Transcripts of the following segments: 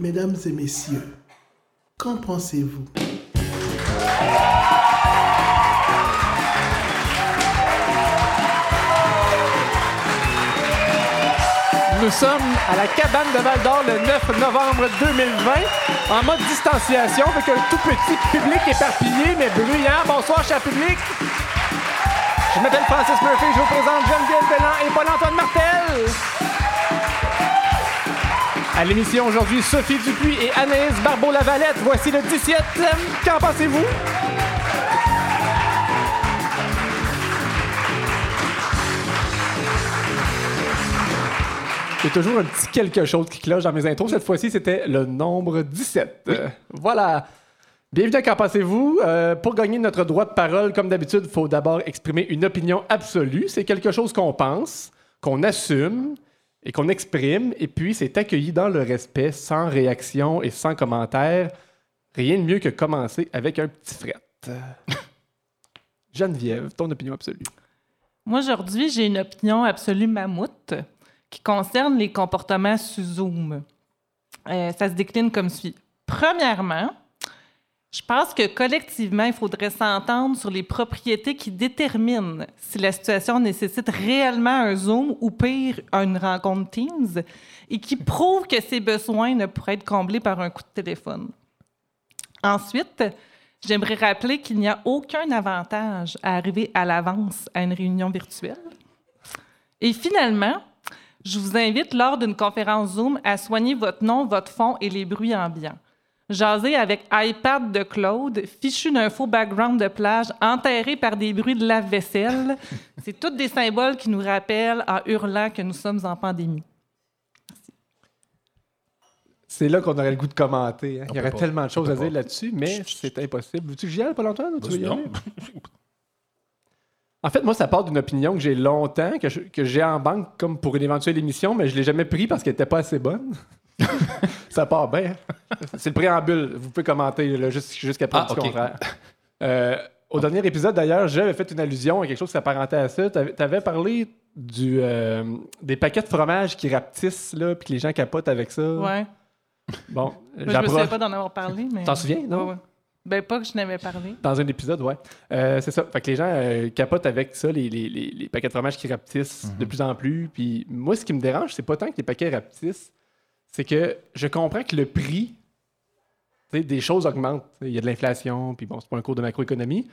Mesdames et messieurs, qu'en pensez-vous? Nous sommes à la cabane de Val d'Or le 9 novembre 2020 en mode distanciation avec un tout petit public éparpillé mais bruyant. Bonsoir, cher public. Je m'appelle Francis Murphy, je vous présente Geneviève Belland et Paul-Antoine Martel. À l'émission aujourd'hui, Sophie Dupuis et Anaïs Barbeau-Lavalette. Voici le 17. Qu'en pensez-vous? Il y a toujours un petit quelque chose qui cloche dans mes intros. Cette fois-ci, c'était le nombre 17. Euh, voilà. Bienvenue à Qu'en pensez-vous? Euh, pour gagner notre droit de parole, comme d'habitude, il faut d'abord exprimer une opinion absolue. C'est quelque chose qu'on pense, qu'on assume et qu'on exprime, et puis c'est accueilli dans le respect, sans réaction et sans commentaire. Rien de mieux que commencer avec un petit fret. Geneviève, ton opinion absolue. Moi, aujourd'hui, j'ai une opinion absolue mammouth qui concerne les comportements sous Zoom. Euh, ça se décline comme suit. Premièrement, je pense que collectivement, il faudrait s'entendre sur les propriétés qui déterminent si la situation nécessite réellement un Zoom ou pire, une rencontre Teams, et qui prouvent que ces besoins ne pourraient être comblés par un coup de téléphone. Ensuite, j'aimerais rappeler qu'il n'y a aucun avantage à arriver à l'avance à une réunion virtuelle. Et finalement, je vous invite lors d'une conférence Zoom à soigner votre nom, votre fond et les bruits ambiants. Jaser avec iPad de Claude, fichu d'un faux background de plage, enterré par des bruits de lave-vaisselle. C'est tous des symboles qui nous rappellent en hurlant que nous sommes en pandémie. C'est là qu'on aurait le goût de commenter. hein. Il y aurait pas. tellement de choses à dire là-dessus, mais c'est impossible. Veux-tu que j'y aille, Paul-Antoine, ou tu veux y Non. aller? En fait, moi, ça part d'une opinion que j'ai longtemps, que j'ai en banque comme pour une éventuelle émission, mais je l'ai jamais pris parce qu'elle n'était pas assez bonne. ça part bien. C'est le préambule. Vous pouvez commenter jusqu'à preuve Ah, contraire. Euh, au dernier épisode, d'ailleurs, j'avais fait une allusion à quelque chose qui s'apparentait à ça. Tu avais parlé du, euh, des paquets de fromage qui rapetissent, là, puis que les gens capotent avec ça. Ouais. Bon, Je me souviens pas d'en avoir parlé, mais. T'en souviens, non? Ouais, ouais. Ben, pas que je n'avais parlé. Dans un épisode, ouais. Euh, c'est ça. Fait que les gens euh, capotent avec ça, les, les- les- les paquets de fromage qui rapetissent de plus en plus. Puis moi, ce qui me dérange, c'est pas tant que les paquets rapetissent, c'est que je comprends que le prix des choses augmente. Il y a de l'inflation, puis bon, c'est pas un cours de macroéconomie.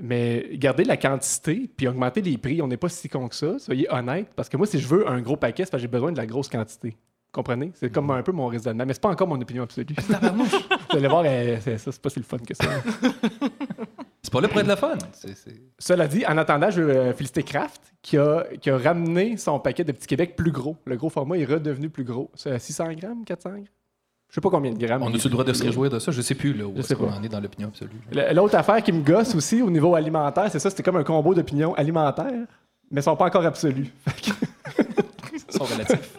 Mais garder la quantité, puis augmenter les prix, on n'est pas si con que ça. Soyez honnête. Parce que moi, si je veux un gros paquet, c'est parce que j'ai besoin de la grosse quantité. Comprenez? C'est comme un peu mon raisonnement. Mais c'est pas encore mon opinion absolue. Vous allez voir, euh, c'est ça, c'est pas si le fun que ça. C'est pas là pour être le fun. C'est- c'est- Cela dit, en attendant, je veux euh, féliciter Kraft qui a, qui a ramené son paquet de Petit Québec plus gros. Le gros format est redevenu plus gros. C'est à 600 grammes, 400 grammes? Je sais pas combien de grammes. On a-tu le droit de se réjouir de ça? Je sais plus là, où Je est-ce sais qu'on pas. en est dans l'opinion absolue. L'autre affaire qui me gosse aussi au niveau alimentaire, c'est ça, c'était comme un combo d'opinions alimentaires, mais ils sont pas encore absolus. Ils sont relatifs.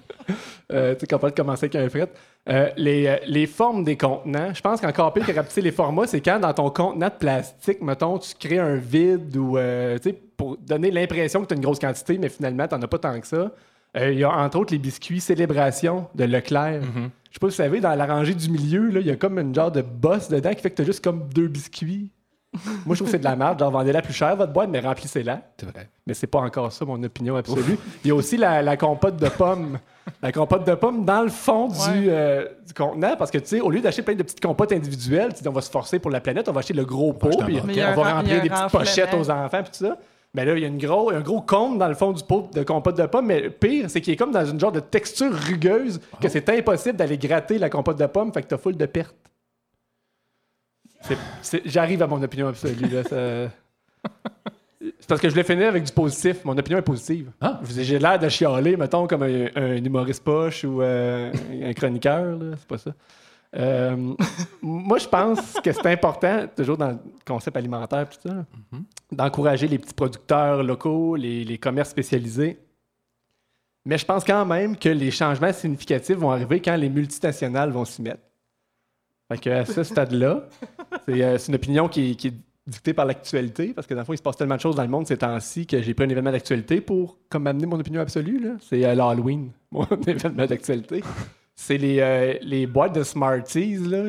Euh, tu sais, quand on parle de commencer avec un fret. Euh, les, euh, les formes des contenants, je pense qu'encore pire que rapetisser les formats, c'est quand dans ton contenant de plastique, mettons, tu crées un vide ou, euh, tu sais, pour donner l'impression que tu as une grosse quantité, mais finalement, tu n'en as pas tant que ça. Euh, Il y a entre autres les biscuits Célébration de Leclerc. Je sais pas si vous savez, dans la rangée du milieu, il y a comme une genre de bosse dedans qui fait que tu as juste comme deux biscuits. Moi, je trouve que c'est de la merde. Genre, vendez-la plus cher, votre boîte, mais remplissez-la. C'est vrai. Mais c'est pas encore ça, mon opinion absolue. Il y a aussi la, la compote de pommes. La compote de pommes dans le fond du, Ouais. euh, du contenant, parce que, tu sais, au lieu d'acheter plein de petites compotes individuelles, on va se forcer pour la planète, on va acheter le gros pot, puis on va remplir des petites pochettes aux enfants, puis tout ça. Mais là, il y a une gros, un gros cône dans le fond du pot de compote de pommes, mais le pire, c'est qu'il est comme dans une genre de texture rugueuse que c'est impossible d'aller gratter la compote de pommes, fait que t'as full de pertes. J'arrive à mon opinion absolue, là. ça- C'est parce que je l'ai fini avec du positif. Mon opinion est positive. Ah. J'ai l'air de chialer, mettons, comme un, un humoriste poche ou euh, un chroniqueur. C'est pas ça. Euh, moi, je pense que c'est important, toujours dans le concept alimentaire, tout ça, d'encourager les petits producteurs locaux, les, les commerces spécialisés. Mais je pense quand même que les changements significatifs vont arriver quand les multinationales vont s'y mettre. Fait que à ce stade-là, c'est euh, une opinion qui, qui est dictée par l'actualité, parce que dans le fond, il se passe tellement de choses dans le monde ces temps-ci que j'ai pris un événement d'actualité pour comme amener mon opinion absolue. C'est euh, l'Halloween, mon événement d'actualité. c'est les, euh, les boîtes de Smarties, là.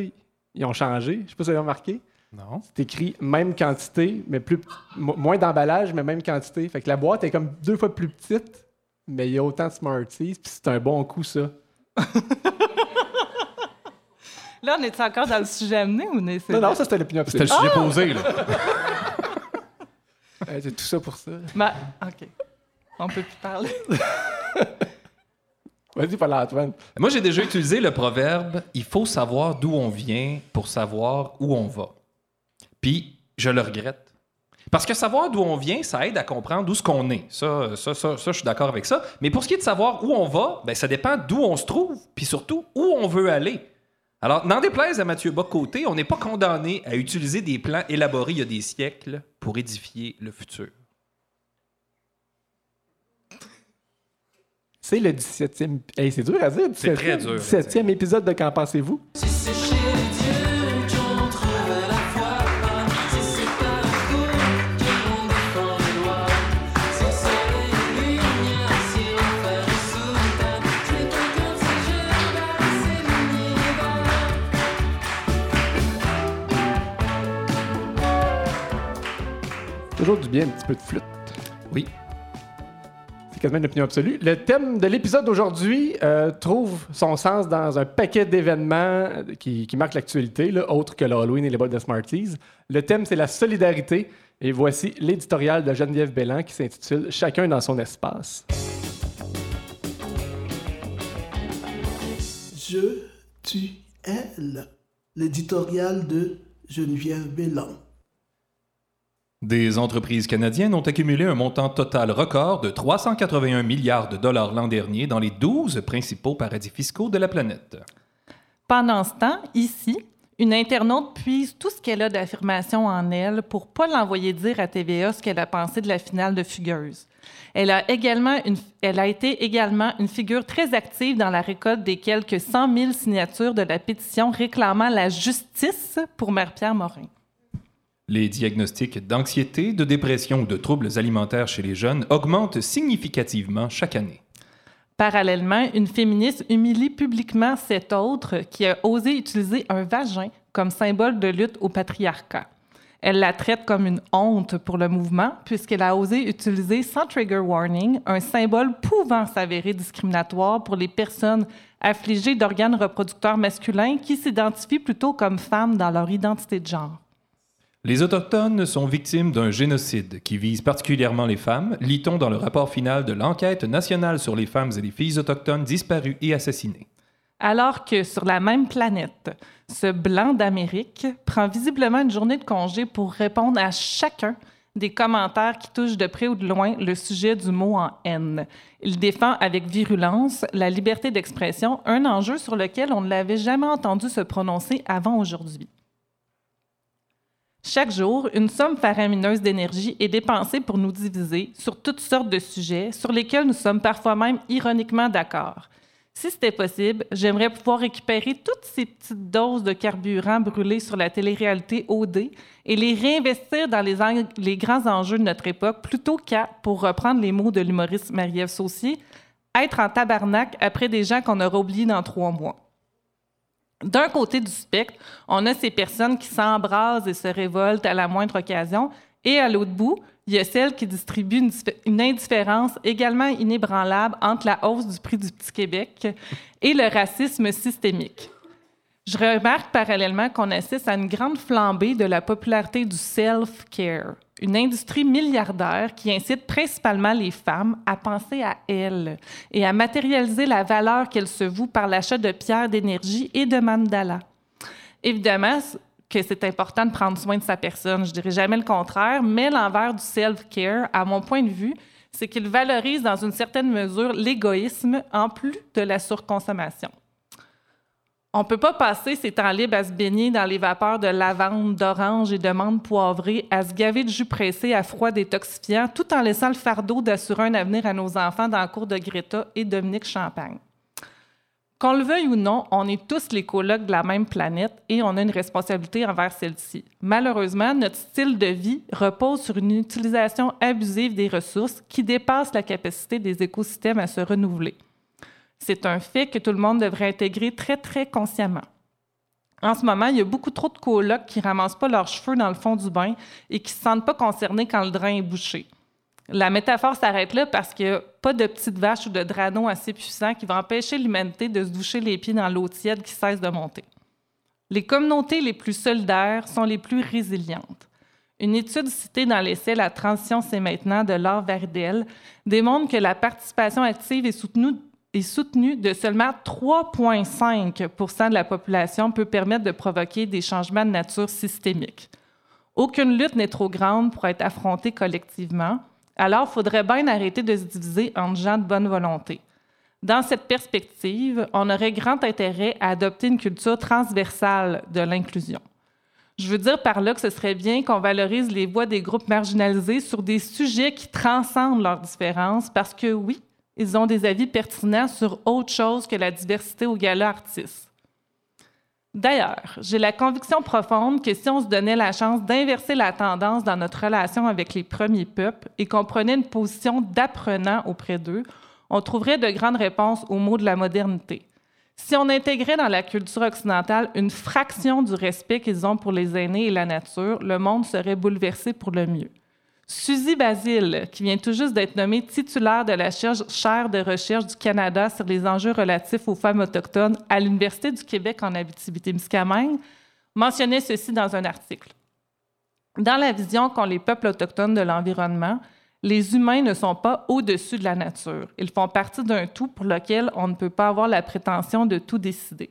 Ils ont changé. Je sais pas si vous avez remarqué. Non. C'est écrit même quantité, mais plus mo- moins d'emballage, mais même quantité. Fait que la boîte est comme deux fois plus petite, mais il y a autant de Smarties, puis c'est un bon coup, ça. Là, on est encore dans le sujet amené ou n'est Non, non, ça c'était l'opinion C'était le sujet posé, là. Euh, C'est tout ça pour ça. Ben, OK. On peut plus parler. Vas-y, Paul-Antoine. Moi, j'ai déjà utilisé le proverbe il faut savoir d'où on vient pour savoir où on va. Puis, je le regrette. Parce que savoir d'où on vient, ça aide à comprendre d'où ce qu'on est. Ça, ça, ça, ça, je suis d'accord avec ça. Mais pour ce qui est de savoir où on va, ben, ça dépend d'où on se trouve, puis surtout où on veut aller. Alors, n'en déplaise à Mathieu Bocoté, on n'est pas condamné à utiliser des plans élaborés il y a des siècles pour édifier le futur. C'est le 17e. Hey, c'est dur à dire. C'est 17e, très dur à 17e épisode de Qu'en pensez-vous? Si c'est Toujours du bien, un petit peu de flûte. Oui. C'est quasiment une opinion absolue. Le thème de l'épisode d'aujourd'hui euh, trouve son sens dans un paquet d'événements qui, qui marquent l'actualité, autre que l'Halloween et les boîtes de Smarties. Le thème, c'est la solidarité. Et voici l'éditorial de Geneviève Bellan qui s'intitule Chacun dans son espace. Je, tu, elle. L'éditorial de Geneviève Bélan. Des entreprises canadiennes ont accumulé un montant total record de 381 milliards de dollars l'an dernier dans les 12 principaux paradis fiscaux de la planète. Pendant ce temps, ici, une internaute puise tout ce qu'elle a d'affirmation en elle pour pas l'envoyer dire à TVA ce qu'elle a pensé de la finale de Fugueuse. Elle a, également elle a été également une figure très active dans la récolte des quelques 100 000 signatures de la pétition réclamant la justice pour Marie-Pierre Morin. Les diagnostics d'anxiété, de dépression ou de troubles alimentaires chez les jeunes augmentent significativement chaque année. Parallèlement, une féministe humilie publiquement cette autre qui a osé utiliser un vagin comme symbole de lutte au patriarcat. Elle la traite comme une honte pour le mouvement puisqu'elle a osé utiliser sans trigger warning un symbole pouvant s'avérer discriminatoire pour les personnes affligées d'organes reproducteurs masculins qui s'identifient plutôt comme femmes dans leur identité de genre. Les Autochtones sont victimes d'un génocide qui vise particulièrement les femmes, lit-on dans le rapport final de l'enquête nationale sur les femmes et les filles autochtones disparues et assassinées. Alors que sur la même planète, ce blanc d'Amérique prend visiblement une journée de congé pour répondre à chacun des commentaires qui touchent de près ou de loin le sujet du mot en haine. Il défend avec virulence la liberté d'expression, un enjeu sur lequel on ne l'avait jamais entendu se prononcer avant aujourd'hui. Chaque jour, une somme faramineuse d'énergie est dépensée pour nous diviser sur toutes sortes de sujets sur lesquels nous sommes parfois même ironiquement d'accord. Si c'était possible, j'aimerais pouvoir récupérer toutes ces petites doses de carburant brûlées sur la télé-réalité OD et les réinvestir dans les, grands enjeux de notre époque plutôt qu'à, pour reprendre les mots de l'humoriste Marie-Ève Saucier, être en tabarnak après des gens qu'on aura oubliés dans trois mois. D'un côté du spectre, on a ces personnes qui s'embrasent et se révoltent à la moindre occasion, et à l'autre bout, il y a celles qui distribuent une, une indifférence également inébranlable entre la hausse du prix du Petit Québec et le racisme systémique. Je remarque parallèlement qu'on assiste à une grande flambée de la popularité du self-care, une industrie milliardaire qui incite principalement les femmes à penser à elles et à matérialiser la valeur qu'elles se vouent par l'achat de pierres d'énergie et de mandala. Évidemment que c'est important de prendre soin de sa personne, je dirais jamais le contraire, mais l'envers du self-care, à mon point de vue, c'est qu'il valorise dans une certaine mesure l'égoïsme en plus de la surconsommation. On peut pas passer ses temps libres à se baigner dans les vapeurs de lavande, d'orange et de menthe poivrée, à se gaver de jus pressé à froid détoxifiant, tout en laissant le fardeau d'assurer un avenir à nos enfants dans la cour de Greta et Dominique Champagne. Qu'on le veuille ou non, on est tous les colocs de la même planète et on a une responsabilité envers celle-ci. Malheureusement, notre style de vie repose sur une utilisation abusive des ressources qui dépasse la capacité des écosystèmes à se renouveler. C'est un fait que tout le monde devrait intégrer très, très consciemment. En ce moment, il y a beaucoup trop de colocs qui ramassent pas leurs cheveux dans le fond du bain et qui ne se sentent pas concernés quand le drain est bouché. La métaphore s'arrête là parce qu'il n'y a pas de petites vaches ou de dranon assez puissants qui vont empêcher l'humanité de se doucher les pieds dans l'eau tiède qui cesse de monter. Les communautés les plus solidaires sont les plus résilientes. Une étude citée dans l'essai La transition, c'est maintenant de Laure Verdel démontre que la participation active est soutenue, est soutenue de seulement 3,5 de la population peut permettre de provoquer des changements de nature systémiques. Aucune lutte n'est trop grande pour être affrontée collectivement, alors il faudrait bien arrêter de se diviser entre gens de bonne volonté. Dans cette perspective, on aurait grand intérêt à adopter une culture transversale de l'inclusion. Je veux dire par là que ce serait bien qu'on valorise les voix des groupes marginalisés sur des sujets qui transcendent leurs différences parce que oui, ils ont des avis pertinents sur autre chose que la diversité au gala artiste. D'ailleurs, j'ai la conviction profonde que si on se donnait la chance d'inverser la tendance dans notre relation avec les premiers peuples et qu'on prenait une position d'apprenant auprès d'eux, on trouverait de grandes réponses aux mots de la modernité. Si on intégrait dans la culture occidentale une fraction du respect qu'ils ont pour les aînés et la nature, le monde serait bouleversé pour le mieux. Suzy Basile, qui vient tout juste d'être nommée titulaire de la chaire de recherche du Canada sur les enjeux relatifs aux femmes autochtones à l'Université du Québec en Abitibi-Témiscamingue, mentionnait ceci dans un article. Dans la vision qu'ont les peuples autochtones de l'environnement, les humains ne sont pas au-dessus de la nature. Ils font partie d'un tout pour lequel on ne peut pas avoir la prétention de tout décider.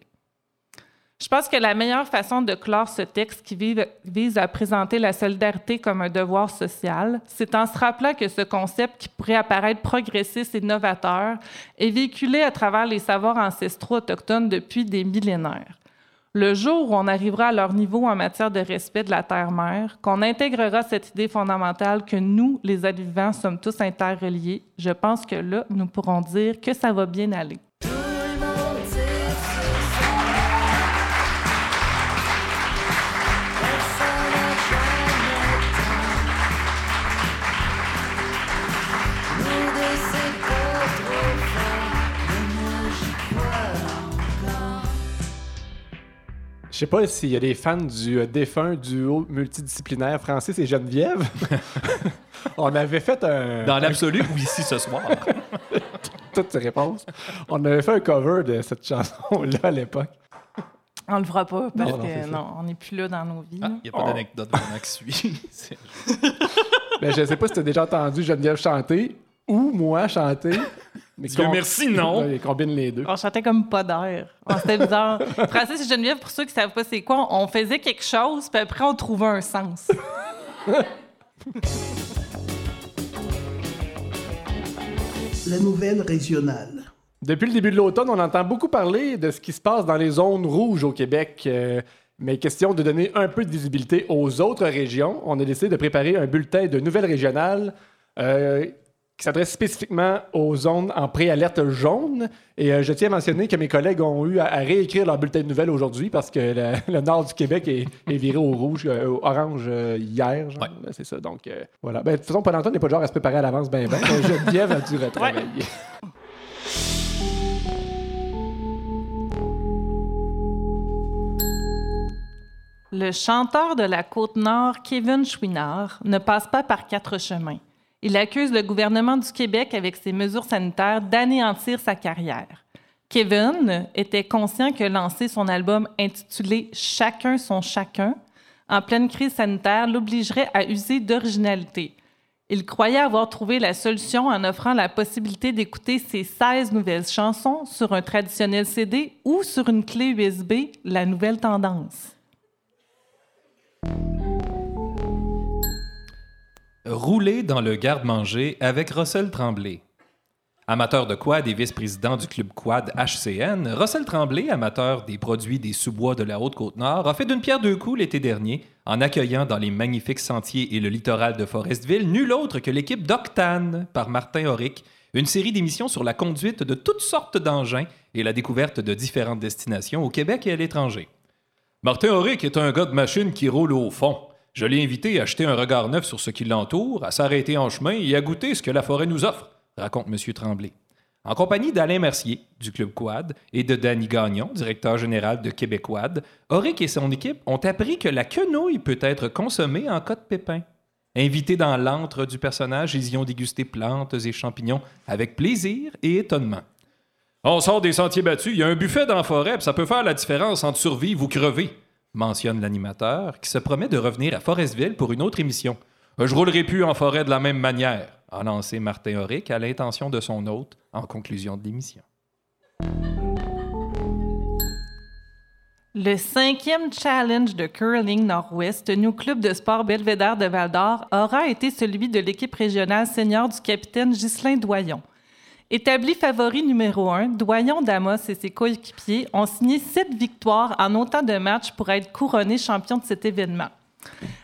Je pense que la meilleure façon de clore ce texte qui vise à présenter la solidarité comme un devoir social, c'est en se rappelant que ce concept qui pourrait apparaître progressiste et novateur est véhiculé à travers les savoirs ancestraux autochtones depuis des millénaires. Le jour où on arrivera à leur niveau en matière de respect de la terre-mère, qu'on intégrera cette idée fondamentale que nous, les êtres vivants, sommes tous interreliés, je pense que là, nous pourrons dire que ça va bien aller. Je sais pas s'il y a des fans du euh, défunt duo multidisciplinaire Francis et Geneviève. On avait fait un. Dans l'absolu, ou ici ce soir. toutes ces réponses. On avait fait un cover de cette chanson-là à l'époque. On le fera pas parce Non, non, c'est que ça. non, on n'est plus là dans nos vies. Il là. n'y a pas d'anecdote vraiment qui suit. C'est- Mais je sais pas si tu as déjà entendu Geneviève chanter ou moi chanter. Mais Dieu merci, non. Ouais, ils combinent les deux. On chantait comme pas d'air. Oh, C'était bizarre. Francis et Geneviève, pour ceux qui savent pas c'est quoi, on faisait quelque chose, puis après on trouvait un sens. Les nouvelles régionales. Depuis le début de l'automne, on entend beaucoup parler de ce qui se passe dans les zones rouges au Québec. euh, mais question de donner un peu de visibilité aux autres régions, on a décidé de préparer un bulletin de nouvelles régionales euh, qui s'adresse spécifiquement aux zones en préalerte jaune. Et euh, je tiens à mentionner que mes collègues ont eu à, à réécrire leur bulletin de nouvelles aujourd'hui parce que le, le nord du Québec est, est viré au rouge, euh, au orange euh, hier. genre. Ouais. C'est ça. Donc euh, voilà. Ben, de toute façon, Paul-Antoine n'est pas le genre à se préparer à l'avance, ben ben. Geneviève a dû retravailler. Le chanteur de la Côte-Nord, Kevin Chouinard, ne passe pas par quatre chemins. Il accuse le gouvernement du Québec, avec ses mesures sanitaires, d'anéantir sa carrière. Kevin était conscient que lancer son album intitulé Chacun son chacun, en pleine crise sanitaire, l'obligerait à user d'originalité. Il croyait avoir trouvé la solution en offrant la possibilité d'écouter ses 16 nouvelles chansons sur un traditionnel CD ou sur une clé USB, la nouvelle tendance. Rouler dans le garde-manger avec Russell Tremblay. Amateur de quad et vice-président du club quad HCN, Russell Tremblay, amateur des produits des sous-bois de la Haute-Côte-Nord, a fait d'une pierre deux coups l'été dernier en accueillant dans les magnifiques sentiers et le littoral de Forestville nul autre que l'équipe d'Octane par Martin Auric, une série d'émissions sur la conduite de toutes sortes d'engins et la découverte de différentes destinations au Québec et à l'étranger. Martin Auric est un gars de machine qui roule au fond. Je l'ai invité à jeter un regard neuf sur ce qui l'entoure, à s'arrêter en chemin et à goûter ce que la forêt nous offre, raconte M. Tremblay. En compagnie d'Alain Mercier, du Club Quad, et de Danny Gagnon, directeur général de Québec Quad, Auric et son équipe ont appris que la quenouille peut être consommée en cas de pépin. Invités dans l'antre du personnage, ils y ont dégusté plantes et champignons avec plaisir et étonnement. On sort des sentiers battus, il y a un buffet dans la forêt, ça peut faire la différence entre survivre ou crever, mentionne l'animateur, qui se promet de revenir à Forestville pour une autre émission. Je roulerai plus en forêt de la même manière, a lancé Martin Auric à l'intention de son hôte en conclusion de l'émission. Le cinquième challenge de curling Nord-Ouest tenu club de sport Belvédère de Val-d'Or aura été celui de l'équipe régionale senior du capitaine Ghislain Doyon. Établi favori numéro un, Doyon Damos et ses coéquipiers ont signé sept victoires en autant de matchs pour être couronnés champions de cet événement.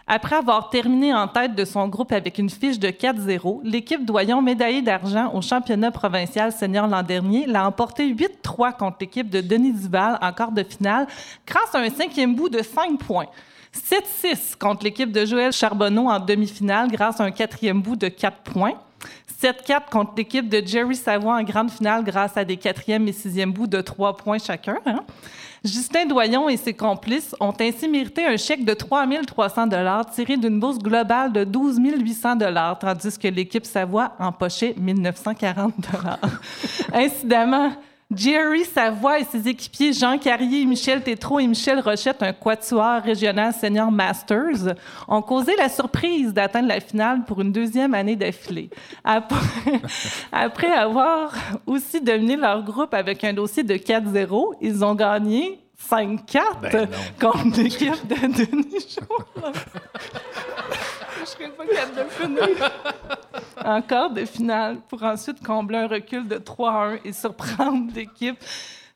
Après avoir terminé en tête de son groupe avec une fiche de 4-0, l'équipe Doyon, médaillée d'argent au championnat provincial senior l'an dernier, l'a emporté 8-3 contre l'équipe de Denis Duval en quart de finale grâce à un cinquième bout de 5 points. 7-6 contre l'équipe de Joël Charbonneau en demi-finale grâce à un quatrième bout de 4 points. 7-4 contre l'équipe de Jerry Savoie en grande finale grâce à des quatrième et sixième bouts de 3 points chacun. hein. Justin Doyon et ses complices ont ainsi mérité un chèque de 3 300 tiré d'une bourse globale de 12 800 tandis que l'équipe Savoie empochait 1 940 Incidemment, Jerry Savoie et ses équipiers Jean Carrier, Michel Tétrault et Michel Rochette, un quatuor régional senior Masters, ont causé la surprise d'atteindre la finale pour une deuxième année d'affilée. Après, avoir aussi dominé leur groupe avec un dossier de 4-0, ils ont gagné 5-4 Ben contre l'équipe de Denis. Je serais pas capable de finir. Encore de finale pour ensuite combler un recul de 3-1 et surprendre l'équipe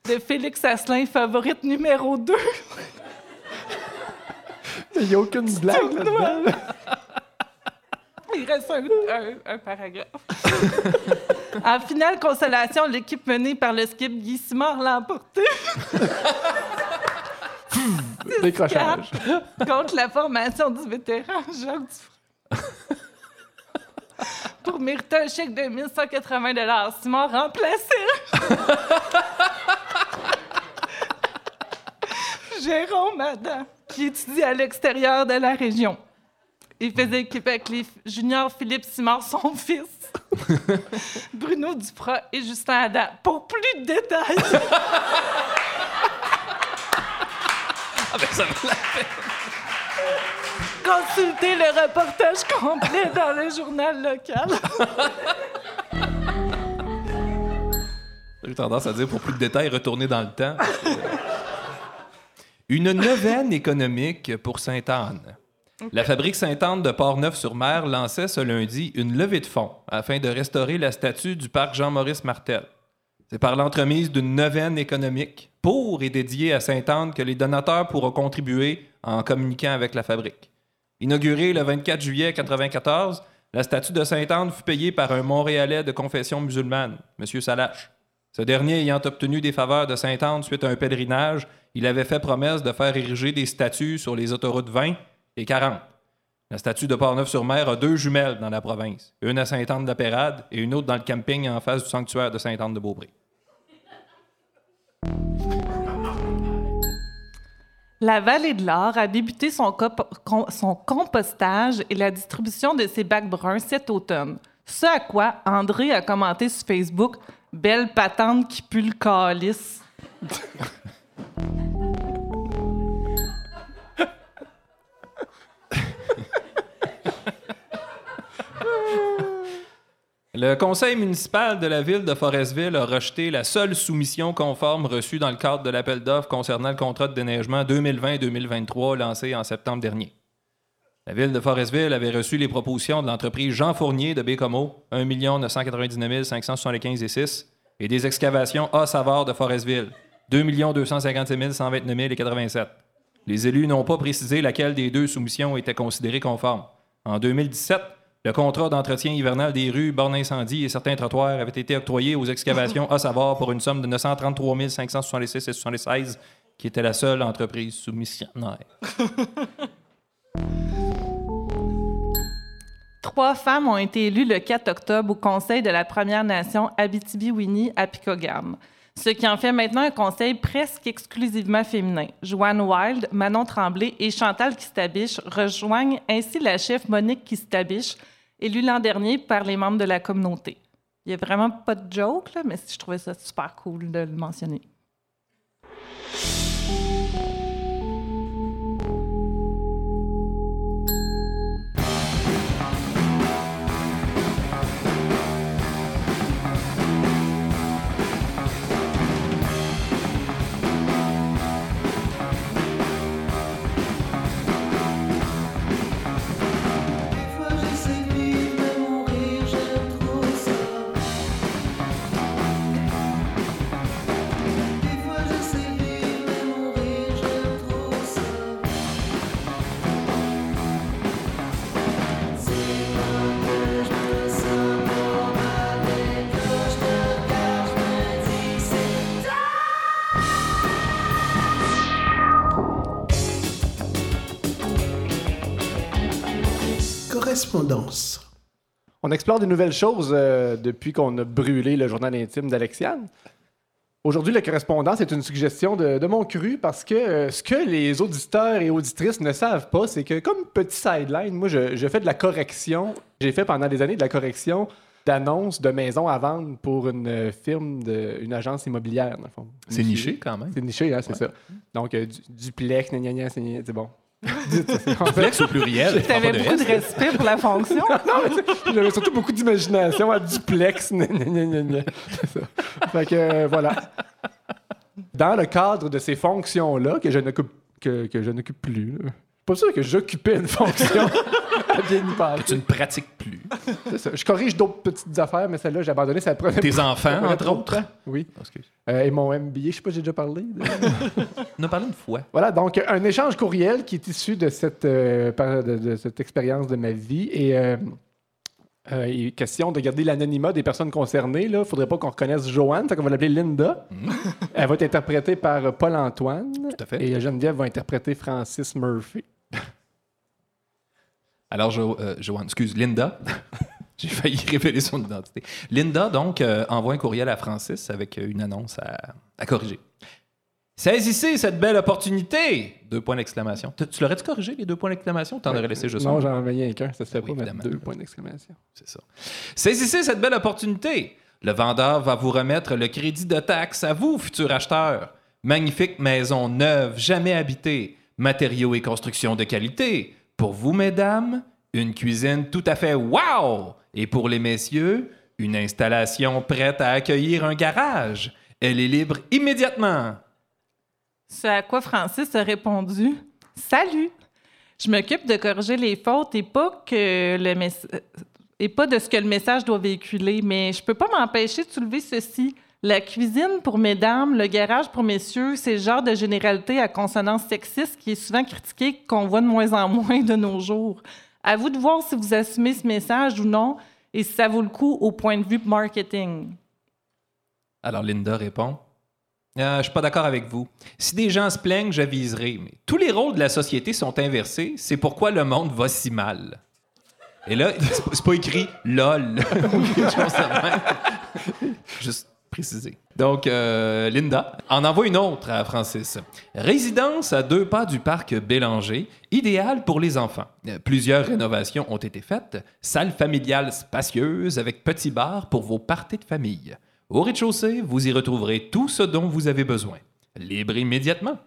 de Félix Asselin, favorite numéro 2. Il n'y a aucune blague là-dedans. Il reste un, un- un paragraphe. en finale consolation, l'équipe menée par le skip Guy Simard l'a emporté Décrochage. contre la formation du vétéran Jacques Dufresne. Pour mériter un chèque de 1180 Simard remplacé. Jérôme Adam, qui étudie à l'extérieur de la région. Il faisait équipe avec les juniors Philippe Simard, son fils, Bruno Duprat et Justin Adam. Pour plus de détails, consultez le reportage complet dans le journal local. J'ai tendance à dire pour plus de détails, retourner dans le temps. Une neuvaine économique pour Sainte-Anne. La fabrique Sainte-Anne de Port-Neuf-sur-Mer lançait ce lundi une levée de fonds afin de restaurer la statue du parc Jean-Maurice Martel. C'est par l'entremise d'une neuvaine économique pour et dédiée à Sainte-Anne que les donateurs pourront contribuer en communiquant avec la fabrique. Inaugurée le 24 juillet 1994, la statue de Sainte-Anne fut payée par un Montréalais de confession musulmane, M. Salache. Ce dernier ayant obtenu des faveurs de Sainte-Anne suite à un pèlerinage, il avait fait promesse de faire ériger des statues sur les autoroutes 20 et 40. La statue de Portneuf-sur-Mer a deux jumelles dans la province, une à Sainte-Anne-de-la-Pérade et une autre dans le camping en face du sanctuaire de Sainte-Anne-de-Beaupré. La Vallée de l'Or a débuté son, compostage et la distribution de ses bacs bruns cet automne. Ce à quoi André a commenté sur Facebook Belle patente qui pue le calice. Le conseil municipal de la ville de Forestville a rejeté la seule soumission conforme reçue dans le cadre de l'appel d'offres concernant le contrat de déneigement 2020-2023 lancé en septembre dernier. La ville de Forestville avait reçu les propositions de l'entreprise Jean Fournier de Bécomo, 1 999 575 et 6, et des excavations A Savard de Forestville, 2 256 129 et 87. Les élus n'ont pas précisé laquelle des deux soumissions était considérée conforme. En 2017, le contrat d'entretien hivernal des rues, bornes incendie et certains trottoirs avait été octroyé aux excavations à savoir pour une somme de 933 566 et 76, qui était la seule entreprise soumissionnaire. Trois femmes ont été élues le 4 octobre au Conseil de la Première Nation Abitibi-Winnie à Picogam, ce qui en fait maintenant un conseil presque exclusivement féminin. Joanne Wild, Manon Tremblay et Chantal Kistabiche rejoignent ainsi la chef Monique Kistabiche, élue l'an dernier par les membres de la communauté. Il n'y a vraiment pas de joke, là, mais je trouvais ça super cool de le mentionner. Correspondance. On explore de nouvelles choses euh, depuis qu'on a brûlé le journal intime d'Alexiane. Aujourd'hui, la correspondance est une suggestion de, de mon cru parce que euh, ce que les auditeurs et auditrices ne savent pas, c'est que comme petit sideline, moi, je, je fais de la correction. J'ai fait pendant des années de la correction d'annonces de maisons à vendre pour une euh, firme, de, une agence immobilière, dans le fond. C'est niché quand même. C'est niché, hein, c'est ça. Donc, euh, du, duplex, gna, gna, gna- c'est bon. Flex au pluriel. Tu avais pas de beaucoup de respect pour la fonction. J'avais surtout beaucoup d'imagination à duplex. Fait que euh, voilà. Dans le cadre de ces fonctions-là, que je n'occupe que, que je n'occupe plus, là, pas sûr que j'occupais une fonction à bien y penser. Tu ne pratiques plus. C'est ça. Je corrige d'autres petites affaires, mais celle-là, j'ai abandonné. Ça prenait Tes enfants, entre autres? Oui. Euh, et mon MBA, je sais pas, j'ai déjà parlé. de- On a parlé une fois. Voilà, donc un échange courriel qui est issu de cette, euh, par- de, de cette expérience de ma vie. Et euh, euh, question de garder l'anonymat des personnes concernées. Il ne faudrait pas qu'on reconnaisse Joanne, qu'on va l'appeler Linda. Elle va être interprétée par Paul-Antoine. Tout à fait. Et Geneviève va interpréter Francis Murphy. Alors, Jo- euh, Joanne, excuse, Linda. J'ai failli révéler son identité. Linda, donc, euh, envoie un courriel à Francis avec euh, une annonce à, à corriger. Saisissez cette belle opportunité! Deux points d'exclamation. Tu, tu l'aurais-tu corrigé, les deux points d'exclamation? T'en aurais laissé juste Non, un? j'en avais rien qu'un. Ça se fait Oui, pas mettre deux points d'exclamation. C'est ça. Saisissez cette belle opportunité. Le vendeur va vous remettre le crédit de taxe à vous, futur acheteur. Magnifique maison neuve, jamais habitée. Matériaux et constructions de qualité. Pour vous, mesdames, une cuisine tout à fait wow! Et pour les messieurs, une installation prête à accueillir un garage. Elle est libre immédiatement. Ce à quoi Francis a répondu Salut! Je m'occupe de corriger les fautes et pas que le et pas de ce que le message doit véhiculer, mais je peux pas m'empêcher de soulever ceci. La cuisine pour mesdames, le garage pour messieurs, c'est le genre de généralité à consonance sexiste qui est souvent critiqué, qu'on voit de moins en moins de nos jours. À vous de voir si vous assumez ce message ou non et si ça vaut le coup au point de vue marketing. Alors Linda répond Euh, Je suis pas d'accord avec vous. Si des gens se plaignent, j'aviserai. Mais tous les rôles de la société sont inversés. C'est pourquoi le monde va si mal. Et là, c'est pas- écrit LOL. Juste Donc, euh, Linda en envoie une autre à Francis. Résidence à deux pas du parc Bélanger, idéal pour les enfants. Plusieurs rénovations ont été faites. Salle familiale spacieuse avec petit bar pour vos parties de famille. Au rez-de-chaussée, vous y retrouverez tout ce dont vous avez besoin. Libre immédiatement.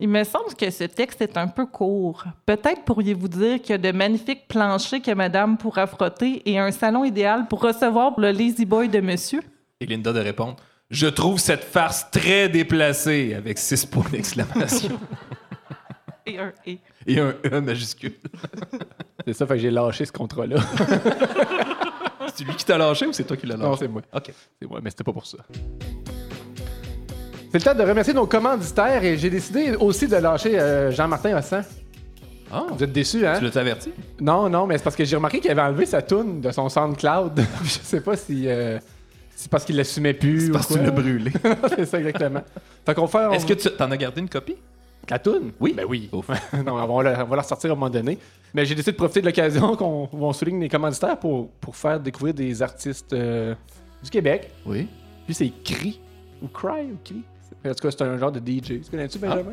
Il me semble que ce texte est un peu court. Peut-être pourriez-vous dire qu'il y a de magnifiques planchers que madame pourra frotter et un salon idéal pour recevoir le lazy boy de monsieur? Et Linda de répondre Je trouve cette farce très déplacée avec six points d'exclamation Et un et. et un E majuscule. C'est ça, fait que j'ai lâché ce contrat-là. C'est lui qui t'a lâché ou c'est toi qui l'as lâché? Non, c'est moi. OK. C'est moi, mais c'était pas pour ça. C'est le temps de remercier nos commanditaires et j'ai décidé aussi de lâcher euh, Jean-Martin Hossan. Ah, Vous êtes déçus, hein? tu l'as averti? Non, non, mais c'est parce que j'ai remarqué qu'il avait enlevé sa toune de son SoundCloud. je sais pas si euh, c'est parce qu'il l'assumait plus. C'est ou parce que tu l'as brûlé. c'est ça, exactement. Fait qu'on fait. on- Est-ce que tu en as gardé une copie? La toune? Oui. Ben oui. Non, on va, la, on va la ressortir à un moment donné. Mais j'ai décidé de profiter de l'occasion qu'on où on souligne les commanditaires pour, pour faire découvrir des artistes euh, du Québec. Oui. Puis c'est Cri. Ou Cry ou Cri. En tout cas, c'est un genre de DJ. Tu connais-tu, Benjamin?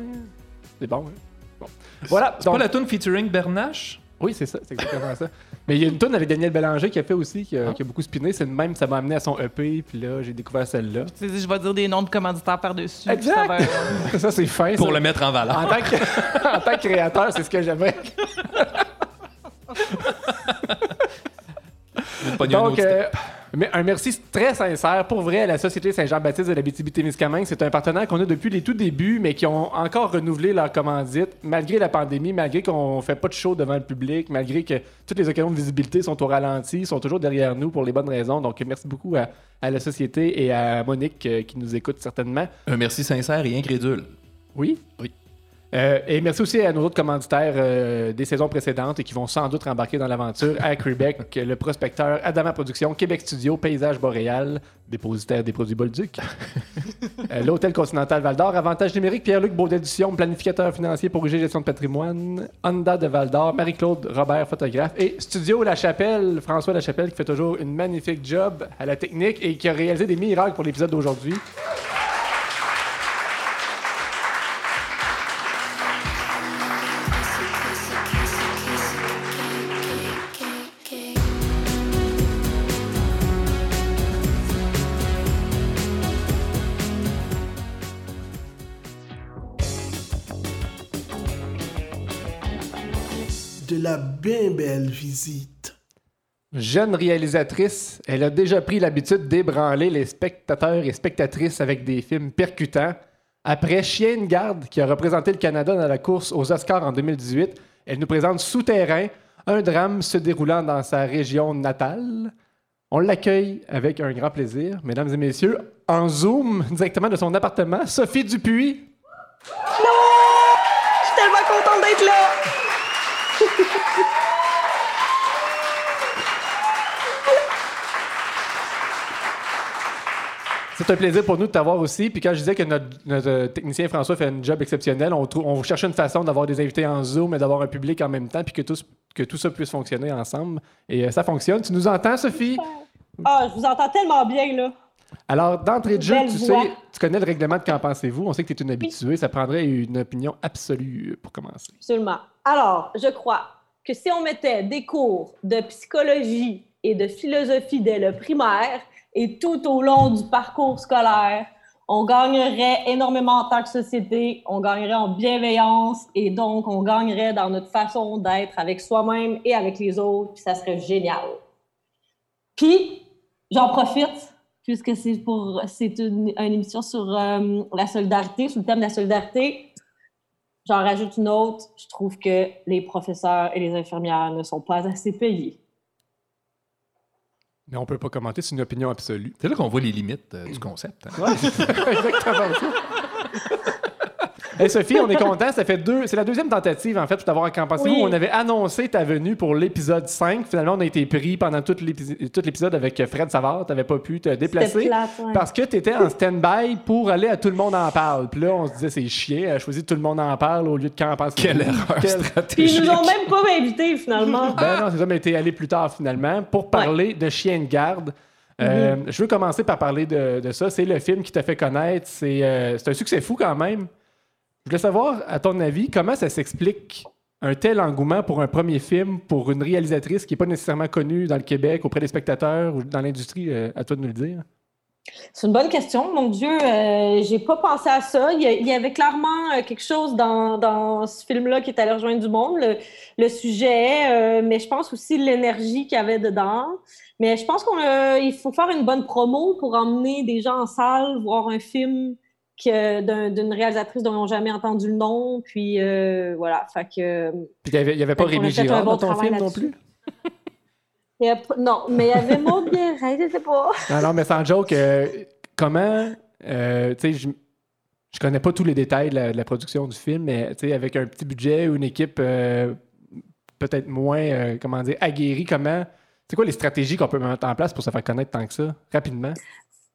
C'est bon, hein? Bon. Voilà. C'est pas donc- la tune featuring Bernache? Oui, c'est ça, c'est exactement ça. Mais il y a une tune avec Daniel Bélanger qui a fait aussi, qui a, Ah. qui a beaucoup spiné. C'est le même, ça m'a amené à son EP, puis là, j'ai découvert celle-là. Tu sais, je vais dire des noms de commanditaires par-dessus. Exact. Ça va- ça, c'est fin. Pour ça. le mettre en valeur. En tant, que, en tant que créateur, c'est ce que un Donc, euh, mais un merci très sincère pour vrai à la Société Saint-Jean-Baptiste de la BTB-Témiscamingue. C'est un partenaire qu'on a depuis les tout débuts, mais qui ont encore renouvelé leur commandite, malgré la pandémie, malgré qu'on fait pas de show devant le public, malgré que toutes les occasions de visibilité sont au ralenti, sont toujours derrière nous pour les bonnes raisons. Donc, merci beaucoup à, à la Société et à Monique euh, qui nous écoute certainement. Un merci sincère et incrédule. Oui? Oui. Euh, et merci aussi à nos autres commanditaires euh, des saisons précédentes et qui vont sans doute rembarquer dans l'aventure à Québec, le prospecteur Adama Productions, Québec Studio, Paysage Boréal, dépositaire des produits Bolduc, Euh, l'Hôtel Continental Val d'Or, Avantage numérique, Pierre-Luc Baudédition, planificateur financier pour UG Gestion de patrimoine, Honda de Val d'Or, Marie-Claude Robert, photographe, et Studio La Chapelle, François La Chapelle qui fait toujours une magnifique job à la technique et qui a réalisé des miracles pour l'épisode d'aujourd'hui. De la bien belle visite. Jeune réalisatrice, elle a déjà pris l'habitude d'ébranler les spectateurs et spectatrices avec des films percutants. Après Chien de garde, qui a représenté le Canada dans la course aux Oscars en 2018, elle nous présente Souterrain, un drame se déroulant dans sa région natale. On l'accueille avec un grand plaisir, mesdames et messieurs, en zoom directement de son appartement, Sophie Dupuis. Je suis tellement contente d'être là! C'est un plaisir pour nous de t'avoir aussi. Puis quand je disais que notre, notre, euh, technicien François fait un job exceptionnel, on, on cherchait une façon d'avoir des invités en Zoom et d'avoir un public en même temps, puis que, tout ça puisse fonctionner ensemble. Et euh, ça fonctionne. Tu nous entends, Sophie? Ah, je vous entends tellement bien, là. Alors, d'entrée de jeu, Belle tu voix. sais, tu connais le règlement de Qu'en pensez-vous? On sait que tu es une habituée. Ça prendrait une opinion absolue pour commencer. Absolument. Alors, je crois que si on mettait des cours de psychologie et de philosophie dès le primaire et tout au long du parcours scolaire, on gagnerait énormément en tant que société, on gagnerait en bienveillance et donc on gagnerait dans notre façon d'être avec soi-même et avec les autres, puis ça serait génial. Puis, j'en profite, puisque c'est pour c'est une, émission sur euh, la solidarité, sur le thème de la solidarité. J'en rajoute une autre. Je trouve que les professeurs et les infirmières ne sont pas assez payés. Mais on peut pas commenter, c'est une opinion absolue. C'est là qu'on voit les limites euh, du concept. hein. Ouais, exactement ça. Hey Sophie, on est content. Ça fait deux. C'est la deuxième tentative, en fait, pour t'avoir campagne. Oui. On avait annoncé ta venue pour l'épisode 5. Finalement, on a été pris pendant tout l'épi- tout l'épisode avec Fred Savard. T'avais pas pu te déplacer. plate, ouais. Parce que tu étais en stand-by pour aller à Tout le monde en parle. Puis là, on se disait, c'est chiant, elle a choisi Tout le monde en parle au lieu de pense Quelle erreur Puis stratégique. ils nous ont même pas invités, finalement. Ben non, c'est ça, mais t'es allé plus tard finalement pour parler de Chien de garde. Euh, Je veux commencer par parler de, de ça. C'est le film qui t'a fait connaître. C'est euh, c'est un succès fou quand même. Je voulais savoir, à ton avis, comment ça s'explique un tel engouement pour un premier film, pour une réalisatrice qui n'est pas nécessairement connue dans le Québec, auprès des spectateurs ou dans l'industrie? euh, à toi de nous le dire? C'est une bonne question. Mon Dieu, euh, j'ai pas pensé à ça. Il y, avait clairement euh, quelque chose dans, dans ce film-là qui est allé rejoindre du monde, le, sujet, euh, mais je pense aussi l'énergie qu'il y avait dedans. Mais je pense qu'il faut faire une bonne promo pour emmener des gens en salle, voir un film d'une réalisatrice dont ils n'ont jamais entendu le nom. Puis euh, voilà, fait que... Puis il n'y avait, il y avait pas Rémi Girard bon dans ton film non plus? non, mais il y avait Maud Guérin, je sais pas. Non, non, mais sans joke, euh, comment, euh, tu sais, je, je connais pas tous les détails de la, de la production du film, mais tu sais, avec un petit budget ou une équipe peut-être moins, comment dire, aguerrie, comment, c'est quoi les stratégies qu'on peut mettre en place pour se faire connaître tant que ça, rapidement?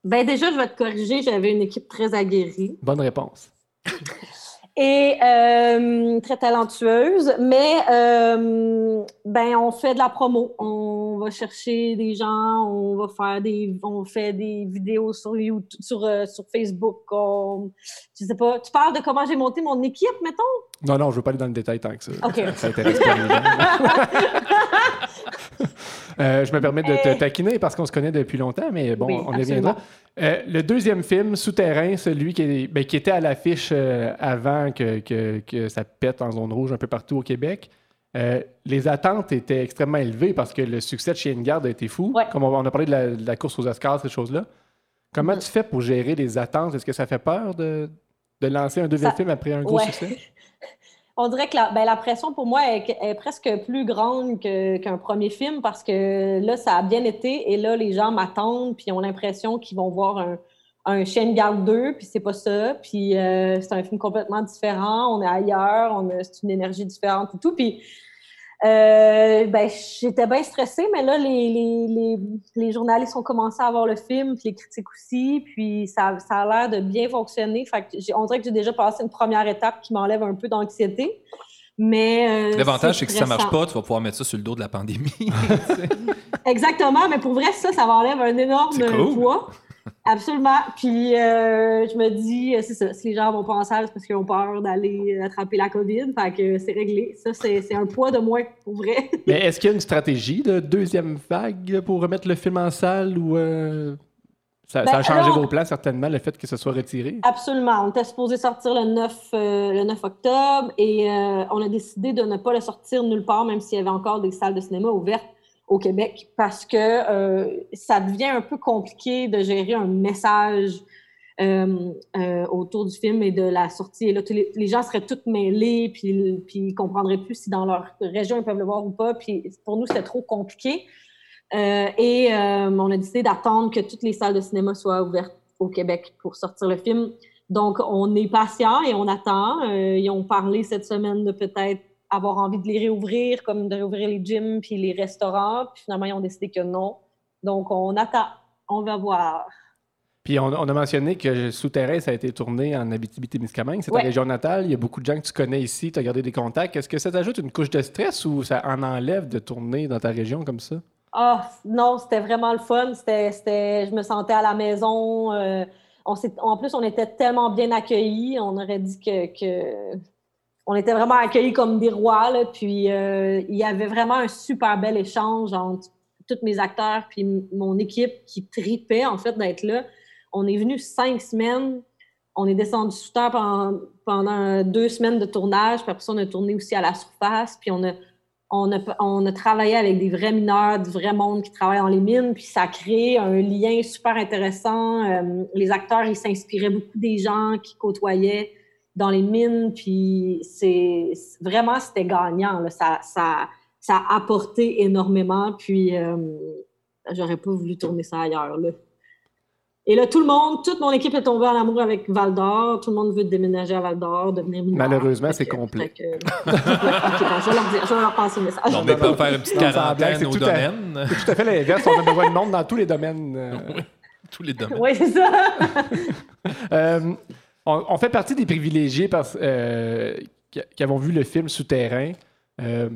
Ben déjà, je vais te corriger, j'avais une équipe très aguerrie. Bonne réponse. et euh, très talentueuse. Mais euh, ben, on fait de la promo. On va chercher des gens, on va faire des, on fait des vidéos sur YouTube, sur, euh, sur Facebook. On, je sais pas. Tu parles de comment j'ai monté mon équipe, mettons? Non, non, je veux pas aller dans le détail tant que ça. OK. Ça intéresse pas. Euh, je me permets de te taquiner parce qu'on se connaît depuis longtemps, mais bon, Oui, on y reviendra. Euh, le deuxième film, Souterrain, celui qui, est- ben, qui était à l'affiche euh, avant que, que- que ça pète en zone rouge un peu partout au Québec, les attentes étaient extrêmement élevées parce que le succès de Chien de garde a été fou. Ouais. Comme on, on a parlé de la, de la course aux Oscars, ces choses-là. Comment Mm-hmm. tu fais pour gérer les attentes? Est-ce que ça fait peur de, de lancer un deuxième Ça- film après un gros Ouais. succès? On dirait que la, ben, la pression pour moi est, presque plus grande qu'un premier film parce que là, ça a bien été et là, les gens m'attendent puis ont l'impression qu'ils vont voir un, un de garde 2 puis c'est pas ça. Puis euh, c'est un film complètement différent. On est ailleurs, c'est une énergie différente et tout. Puis euh, ben, j'étais bien stressée, mais là, les, les, les, les journalistes ont commencé à voir le film, puis les critiques aussi, puis ça, ça a l'air de bien fonctionner. Fait que on dirait que j'ai déjà passé une première étape qui m'enlève un peu d'anxiété. Mais euh, L'avantage, c'est que si ça marche pas, tu vas pouvoir mettre ça sur le dos de la pandémie. Exactement, mais pour vrai, ça, ça m'enlève un énorme cool. poids. Absolument. Puis euh, je me dis, euh, c'est ça, si les gens vont penser à c'est parce qu'ils ont peur d'aller attraper la COVID, fait que c'est réglé. Ça, c'est un poids de moins pour vrai. Mais est-ce qu'il y a une stratégie de deuxième vague pour remettre le film en salle ou euh, ça, ça a Ben, changé alors- vos plans certainement, le fait que ce soit retiré? Absolument. On était supposé sortir le 9, euh, le 9 octobre et on a décidé de ne pas le sortir nulle part, même s'il y avait encore des salles de cinéma ouvertes au Québec, parce que euh, ça devient un peu compliqué de gérer un message euh, euh, autour du film et de la sortie. Et là, les, gens seraient tous mêlés, puis, puis ils comprendraient plus si dans leur région ils peuvent le voir ou pas. Puis pour nous, c'était trop compliqué. Et on a décidé d'attendre que toutes les salles de cinéma soient ouvertes au Québec pour sortir le film. Donc, on est patient et on attend. Ils ont parlé cette semaine de peut-être avoir envie de les réouvrir, comme de réouvrir les gyms puis les restaurants. Puis finalement, ils ont décidé que non. Donc, on attend. On va voir. Puis on, on a mentionné que Souterrain, ça a été tourné en Abitibi-Témiscamingue. C'est ta Ouais. région natale. Il y a beaucoup de gens que tu connais ici. Tu as gardé des contacts. Est-ce que ça t'ajoute une couche de stress ou ça en enlève de tourner dans ta région comme ça? Ah, non, c'était vraiment le fun. C'était, je me sentais à la maison. Euh, on en plus, on était tellement bien accueillis. On aurait dit que, que- on était vraiment accueillis comme des rois. Puis euh, il y avait vraiment un super bel échange entre tous mes acteurs puis mon équipe qui tripait en fait d'être là. On est venu cinq semaines. On est descendu sous terre pendant, deux semaines de tournage. Puis après ça, on a tourné aussi à la surface. Puis on a travaillé avec des vrais mineurs, du vrai monde qui travaille dans les mines, puis ça a créé un lien super intéressant. Euh, les acteurs, ils s'inspiraient beaucoup des gens qui côtoyaient dans les mines, puis c'est vraiment, c'était gagnant. là. Ça, ça, ça a apporté énormément, puis euh, j'aurais pas voulu tourner ça ailleurs. Là. Et là, tout le monde, toute mon équipe est tombée en amour avec Val d'Or. Tout le monde veut déménager à Val d'Or, devenir mineur. Malheureusement, c'est complet. que- je vais leur dire, je vais leur passer le message. On est pas faire une petite quarantaine c'est au tout à- domaine. C'est tout à fait l'inverse. On a besoin de monde dans tous les domaines. euh. Tous les domaines. Oui, c'est ça. Euh, on, on fait partie des privilégiés parce, euh, qui, qui avons vu le film Souterrain. Euh,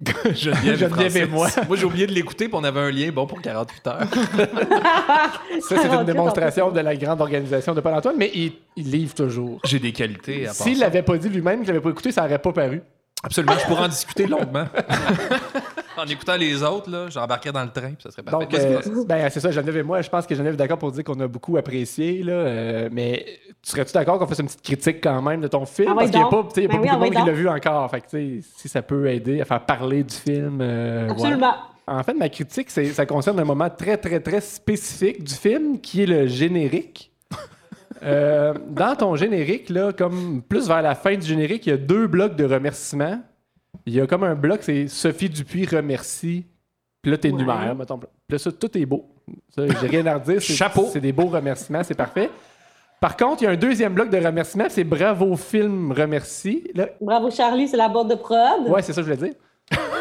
Geneviève, Geneviève et moi. Moi, j'ai oublié de l'écouter, puis on avait un lien bon pour 48 heures. ça, c'est une démonstration de la grande organisation de Paul-Antoine, mais il, il livre toujours. J'ai des qualités à part S'il l'avait pas dit lui-même, qu'il l'avait pas écouté, ça n'aurait pas paru. Absolument, je pourrais en discuter longuement. en écoutant les autres, là, j'embarquerais dans le train, puis ça serait parfait. Donc, euh, ben, c'est ça, Geneviève et moi, je pense que Geneviève est d'accord pour dire qu'on a beaucoup apprécié, là, euh, mais tu serais-tu d'accord qu'on fasse une petite critique quand même de ton film? Ah Parce qu'il n'y a pas, y a Ben pas oui, beaucoup de ah monde qui l'a vu encore. Fait que, si ça peut aider à faire parler du film. euh, voilà. Absolument. En fait, ma critique, c'est, ça concerne un moment très, très, très spécifique du film qui est le générique. Euh, dans ton générique, là, comme plus vers la fin du générique, il y a deux blocs de remerciements. Il y a comme un bloc, c'est Sophie Dupuis remercie. Puis là, t'énumères, mettons. Puis là, ça, tout est beau. Ça, j'ai rien à redire. Chapeau. C'est des beaux remerciements, c'est parfait. Par contre, il y a un deuxième bloc de remerciements, c'est Bravo Film remercie. Là, Bravo, Charlie, c'est la boîte de prod. ouais, c'est ça que je voulais dire.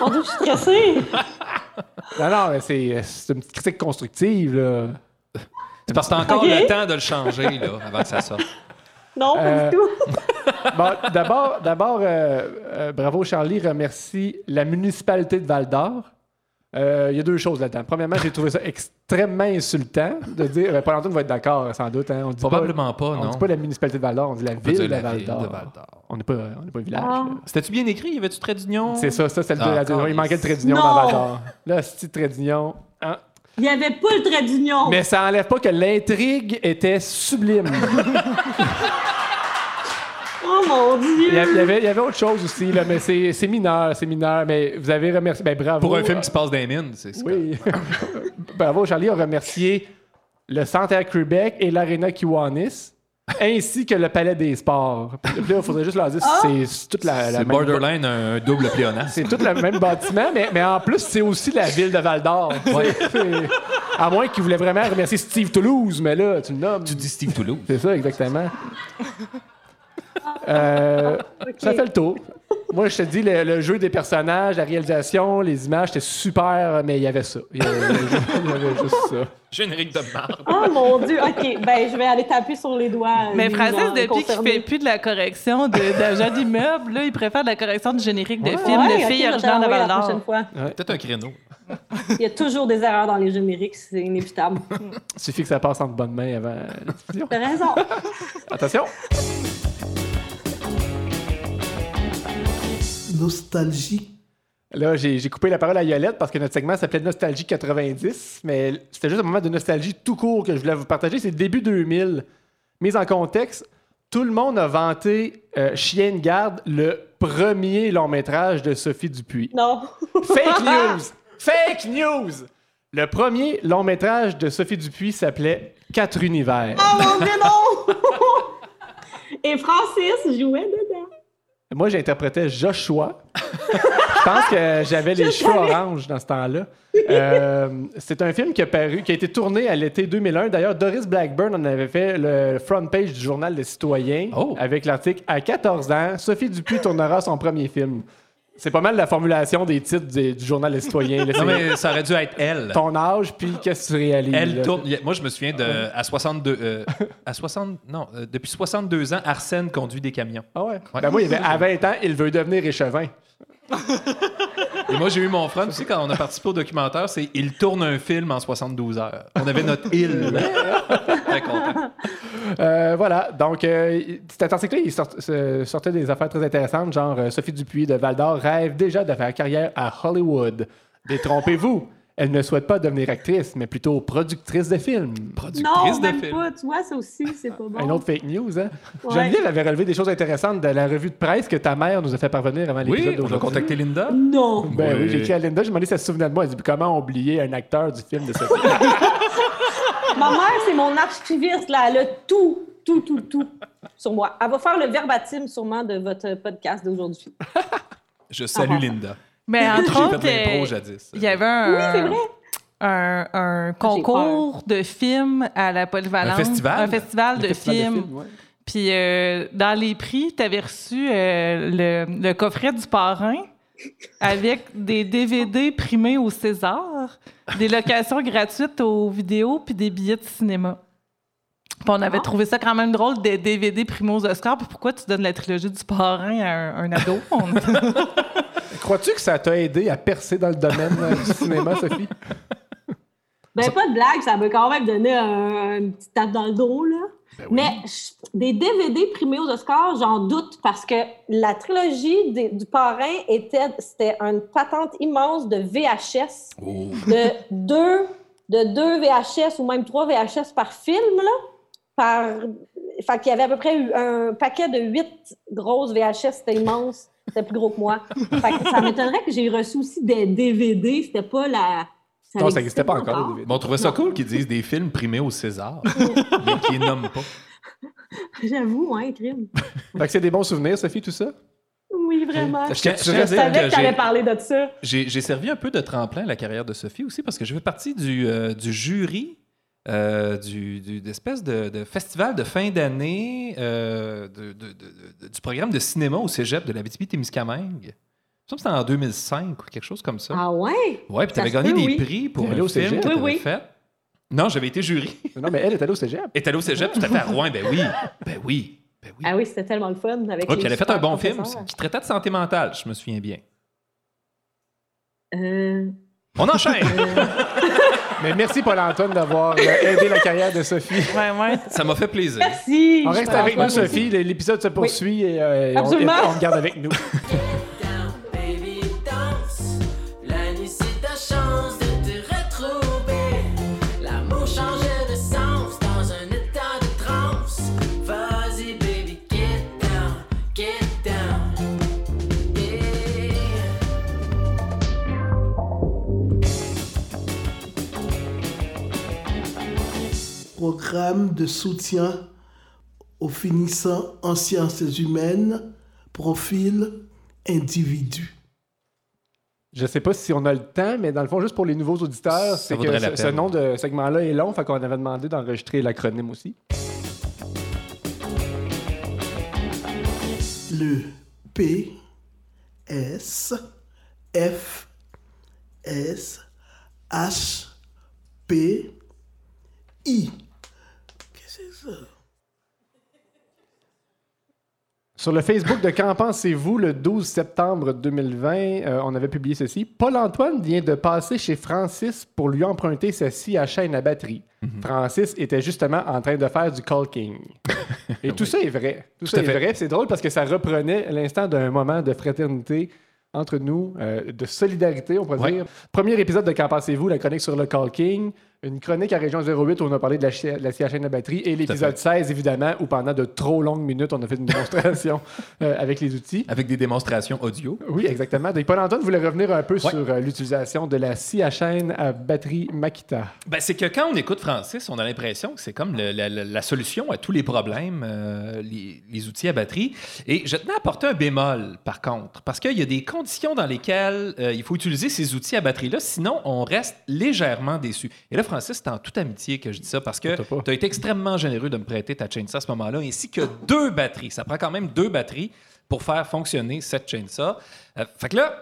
Mon Dieu, je suis stressée. Non, non, mais c'est, c'est une petite critique constructive, là. C'est parce que t'as encore le temps de le changer, là, avant que ça sorte. Non, pas Euh, du tout. Bon, d'abord, d'abord euh, euh, bravo Charlie, remercie la municipalité de Val d'Or. Euh, Il y a deux choses là-dedans. Premièrement, j'ai trouvé ça extrêmement insultant de dire. Ben, Paul-Antoine va être d'accord, sans doute. Hein, on dit Probablement pas, pas, non. On dit pas la municipalité de Val d'Or, on dit la On ville de la Val ville d'Or. de Val-d'Or. On n'est pas, on n'est pas un village. Ah. C'était-tu bien écrit? Y avait-tu trait d'union? C'est ça, ça, c'est le Ah, de la encore, Il manquait le trait d'union Non. dans Val d'Or. Là, c'est trait d'union. Hein? Il n'y avait pas le trait d'union. Mais ça enlève pas que l'intrigue était sublime. Oh mon Dieu! Il y, avait, il y autre chose aussi, là, mais c'est c'est mineur, c'est mineur. Mais vous avez remercié. Ben, bravo. Pour un film qui se passe dans les mines, c'est c'est Oui. bravo, Charlie a remercié le Centre Air Québec et l'Arena Kiwanis, ainsi que le Palais des Sports. Puis là, il faudrait juste leur dire Ah! c'est toute la, la C'est même- borderline un, double pléonasme. C'est tout le même bâtiment, mais, mais en plus, c'est aussi la ville de Val d'Or. À moins qu'ils voulaient vraiment remercier Steve Toulouse, mais là, tu le nommes. Tu dis Steve Toulouse. C'est ça, exactement. Euh, Ça fait le tour. Moi, je te dis, le, le jeu des personnages, la réalisation, les images, c'était super, mais il y avait ça. Il y avait, il y avait juste ça. Générique de marde. Oh mon Dieu! OK, ben je vais aller taper sur les doigts. Mais Francis, depuis qu'il fait plus de la correction de- d'agent d'immeuble, là, il préfère de la correction de générique de Ouais. film Ouais, de ok, filles vais originaires de Val d'Or. fois. Peut-être un créneau. Il y a toujours des erreurs dans les génériques, c'est inévitable. Il suffit que ça passe entre bonnes mains avant la diffusion. T'as raison. Attention! Nostalgie. Là, j'ai coupé la parole à Yolette parce que notre segment s'appelait Nostalgie 90, mais c'était juste un moment de nostalgie tout court que je voulais vous partager. C'est début 2000. Mise en contexte, tout le monde a vanté euh, Chien de garde, le premier long métrage de Sophie Dupuis. Non. Fake news! Fake news! Le premier long métrage de Sophie Dupuis s'appelait Quatre univers. Oh mon Dieu, non! Et Francis jouait dedans. Moi, j'interprétais Joshua. Je pense que j'avais les cheveux oranges dans ce temps-là. Euh, c'est un film qui a, paru, qui a été tourné à l'été 2001. D'ailleurs, Doris Blackburn en avait fait le front page du journal des citoyens Oh. avec l'article À 14 ans, Sophie Dupuis tournera son premier film. C'est pas mal la formulation des titres du, du journal des citoyens. là. Non, mais ça aurait dû être elle. ton âge, puis qu'est-ce que tu réalises. Elle là? tourne. Moi, je me souviens de. À 62. euh, à 60. Non, euh, depuis 62 ans, Arsène conduit des camions. Ah ouais? Ouais. Ben moi, il y avait, à 20 ans, il veut devenir échevin. Et moi, j'ai eu mon frère aussi quand on a participé au documentaire. C'est Il tourne un film en 72 heures. On avait notre île. Très content. Euh, voilà, donc euh, cet article-là, il sort- sortait des affaires très intéressantes, genre euh, Sophie Dupuis de Val d'Or rêve déjà de faire carrière à Hollywood. Détrompez-vous, elle ne souhaite pas devenir actrice, mais plutôt productrice de films. Non, Productrice de même film. pas. Tu vois, ça aussi, c'est pas bon. Un autre fake news, hein? Ouais. Geneviève avait relevé des choses intéressantes de la revue de presse que ta mère nous a fait parvenir avant l'épisode Oui, on a contacté Linda. Non. Ben oui, Oui. j'ai écrit à Linda, j'ai demandé si elle se souvenait de moi. Elle dit comment oublier un acteur du film de Sophie? Ma mère, c'est mon archiviste, là. Elle a tout, tout, tout, tout sur moi. Elle va faire le verbatim, sûrement, de votre podcast d'aujourd'hui. Je salue Ah. Linda. Mais J'ai entre fait autres, euh, jadis. il y avait un, Oui, c'est vrai. un, un concours de films à la Polyvalente. Un festival? Un festival de Festival de films. films, ouais. Puis euh, dans les prix, tu avais reçu euh, le, le coffret du parrain avec des DVD primés au César, des locations gratuites aux vidéos, puis des billets de cinéma. Puis on avait Ah. trouvé ça quand même drôle, des DVD primés aux Oscars. Puis pourquoi tu donnes la trilogie du parrain à un, un ado? On- Crois-tu que ça t'a aidé à percer dans le domaine euh, du cinéma, Sophie? Ben, pas de blague, ça m'a quand même donné un, une petite tape dans le dos, là. Ben Mais je- des DVD primés aux Oscars, j'en doute parce que la trilogie des- du parrain était, c'était une patente immense de VHS, Oh. de deux, de deux VHS ou même trois VHS par film, là. Par, fait qu'il y avait à peu près un paquet de huit grosses VHS, c'était immense, c'était plus gros que moi. Fait que ça m'étonnerait que j'ai reçu aussi des DVD, c'était pas la. Non, ça n'existait pas encore. Bon, on trouvait ça cool qu'ils disent des films primés au César, mais qu'ils nomment pas. J'avoue, hein, crime. Fait que c'est des bons souvenirs, Sophie, tout ça? Oui, vraiment. Je Je je dire savais que tu allais j'ai- parler de ça. J'ai servi un peu de tremplin à la carrière de Sophie aussi parce que je fais partie du, euh, du jury euh, du, du- d'espèce de, de festival de fin d'année euh, de- de- du programme de cinéma au cégep de la Je pense que c'était en 2005 ou quelque chose comme ça. Ah ouais? ouais, puis tu avais ça se gagné peut, des oui. prix pour au film cégep? que Oui, t'avais oui. fait. Non, j'avais été jury. Non, mais elle est allée au cégep. Et allé au cégep tout à fait à Rouen. Ben oui, ben oui, Ben oui. Ah oui, c'était tellement le fun avec Ouais, puis elle a fait un bon film qui traitait de santé mentale, je me souviens bien. Euh, On enchaîne! Mais merci, Paul-Antoine, d'avoir euh, aidé la carrière de Sophie. Ouais, ouais. Ça m'a fait plaisir. merci! On reste avec nous, Sophie. L'épisode se poursuit et, euh, et on, on te garde avec nous. Programme de soutien aux finissants en sciences humaines, profil individu. Je sais pas si on a le temps, mais dans le fond, juste pour les nouveaux auditeurs, c'est que ce, ce nom de segment-là est long, fait qu'on avait demandé d'enregistrer l'acronyme aussi. Le P S F S H P I. Qu'est-ce que c'est ça? Sur le Facebook de Qu'en pensez-vous, le 12 septembre 2020, euh, on avait publié ceci. Paul-Antoine vient de passer chez Francis pour lui emprunter sa scie à chaîne à batterie. Mhm. Francis était justement en train de faire du caulking. Et tout ça est vrai. Tout, ça est fait. vrai. C'est drôle parce que ça reprenait l'instant d'un moment de fraternité entre nous, euh, de solidarité, on pourrait Ouais. dire. Premier épisode de Qu'en pensez-vous, la chronique sur le caulking. Une chronique à Région 08 où on a parlé de la, chi- la chaîne à batterie. Et l'épisode 16, évidemment, où pendant de trop longues minutes, on a fait une démonstration euh, avec les outils. Avec des démonstrations audio. Oui, exactement. Donc, Paul-Antoine voulait revenir un peu Ouais. sur euh, l'utilisation de la scie à batterie Makita. Ben, c'est que quand on écoute Francis, on a l'impression que c'est comme le- la, solution à tous les problèmes, euh, les, les outils à batterie. Et je tenais à apporter un bémol, par contre, parce qu'il y a des conditions dans lesquelles il faut utiliser ces outils à batterie-là, sinon on reste légèrement déçu. Et là, Francis, c'est en toute amitié que je dis ça, parce que tu as été extrêmement généreux de me prêter ta chainsaw à ce moment-là, ainsi que deux batteries. Ça prend quand même deux batteries pour faire fonctionner cette chainsaw. Euh, fait que là,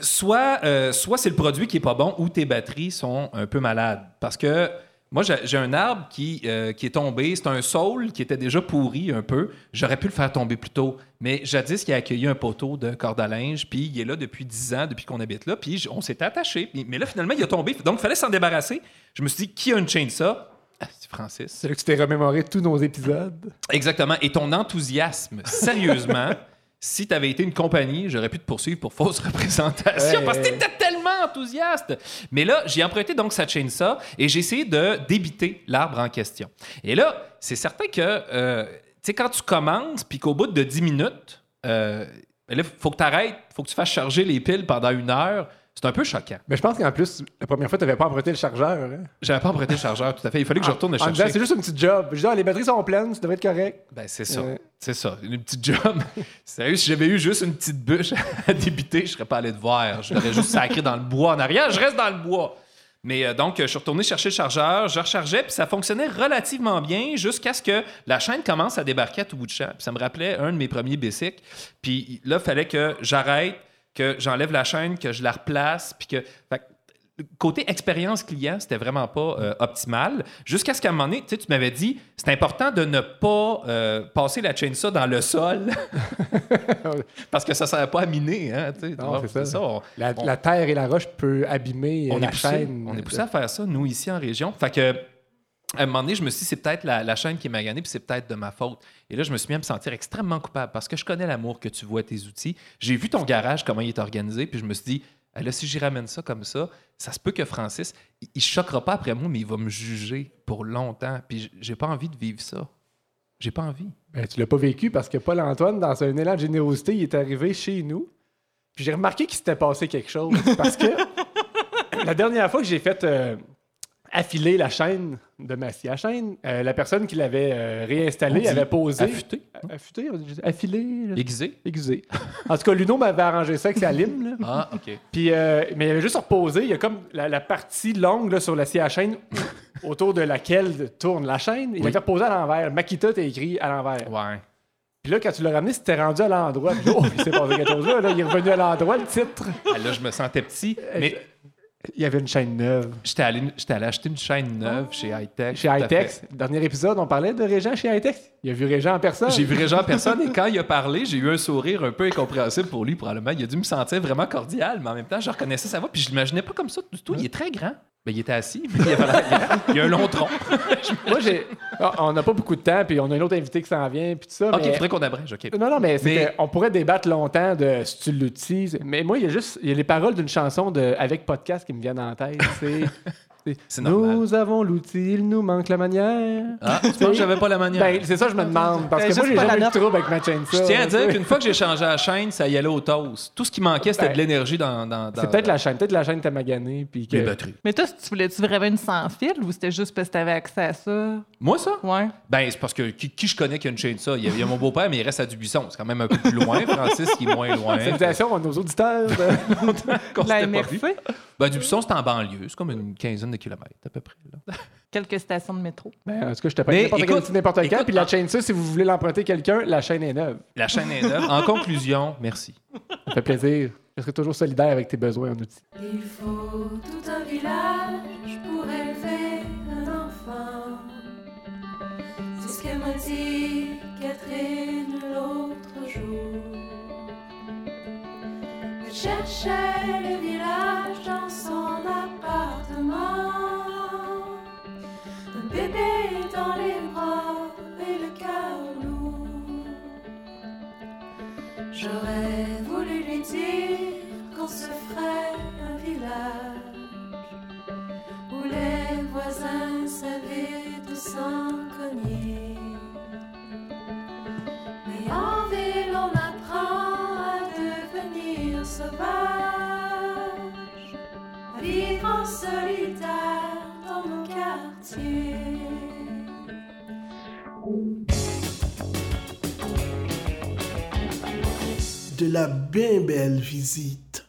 soit, euh, soit c'est le produit qui est pas bon ou tes batteries sont un peu malades. Parce que moi, j'ai un arbre qui, euh, qui est tombé. C'est un saule qui était déjà pourri un peu. J'aurais pu le faire tomber plus tôt. Mais jadis, il a accueilli un poteau de corde à linge. Puis il est là depuis 10 ans, depuis qu'on habite là. Puis on s'était attaché. Mais là, finalement, il a tombé. Donc, il fallait s'en débarrasser. Je me suis dit, qui a une chainsaw? Ah, c'est Francis. C'est là que tu t'es remémoré tous nos épisodes. Exactement. Et ton enthousiasme, sérieusement, si tu avais été une compagnie, j'aurais pu te poursuivre pour fausse représentation Ouais. parce que tu étais tellement enthousiaste. Mais là, j'ai emprunté donc sa chainsaw et j'ai essayé de débiter l'arbre en question. Et là, c'est certain que, euh, tu sais, quand tu commences puis qu'au bout de 10 minutes, euh, ben faut que tu arrêtes, faut que tu fasses charger les piles pendant une heure. C'est un peu choquant. Mais je pense qu'en plus, la première fois, tu n'avais pas emprunté le chargeur. Hein? J'avais pas emprunté le chargeur, tout à fait. Il fallait que je retourne le chercher. c'est juste un petit job. Je dis, ah, les batteries sont pleines, ça devrait être correct. Ben, c'est ça. Ouais. C'est ça. Une petite job. Sérieux, si j'avais eu juste une petite bûche à débiter, je serais pas allé te voir. Je l'aurais juste sacré dans le bois en arrière. Je reste dans le bois. Mais euh, donc, je suis retourné chercher le chargeur, je rechargeais, puis ça fonctionnait relativement bien jusqu'à ce que la chaîne commence à débarquer à tout bout de champ. Puis ça me rappelait un de mes premiers bicycles. Puis là, il fallait que j'arrête, que j'enlève la chaîne, que je la replace, puis que. fait Côté expérience client, c'était vraiment pas euh, optimal. Jusqu'à ce qu'à un moment donné, tu m'avais dit, c'est important de ne pas euh, passer la chainsaw dans le sol parce que ça ne sert pas à miner. Hein. Non, c'est ça. on, La, on- la terre et la roche peut abîmer on la est poussé, chaîne. on est poussé à faire ça, nous, ici en région. Fait que, à un moment donné, je me suis dit, c'est peut-être la, la chaîne qui est maganée, puis c'est peut-être de ma faute. Et là, je me suis mis à me sentir extrêmement coupable parce que je connais l'amour que tu vois à tes outils. J'ai vu ton garage, comment il est organisé, puis je me suis dit, Ah, là, si j'y ramène ça comme ça, ça se peut que Francis, il, il choquera pas après moi, mais il va me juger pour longtemps. Puis j'ai pas envie de vivre ça. J'ai pas envie. Ben, tu l'as pas vécu parce que Paul-Antoine, dans un élan de générosité, il est arrivé chez nous. Puis j'ai remarqué qu'il s'était passé quelque chose. Parce que la dernière fois que j'ai fait euh, affiler la chaîne de ma scie à chaîne, euh, la personne qui l'avait euh, dit avait posé. affûté, Affûté, on dit- affilé. là. Aiguisé. Aiguisé. En tout cas, Luno m'avait arrangé ça avec sa lime. Là. Ah, OK. Puis, euh, mais il avait juste reposé. Il y a comme la, la partie longue là, sur la scie à chaîne autour de laquelle tourne la chaîne. Il Oui. avait reposé à l'envers. Makita, t'es écrit à l'envers. Ouais. Puis là, quand tu l'as ramené, c'était rendu à l'endroit. Puis, oh, il s'est passé quelque chose là, là. Il est revenu à l'endroit, le titre. Ah, là, je me sentais petit. Mais Il y avait une chaîne neuve. J'étais allé, j'étais allé acheter une chaîne neuve chez Hightech. Chez fait. dernier épisode, on parlait de Régent chez Hightex. Il a vu Régent en personne. J'ai vu Régent en personne et quand il a parlé, j'ai eu un sourire un peu incompréhensible pour lui, probablement. Il a dû me sentir vraiment cordial, mais en même temps, je reconnaissais sa voix, puis je l'imaginais pas comme ça du tout. Il est très grand. Ben, il était assis, mais il, avait il a un long tronc. Moi, j'ai. Ah, on n'a pas beaucoup de temps, puis on a un autre invité qui s'en vient, puis tout ça. OK, il mais- faudrait qu'on abrège. OK. Non, non, mais, c'est Mais- on pourrait débattre longtemps de si tu l'utilises. Mais moi, il y a juste il y a les paroles d'une chanson de avec podcast qui me viennent en tête. C'est, c'est, C'est normal. Nous avons l'outil, il nous manque la manière. Ah, tu penses que j'avais pas la manière? Ben, c'est ça, que je me demande. Parce Ben, que moi, j'ai jamais eu de trouble avec ma chaîne. je tiens à dire qu'une fois que j'ai changé la chaîne, ça y allait au toast. Tout ce qui manquait, c'était Ben, de l'énergie dans, dans, dans- C'est peut-être la chaîne. Peut-être la chaîne t'a magané. Puis que... les batteries. Mais toi, tu voulais-tu vraiment une sans fil ou c'était juste parce que t'avais accès à ça? Moi, ça? Ouais. Ben, c'est parce que qui, qui je connais qui a une chaîne de ça? Il y a, il y a mon beau-père, mais il reste à Dubuisson. C'est quand même un peu plus loin. Francis, qui est moins loin. Salutations à nos auditeurs. La. MRC? Ben, Dubuisson, c'est en banlieue. C'est comme une quinzaine de kilomètres, à peu près. là. Quelques stations de métro. ben, en tout cas, je te pas Mais n'importe quel- Puis la chaîne ça, si vous voulez l'emprunter quelqu'un, la chaîne est neuve. La chaîne est neuve. En conclusion, merci. Ça fait plaisir. Je serai toujours solidaire avec tes besoins en outils. Il faut tout un village pour élever un enfant. C'est ce que m'a dit Catherine l'autre jour. Cherchait le village dans son appartement. Un bébé dans les bras et le cœur lourd. J'aurais La bien belle visite.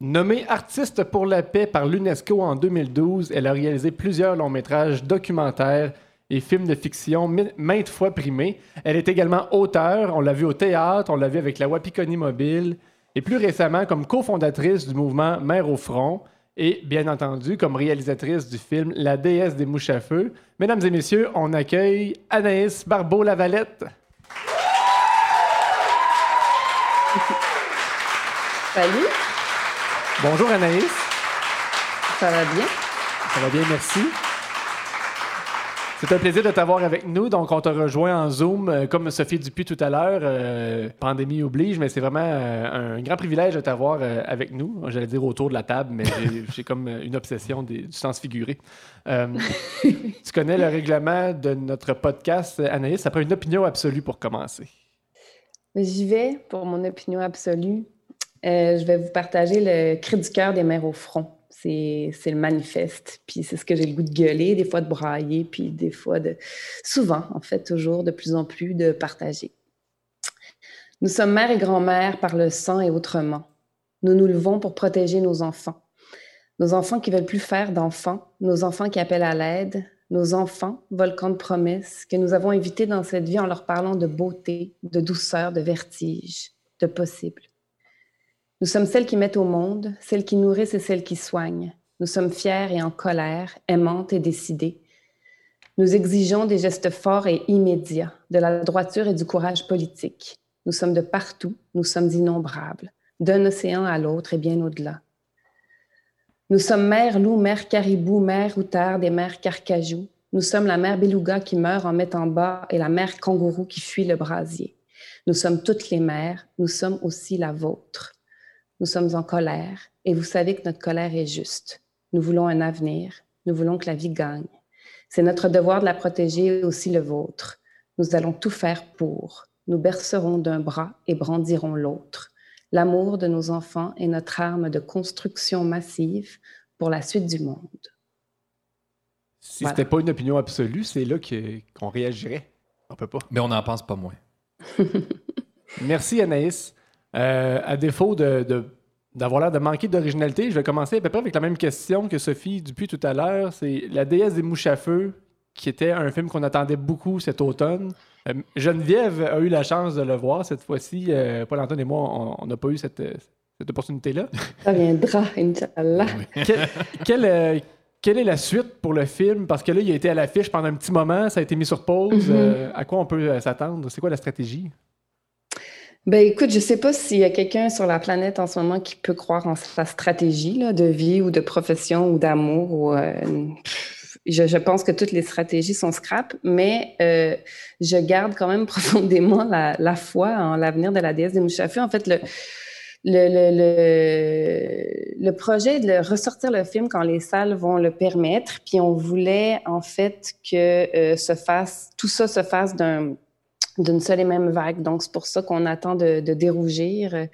Nommée artiste pour la paix par l'UNESCO en 2012, elle a réalisé plusieurs longs métrages documentaires et films de fiction maintes fois primés. Elle est également auteure, on l'a vu au théâtre, on l'a vu avec la Wapikoni Mobile, et plus récemment comme cofondatrice du mouvement Mère au front, et bien entendu comme réalisatrice du film La déesse des mouches à feu. Mesdames et messieurs, on accueille Anaïs Barbeau-Lavalette. Salut, Bonjour Anaïs, ça va bien? ça va bien, merci. C'est un plaisir de t'avoir avec nous. Donc, on te rejoint en Zoom, euh, comme Sophie Dupuis tout à l'heure. Euh, pandémie oblige, mais c'est vraiment euh, un grand privilège de t'avoir euh, avec nous. J'allais dire autour de la table, mais j'ai- comme une obsession des- du sens figuré. Tu connais le règlement de notre podcast, Anaïs? Ça prend une opinion absolue pour commencer. J'y vais pour mon opinion absolue. Euh, je vais vous partager le cri du cœur des mères au front. C'est le manifeste. Puis c'est ce que j'ai le goût de gueuler, des fois de brailler, puis des fois de. Souvent, en fait, toujours, de plus en plus, de partager. Nous sommes mères et grand-mères par le sang et autrement. Nous nous levons pour protéger nos enfants. Nos enfants qui veulent plus faire d'enfants, nos enfants qui appellent à l'aide, nos enfants, volcans de promesses, que nous avons invités dans cette vie en leur parlant de beauté, de douceur, de vertige, de possible. Nous sommes celles qui mettent au monde, celles qui nourrissent et celles qui soignent. Nous sommes fières et en colère, aimantes et décidées. Nous exigeons des gestes forts et immédiats, de la droiture et du courage politique. Nous sommes de partout, nous sommes innombrables, d'un océan à l'autre et bien au-delà. Nous sommes mère loup, mère caribou, mère outarde et mère carcajou. Nous sommes la mère beluga qui meurt en mettant bas et la mère kangourou qui fuit le brasier. Nous sommes toutes les mères, nous sommes aussi la vôtre. Nous sommes en colère et vous savez que notre colère est juste. Nous voulons un avenir, nous voulons que la vie gagne. C'est notre devoir de la protéger et aussi le vôtre. Nous allons tout faire pour. Nous bercerons d'un bras et brandirons l'autre. L'amour de nos enfants est notre arme de construction massive pour la suite du monde. Si Voilà. c'était pas une opinion absolue, c'est là que- qu'on réagirait. On peut pas. Mais on n'en pense pas moins. Merci Anaïs. Euh, à défaut de, de- d'avoir l'air de manquer d'originalité, je vais commencer à peu près avec la même question que Sophie depuis tout à l'heure. C'est La déesse des mouches à feu, qui était un film qu'on attendait beaucoup cet automne. Euh, Geneviève a eu la chance de le voir cette fois-ci. Euh, Paul-Antoine et moi, on- n'a pas eu cette, cette opportunité-là. Ça viendra, Inch'Allah. Quelle, quelle, euh, quelle est la suite pour le film? Parce que là, il a été à l'affiche pendant un petit moment, ça a été mis sur pause. Mhm. Euh, à quoi on peut s'attendre? C'est quoi la stratégie? Ben écoute, je sais pas s'il y a quelqu'un sur la planète en ce moment qui peut croire en sa stratégie là, de vie ou de profession ou d'amour. Ou, euh, je, je pense que toutes les stratégies sont scrap, mais euh, je garde quand même profondément la, la foi en l'avenir de la déesse des Mouchafus. En fait, le, le, le, le, projet de ressortir le film quand les salles vont le permettre. Puis on voulait en fait que euh, se fasse, tout ça se fasse d'un d'une seule et même vague. Donc, c'est pour ça qu'on attend de, dérougir euh,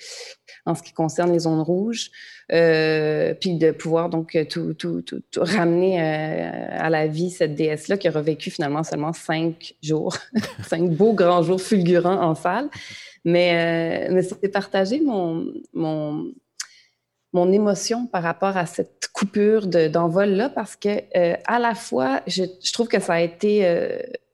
en ce qui concerne les zones rouges, euh, puis de pouvoir donc tout, tout, tout, ramener euh, à la vie cette déesse-là qui a revécu finalement seulement cinq jours, cinq beaux grands jours fulgurants en salle. Mais, mais c'était partager mon, mon, mon émotion par rapport à cette coupure de- d'envol-là parce que à la fois, je, je trouve que ça a été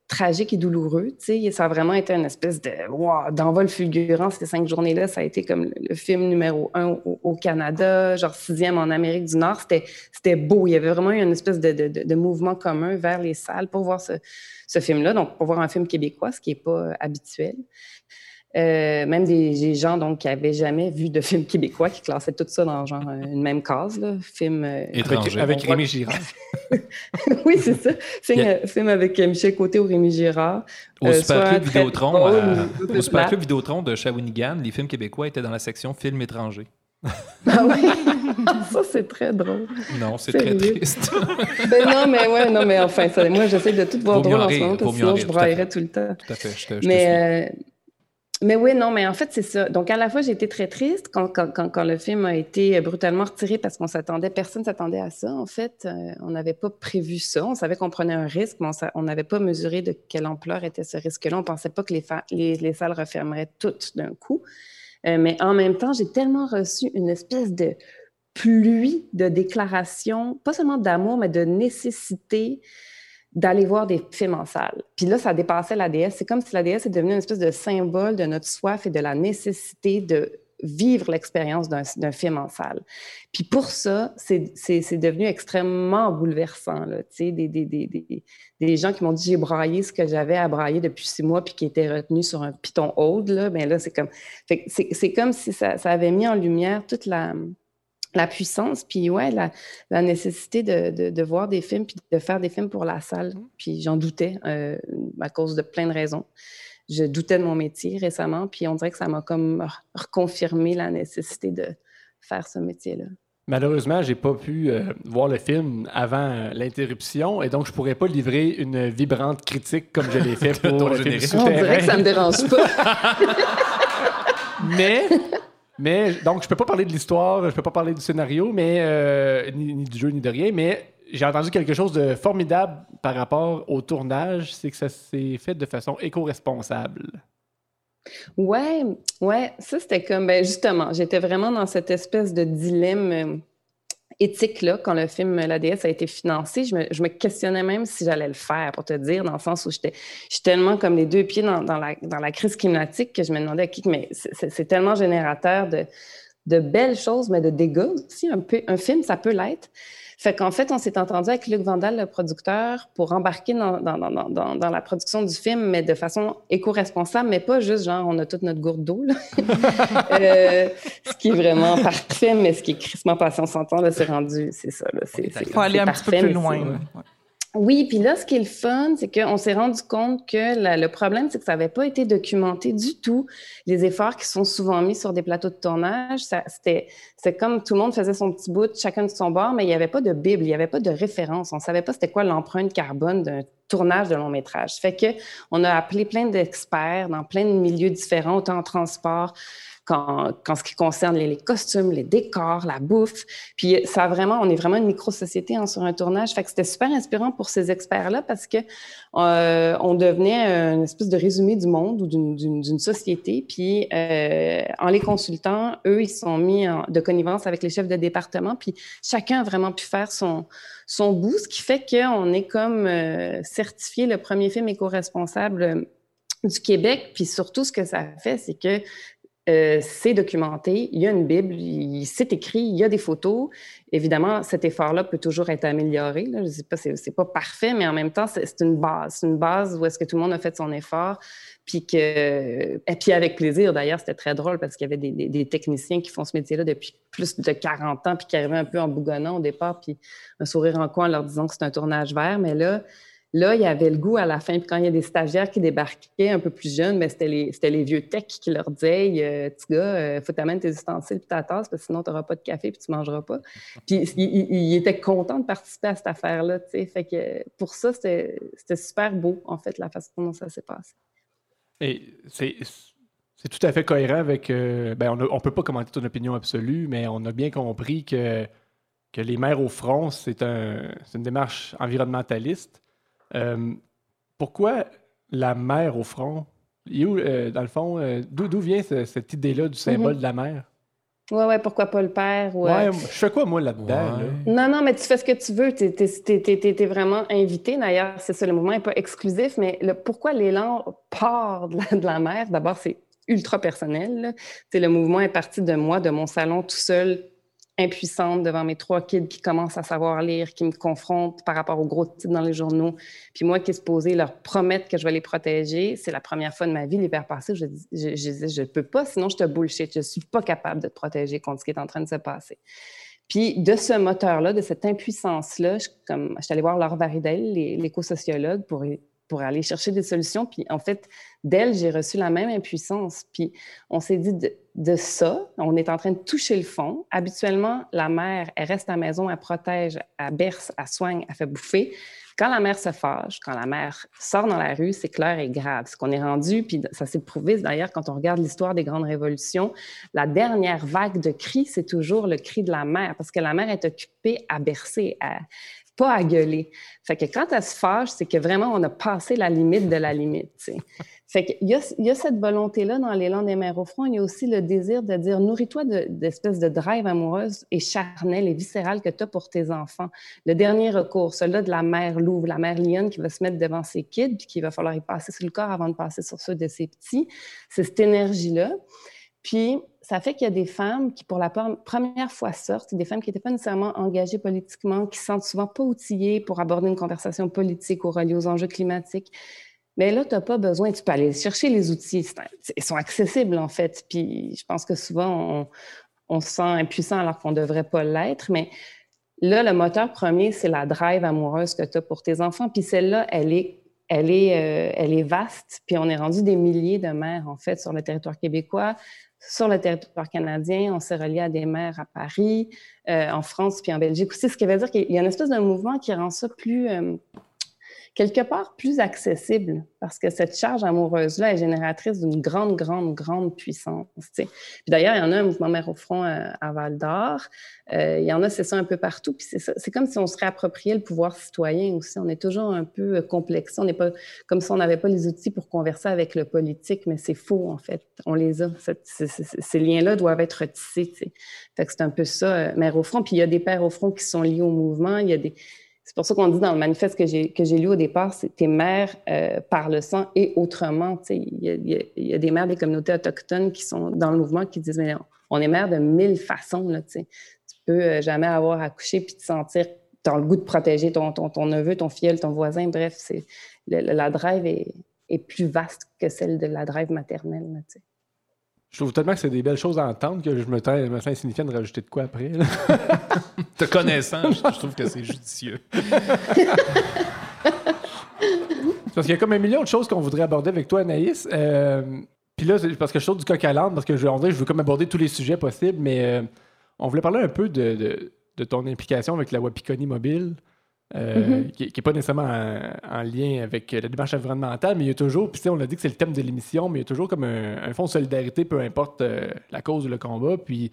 tragique et douloureux. Tu sais, ça a vraiment été une espèce de wow, d'envol fulgurant ces cinq journées-là. Ça a été comme le, film numéro un au, Canada, genre sixième en Amérique du Nord. C'était beau. Il y avait vraiment eu une espèce de, de mouvement commun vers les salles pour voir ce, ce film-là. Donc, pour voir un film québécois, ce qui n'est pas euh, habituel. Euh, même des, des gens donc, qui n'avaient jamais vu de film québécois qui classaient tout ça dans genre euh, une même case, là. film euh, Avec, Rémi Girard. oui, c'est ça. Film, film avec Michel Côté ou Rémi Girard. Au Euh, Super Club Vidéotron, au Super. Club Vidéotron de Shawinigan, les films québécois étaient dans la section films étrangers. Ah oui, ça c'est très drôle. Non, c'est très triste. Ben non, mais ouais, non, mais enfin, ça- moi j'essaie de tout voir Vaut drôle en ce moment parce que sinon rire, je braillerais tout le temps. Tout à fait, je te, je. Mais, mais oui, non, mais en fait, c'est ça. Donc, à la fois, j'ai été très triste quand, le film a été brutalement retiré parce qu'on s'attendait, personne s'attendait à ça, en fait. Euh, on n'avait pas prévu ça. On savait qu'on prenait un risque, mais on n'avait pas mesuré de quelle ampleur était ce risque-là. On pensait pas que les salles refermeraient toutes d'un coup. Euh, mais en même temps, j'ai tellement reçu une espèce de pluie de déclarations, pas seulement d'amour, mais de nécessité d'aller voir des films en salle. Puis là, ça dépassait la déesse. C'est comme si la déesse est devenue une espèce de symbole de notre soif et de la nécessité de vivre l'expérience d'un film en salle. Puis pour ça, c'est devenu extrêmement bouleversant. Là. Des, des, des, des, gens qui m'ont dit j'ai braillé ce que j'avais à brailler depuis six mois puis qui étaient retenus sur un piton hold. Là. Ben là, c'est comme, c'est comme si ça, ça avait mis en lumière toute la, la puissance, puis ouais, la, la nécessité de, de, de voir des films, puis de faire des films pour la salle. Puis j'en doutais euh, à cause de plein de raisons. Je doutais de mon métier récemment, puis on dirait que ça m'a comme re- reconfirmé la nécessité de faire ce métier-là. Malheureusement, j'ai pas pu euh, voir le film avant euh, l'interruption et donc je pourrais pas livrer une vibrante critique comme je l'ai fait pour le film générique. On dirait que ça me dérange pas. Mais, mais donc je peux pas parler de l'histoire, je peux pas parler du scénario, mais euh, ni, ni du jeu ni de rien, mais j'ai entendu quelque chose de formidable par rapport au tournage, c'est que ça s'est fait de façon éco-responsable. Ouais, ouais, ça c'était comme, ben justement, j'étais vraiment dans cette espèce de dilemme euh, éthique-là quand le film La a été financé. Je me, questionnais même si j'allais le faire, pour te dire, dans le sens où j'étais tellement comme les deux pieds dans, la, dans la crise climatique que je me demandais, OK, mais c'est- c'est c'est tellement générateur de, de belles choses, mais de dégâts aussi. Un, peu, un film, ça peut l'être. Fait qu'en fait, on s'est entendu avec Luc Vandal, le producteur, pour embarquer dans, dans, dans, dans, dans la production du film, mais de façon éco-responsable, mais pas juste genre on a toute notre gourde d'eau. là. Euh, ce qui est vraiment parfait, mais ce qui est crissement pas, si on s'entend, là, c'est rendu, c'est ça. Là, c'est, faut aller un petit peu parfait, plus loin. Oui, puis là, ce qui est le fun, c'est qu'on s'est rendu compte que le problème, c'est que ça n'avait pas été documenté du tout. Les efforts qui sont souvent mis sur des plateaux de tournage, c'était c'est comme tout le monde faisait son petit bout, chacun de son bord, mais il n'y avait pas de Bible, il n'y avait pas de référence. On ne savait pas c'était quoi l'empreinte carbone d'un tournage de long métrage. Fait que on a appelé plein d'experts dans plein de milieux différents, autant en transport qu'en qu'en ce qui concerne les, costumes, les décors, la bouffe. Puis ça a vraiment, on est vraiment une micro-société hein, sur un tournage. Fait que c'était super inspirant pour ces experts-là parce que euh, on devenait une espèce de résumé du monde ou d'une- société. Puis euh, en les consultant, eux, ils sont mis en, de connivence avec les chefs de département. Puis chacun a vraiment pu faire son, son bout, ce qui fait qu'on est comme euh, certifié le premier film éco-responsable euh, du Québec. Puis surtout, ce que ça fait, c'est que euh, c'est documenté, il y a une Bible, c'est écrit, il y a des photos. Évidemment, cet effort-là peut toujours être amélioré. Je ne sais pas, c'est c'est pas parfait, mais en même temps, c'est une base. C'est une base où est-ce que tout le monde a fait son effort. Puis, que, et puis avec plaisir, d'ailleurs, c'était très drôle parce qu'il y avait des techniciens qui font ce métier-là depuis plus de 40 ans, puis qui arrivaient un peu en bougonnant au départ, puis un sourire en coin en leur disant que c'est un tournage vert. Mais là, Là, il y avait le goût à la fin. Puis quand il y a des stagiaires qui débarquaient un peu plus jeunes, mais c'était les, les vieux techs qui leur disaient euh, petit gars, euh, faut t'amener tes ustensiles et ta tasse, parce que sinon, tu n'auras pas de café puis tu ne mangeras pas. Puis il, il- il était content de participer à cette affaire-là. tu. Fait que pour ça, c'était super beau, en fait, la façon dont ça s'est passé. Et c'est c'est tout à fait cohérent avec. euh, ben, on ne peut pas commenter ton opinion absolue, mais on a bien compris que, que les maires au front, c'est un, une démarche environnementaliste. Euh, pourquoi la mer au front? Où, euh, dans le fond, euh, d'où vient ce- cette idée-là du symbole de la mer? Ouais, ouais, pourquoi pas le père? Ouais, je fais quoi, moi, là-dedans? là? Non, non, mais tu fais ce que tu veux. Tu es, vraiment invité. D'ailleurs, c'est ça, le mouvement n'est pas exclusif, mais le, pourquoi l'élan part de la, de la mer? D'abord, c'est ultra personnel. là. Le mouvement est parti de moi, de mon salon tout seul, impuissante devant mes trois kids qui commencent à savoir lire, qui me confrontent par rapport aux gros titres dans les journaux. Puis moi qui est supposé leur promettre que je vais les protéger, c'est la première fois de ma vie l'hiver passé je, je, je disais, je peux pas, sinon je te bullshit. Je suis pas capable de te protéger contre ce qui est en train de se passer. Puis de ce moteur-là, de cette impuissance-là, je, je suis allée voir Laure Varidel, l'éco-sociologue, pour, pour aller chercher des solutions. Puis en fait, d'elle, j'ai reçu la même impuissance. Puis on s'est dit de, ça, on est en train de toucher le fond. Habituellement, la mère, elle reste à la maison, elle protège, elle berce, elle soigne, elle fait bouffer. Quand la mère se fâche, quand la mère sort dans la rue, c'est clair et grave. Ce qu'on est rendu, puis ça s'est prouvé d'ailleurs quand on regarde l'histoire des grandes révolutions, la dernière vague de cris, c'est toujours le cri de la mère, parce que la mère est occupée à bercer, à, pas à gueuler. Fait que quand elle se fâche, c'est que vraiment, on a passé la limite de la limite. tu sais. Fait qu'il y a, cette volonté-là dans l'élan des mères au front. Il y a aussi le désir de dire nourris-toi de- d'espèces de, drive amoureuse et charnelle et viscérale que tu as pour tes enfants. Le dernier recours, celui-là de la mère louve, la mère lionne qui va se mettre devant ses kids puis qu'il va falloir y passer sur le corps avant de passer sur ceux de ses petits. C'est cette énergie-là. Puis, ça fait qu'il y a des femmes qui, pour la pre- première fois, sortent, des femmes qui n'étaient pas nécessairement engagées politiquement, qui se sentent souvent pas outillées pour aborder une conversation politique ou reliée aux enjeux climatiques. Mais là, tu n'as pas besoin, tu peux aller chercher les outils. Ils sont accessibles, en fait. Puis, je pense que souvent, on, on se sent impuissant alors qu'on ne devrait pas l'être. Mais là, le moteur premier, c'est la drive amoureuse que tu as pour tes enfants. Puis celle-là, elle est, elle, est, euh, elle est vaste. Puis on est rendu des milliers de mères, en fait, sur le territoire québécois. Sur le territoire canadien, on s'est relié à des mères à Paris, euh, en France, puis en Belgique aussi. Ce qui veut dire qu'il y a une espèce de mouvement qui rend ça plus, euh, quelque part, plus accessible. Parce que cette charge amoureuse-là est génératrice d'une grande, grande, grande puissance. d'ailleurs, il y en a un mouvement Mère au front euh, à Val d'Or. Euh, il y en a, c'est ça un peu partout. C'est comme si on se réappropriait le pouvoir citoyen aussi. On est toujours un peu euh, complexé. On n'est pas comme si on n'avait pas les outils pour converser avec le politique, mais c'est faux, en fait. On les a. Ces- liens-là doivent être tissés. c'est un peu ça, Mère au front. Puis il y a des pères au front qui sont liés au mouvement. Il y a des. C'est pour ça qu'on dit dans le manifeste que j'ai lu au départ, c'est tes mères euh, par le sang et autrement. Il y, y a- des mères des communautés autochtones qui sont dans le mouvement qui disent mais on, est mère de mille façons. Là, tu peux euh, jamais avoir accouché puis te sentir dans le goût de protéger ton, neveu, ton filleul, ton voisin. Bref, c'est la drive est, est plus vaste que celle de la drive maternelle. là. Je trouve tellement que c'est des belles choses à entendre que je me, me sens insignifiant de rajouter de quoi après. Te connaissant, je, je trouve que c'est judicieux. Parce qu'il y a comme un million de choses qu'on voudrait aborder avec toi, Anaïs. Euh, Puis là, parce que je saute du coq à l'âne, parce que je, on dirait je veux comme aborder tous les sujets possibles, mais euh, on voulait parler un peu de, de- de ton implication avec la Wapikoni Mobile, euh, Mhm. qui n'est pas nécessairement en, en lien avec la démarche environnementale, mais il y a toujours, puis on l'a dit que c'est le thème de l'émission, mais il y a toujours comme un, un fond de solidarité, peu importe euh, la cause ou le combat. Puis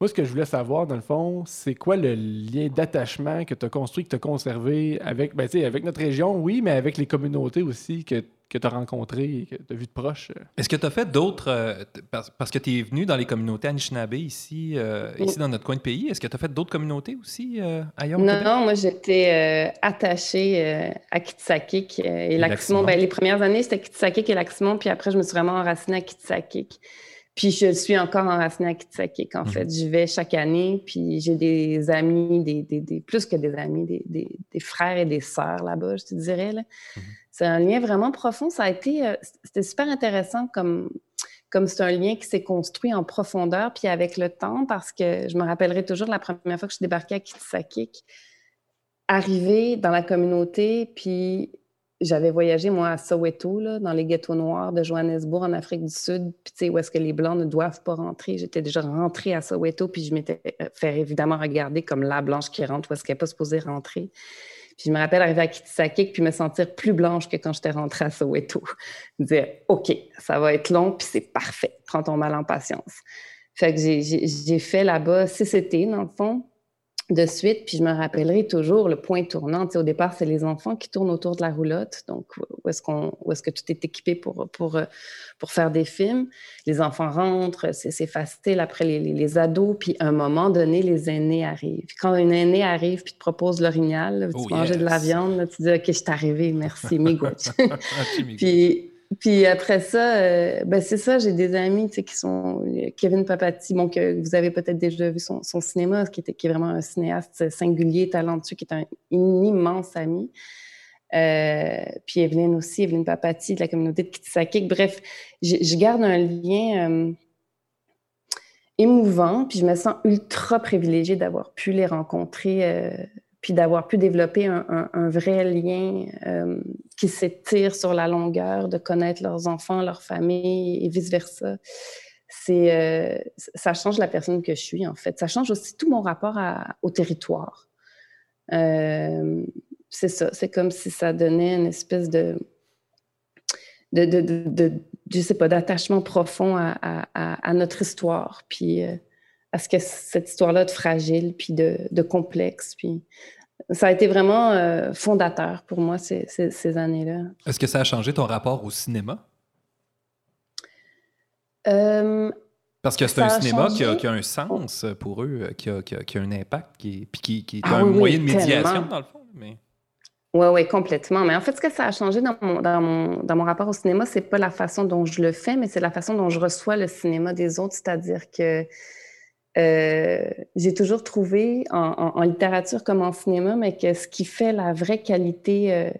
moi, ce que je voulais savoir, dans le fond, c'est quoi le lien d'attachement que tu as construit, que tu as conservé avec, ben, tu sais, avec notre région, oui, mais avec les communautés aussi que, que tu as rencontrées et que tu as vues de proche? Est-ce que tu as fait d'autres. euh, parce, parce que tu es venu dans les communautés Anishinaabe ici, euh, Oui. ici dans notre coin de pays. Est-ce que tu as fait d'autres communautés aussi euh, ailleurs Non, non, moi j'étais euh, attachée euh, à Kitsakik et Lac-Simon. Lac-Simon. Ben, les premières années, c'était Kitsakik et Lac-Simon, puis après, je me suis vraiment enracinée à Kitsakik. Puis je suis encore enracinée à Kitsakik, en Mhm. fait. J'y vais chaque année, puis j'ai des amis, des, des, des- plus que des amis, des, frères et des sœurs là-bas, je te dirais. là. C'est un lien vraiment profond. Ça a été, euh, c'était super intéressant comme, comme c'est un lien qui s'est construit en profondeur, puis avec le temps, parce que je me rappellerai toujours la première fois que je suis débarquée à Kitsakik, arriver dans la communauté, puis j'avais voyagé, moi, à Soweto, là, dans les ghettos noirs de Johannesburg, en Afrique du Sud, puis tu sais, où est-ce que les Blancs ne doivent pas rentrer? J'étais déjà rentrée à Soweto, puis je m'étais euh, fait évidemment regarder comme la blanche qui rentre, où est-ce qu'elle n'est pas supposée rentrer. Puis je me rappelle arriver à Kitisakik, puis me sentir plus blanche que quand j'étais rentrée à Soweto. Me dire, OK, ça va être long, puis c'est parfait. Prends ton mal en patience. Fait que j'ai fait là-bas six étés, dans le fond de suite, puis je me rappellerai toujours le point tournant. Tu sais, au départ, c'est les enfants qui tournent autour de la roulotte, donc où est-ce qu'on, où est-ce que tout est équipé pour, pour, pour faire des films. Les enfants rentrent, c'est, c'est facile. Après, les, les, les ados, puis à un moment donné, les aînés arrivent. Quand un aîné arrive puis te propose l'orignal, là, tu Oh, manges de la viande, là, tu dis, OK, je suis arrivé, merci, miigwech. Puis, puis après ça, euh, ben c'est ça, j'ai des amis qui sont Kevin Papati, bon, que vous avez peut-être déjà vu son, cinéma, qui, était, est vraiment un cinéaste singulier, talentueux, qui est un, immense ami. Euh, puis Evelyne aussi, Evelyne Papati de la communauté de Kitisakik. Bref, je, garde un lien euh, émouvant, puis je me sens ultra privilégiée d'avoir pu les rencontrer, puis d'avoir pu développer un, vrai lien euh, qui s'étire sur la longueur, de connaître leurs enfants, leurs familles et vice-versa. Euh, ça change la personne que je suis, en fait. Ça change aussi tout mon rapport au territoire. Euh, c'est ça. C'est comme si ça donnait une espèce de, de, de, je sais pas, d'attachement profond à, notre histoire, puis à ce que cette histoire-là de fragile, puis de, de complexe, puis ça a été vraiment euh, fondateur pour moi ces, ces, ces années-là. Est-ce que ça a changé ton rapport au cinéma? Euh, Parce que c'est un cinéma qui a, changé. qui a un sens pour eux, euh, qui a, qui a- qui a un impact, qui est, puis qui, qui est Ah un oui, moyen de médiation, tellement. dans le fond. Mais... Oui, oui, complètement. Mais en fait, ce que ça a changé dans mon, dans mon, dans mon rapport au cinéma, c'est pas la façon dont je le fais, mais c'est la façon dont je reçois le cinéma des autres. C'est-à-dire que euh, j'ai toujours trouvé en, littérature comme en cinéma, mais que ce qui fait la vraie qualité euh,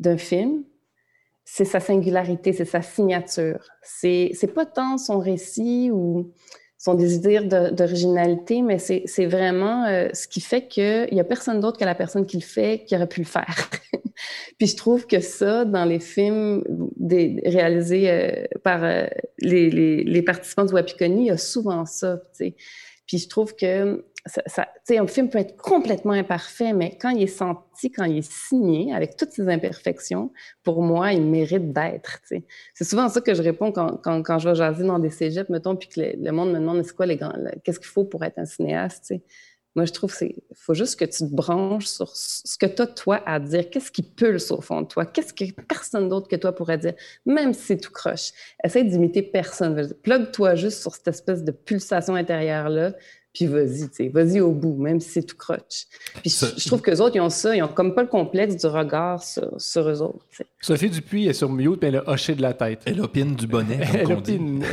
d'un film, c'est sa singularité, c'est sa signature. C'est pas tant son récit ou son désir d'originalité, mais c'est vraiment euh, ce qui fait qu'il n'y a personne d'autre que la personne qui le fait qui aurait pu le faire. Puis je trouve que ça, dans les films des, réalisés euh, par euh, les, les, les participants du Wapikoni, il y a souvent ça. tu sais. Puis je trouve que ça, ça- un film peut être complètement imparfait, mais quand il est senti, quand il est signé, avec toutes ses imperfections, pour moi, il mérite d'être. C'est souvent ça que je réponds quand, je vais jaser dans des cégeps, mettons, puis que le, monde me demande c'est quoi les grands- qu'est-ce qu'il faut pour être un cinéaste. Moi, je trouve c'est faut juste que tu te branches sur ce que tu as, toi, à dire. Qu'est-ce qui pulse au fond de toi? Qu'est-ce que personne d'autre que toi pourrait dire, même si c'est tout croche? Essaye d'imiter personne. Plug-toi juste sur cette espèce de pulsation intérieure-là, puis vas-y, tu sais, vas-y au bout, même si c'est tout croche. Puis je, Ça- je trouve que les autres, ils ont ça, ils ont comme pas le complexe du regard sur, sur eux autres. Sophie Dupuis est sur mute, mais elle a hoché de la tête. Elle opine du bonnet, Elle dit. opine.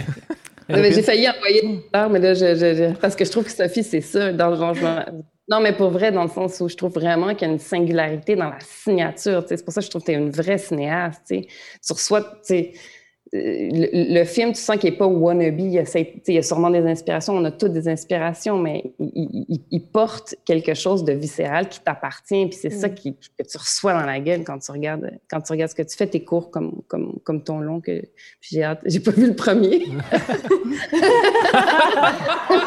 Elle. J'ai failli envoyer une fleur, mais là, je, je- je- parce que je trouve que Sophie, c'est ça, dans le me- Non, mais pour vrai, dans le sens où je trouve vraiment qu'il y a une singularité dans la signature. C'est pour ça que je trouve que tu es une vraie cinéaste. tu sais. Tu reçois, tu sais, euh, le, le film, tu sens qu'il n'est pas wannabe. Il il y a sûrement des inspirations, on a toutes des inspirations, mais il, il- il- il porte quelque chose de viscéral qui t'appartient. Puis c'est ça qui, que tu reçois dans la gueule quand tu regardes, quand tu regardes ce que tu fais, tes cours comme, comme, comme ton long. Que, puis j'ai hâte. J'ai pas vu le premier.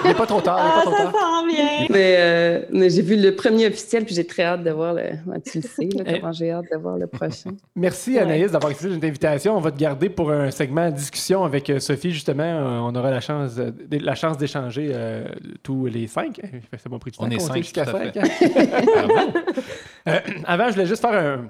Il n'est pas trop tard. il est pas Ah, trop ça tard. sent bien! Mais, euh, mais j'ai vu le premier officiel, puis j'ai très hâte de voir le. ouais, tu le sais, là, Eh. comment j'ai hâte de voir le prochain. Merci Ouais. Anaïs d'avoir accepté notre invitation. On va te garder pour un segment discussion avec euh, Sophie, justement. Euh, On aura la chance, la chance d'échanger euh, tous les cinq. Ça m'a pris du temps On est cinq, jusqu'à cinq, hein. Euh, avant, je voulais juste faire un,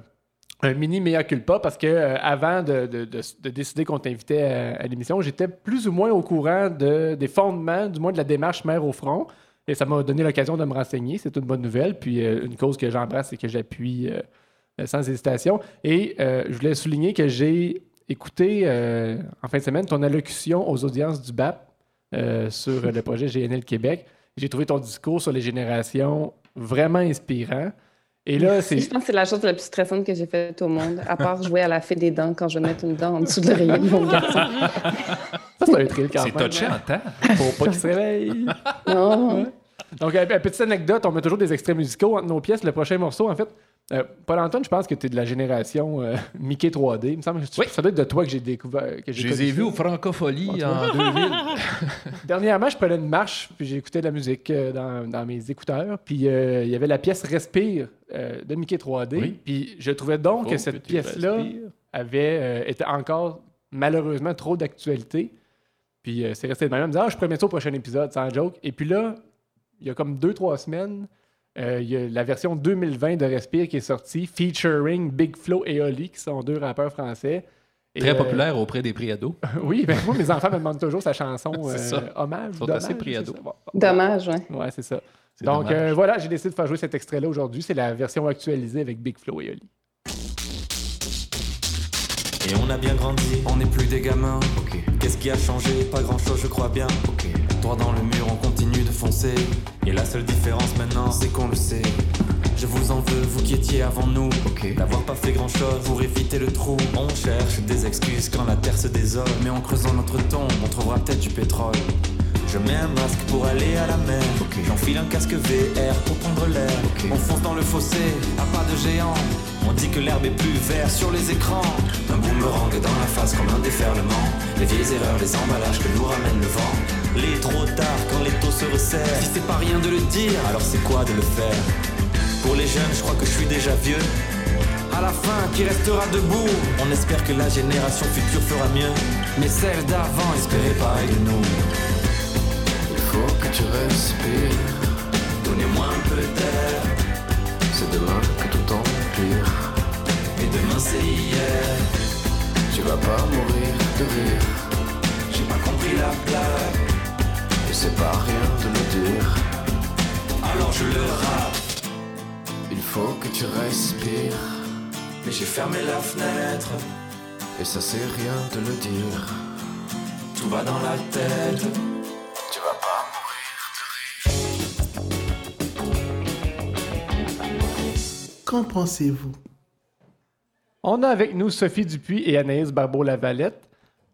un mini mea culpa parce que euh, avant de, de- de- de décider qu'on t'invitait à, à l'émission, j'étais plus ou moins au courant de, des fondements, du moins de la démarche mère au front. Et ça m'a donné l'occasion de me renseigner. C'est une bonne nouvelle. Puis euh, une cause que j'embrasse et que j'appuie euh, sans hésitation. Et je voulais souligner que j'ai écouté euh, en fin de semaine ton allocution aux audiences du BAP euh, sur le projet GNL Québec. J'ai trouvé ton discours sur les générations vraiment inspirant. Et là, c'est. Je pense que c'est la chose la plus stressante que j'ai faite au monde, à part jouer à la fée des dents quand je vais mettre une dent en dessous de l'oreiller de mon garçon. Ça, c'est un thrill quand C'est même. touché hein. en temps. Faut pas qu'il se réveille. Non. Donc, euh, petite anecdote, on met toujours des extraits musicaux entre nos pièces. Le prochain morceau, en fait, euh, Paul-Antoine, je pense que tu es de la génération euh, Mickey 3D. Il me semble que Oui. ça doit être de toi que j'ai découvert. Que Je les ai vus au Francophonie en 2000. Dernièrement, je prenais une marche, puis j'écoutais de la musique euh, dans, dans mes écouteurs. Puis il y avait la pièce Respire de Mickey 3D. Oui. Puis je trouvais donc Faut que cette tu pièce-là avait était encore malheureusement trop d'actualité. Puis c'est resté de même. Je me disais, ah, je mettre ça au prochain épisode, sans joke. Et puis là, il y a comme deux, trois semaines, euh, il y a la version 2020 de Respire qui est sortie, featuring Big Flo et Oli, qui sont deux rappeurs français. Et, Très euh, populaire auprès des prix ados. oui, ben moi, mes enfants me demandent toujours sa chanson euh, ça. hommage. Ils sont dommage, assez. Bon, Dommage, ouais. Ouais, c'est ça. Donc euh, voilà, j'ai décidé de faire jouer cet extrait-là aujourd'hui. C'est la version actualisée avec Big Flo et Oli. Et on a bien grandi, on n'est plus des gamins. Qu'est-ce qui a changé? Pas grand chose, je crois bien. Droit dans le mur, on continue de foncer. Et la seule différence maintenant, c'est qu'on le sait. Je vous en veux, vous qui étiez avant nous. D'avoir pas fait grand chose pour éviter le trou. On cherche des excuses quand la terre se désole. Mais en creusant notre tombe, on trouvera peut-être du pétrole. Je mets un masque pour aller à la mer. J'enfile un casque VR pour prendre l'air. On fonce dans le fossé, à pas de géant. On dit que l'herbe est plus verte sur les écrans. Un boomerang dans la face comme un déferlement. Les vieilles erreurs, les emballages que nous ramène le vent. Les trop tard quand les taux se resserrent. Si c'est pas rien de le dire, alors c'est quoi de le faire? Pour les jeunes, je crois que je suis déjà vieux. À la fin, qui restera debout? On espère que la génération future fera mieux. Mais celle d'avant espérait pareil de nous. Il faut que tu respires. Donnez-moi un peu d'air. C'est demain empire. Et demain c'est hier. Tu vas pas mourir de rire. J'ai pas compris la blague. Et c'est pas rien de le dire. Alors je le rappe. Il faut que tu respires. Mais j'ai fermé la fenêtre. Et ça c'est rien de le dire. Tout va dans la tête. Pensez-vous? On a avec nous Sophie Dupuis et Anaïs Barbeau-Lavalette.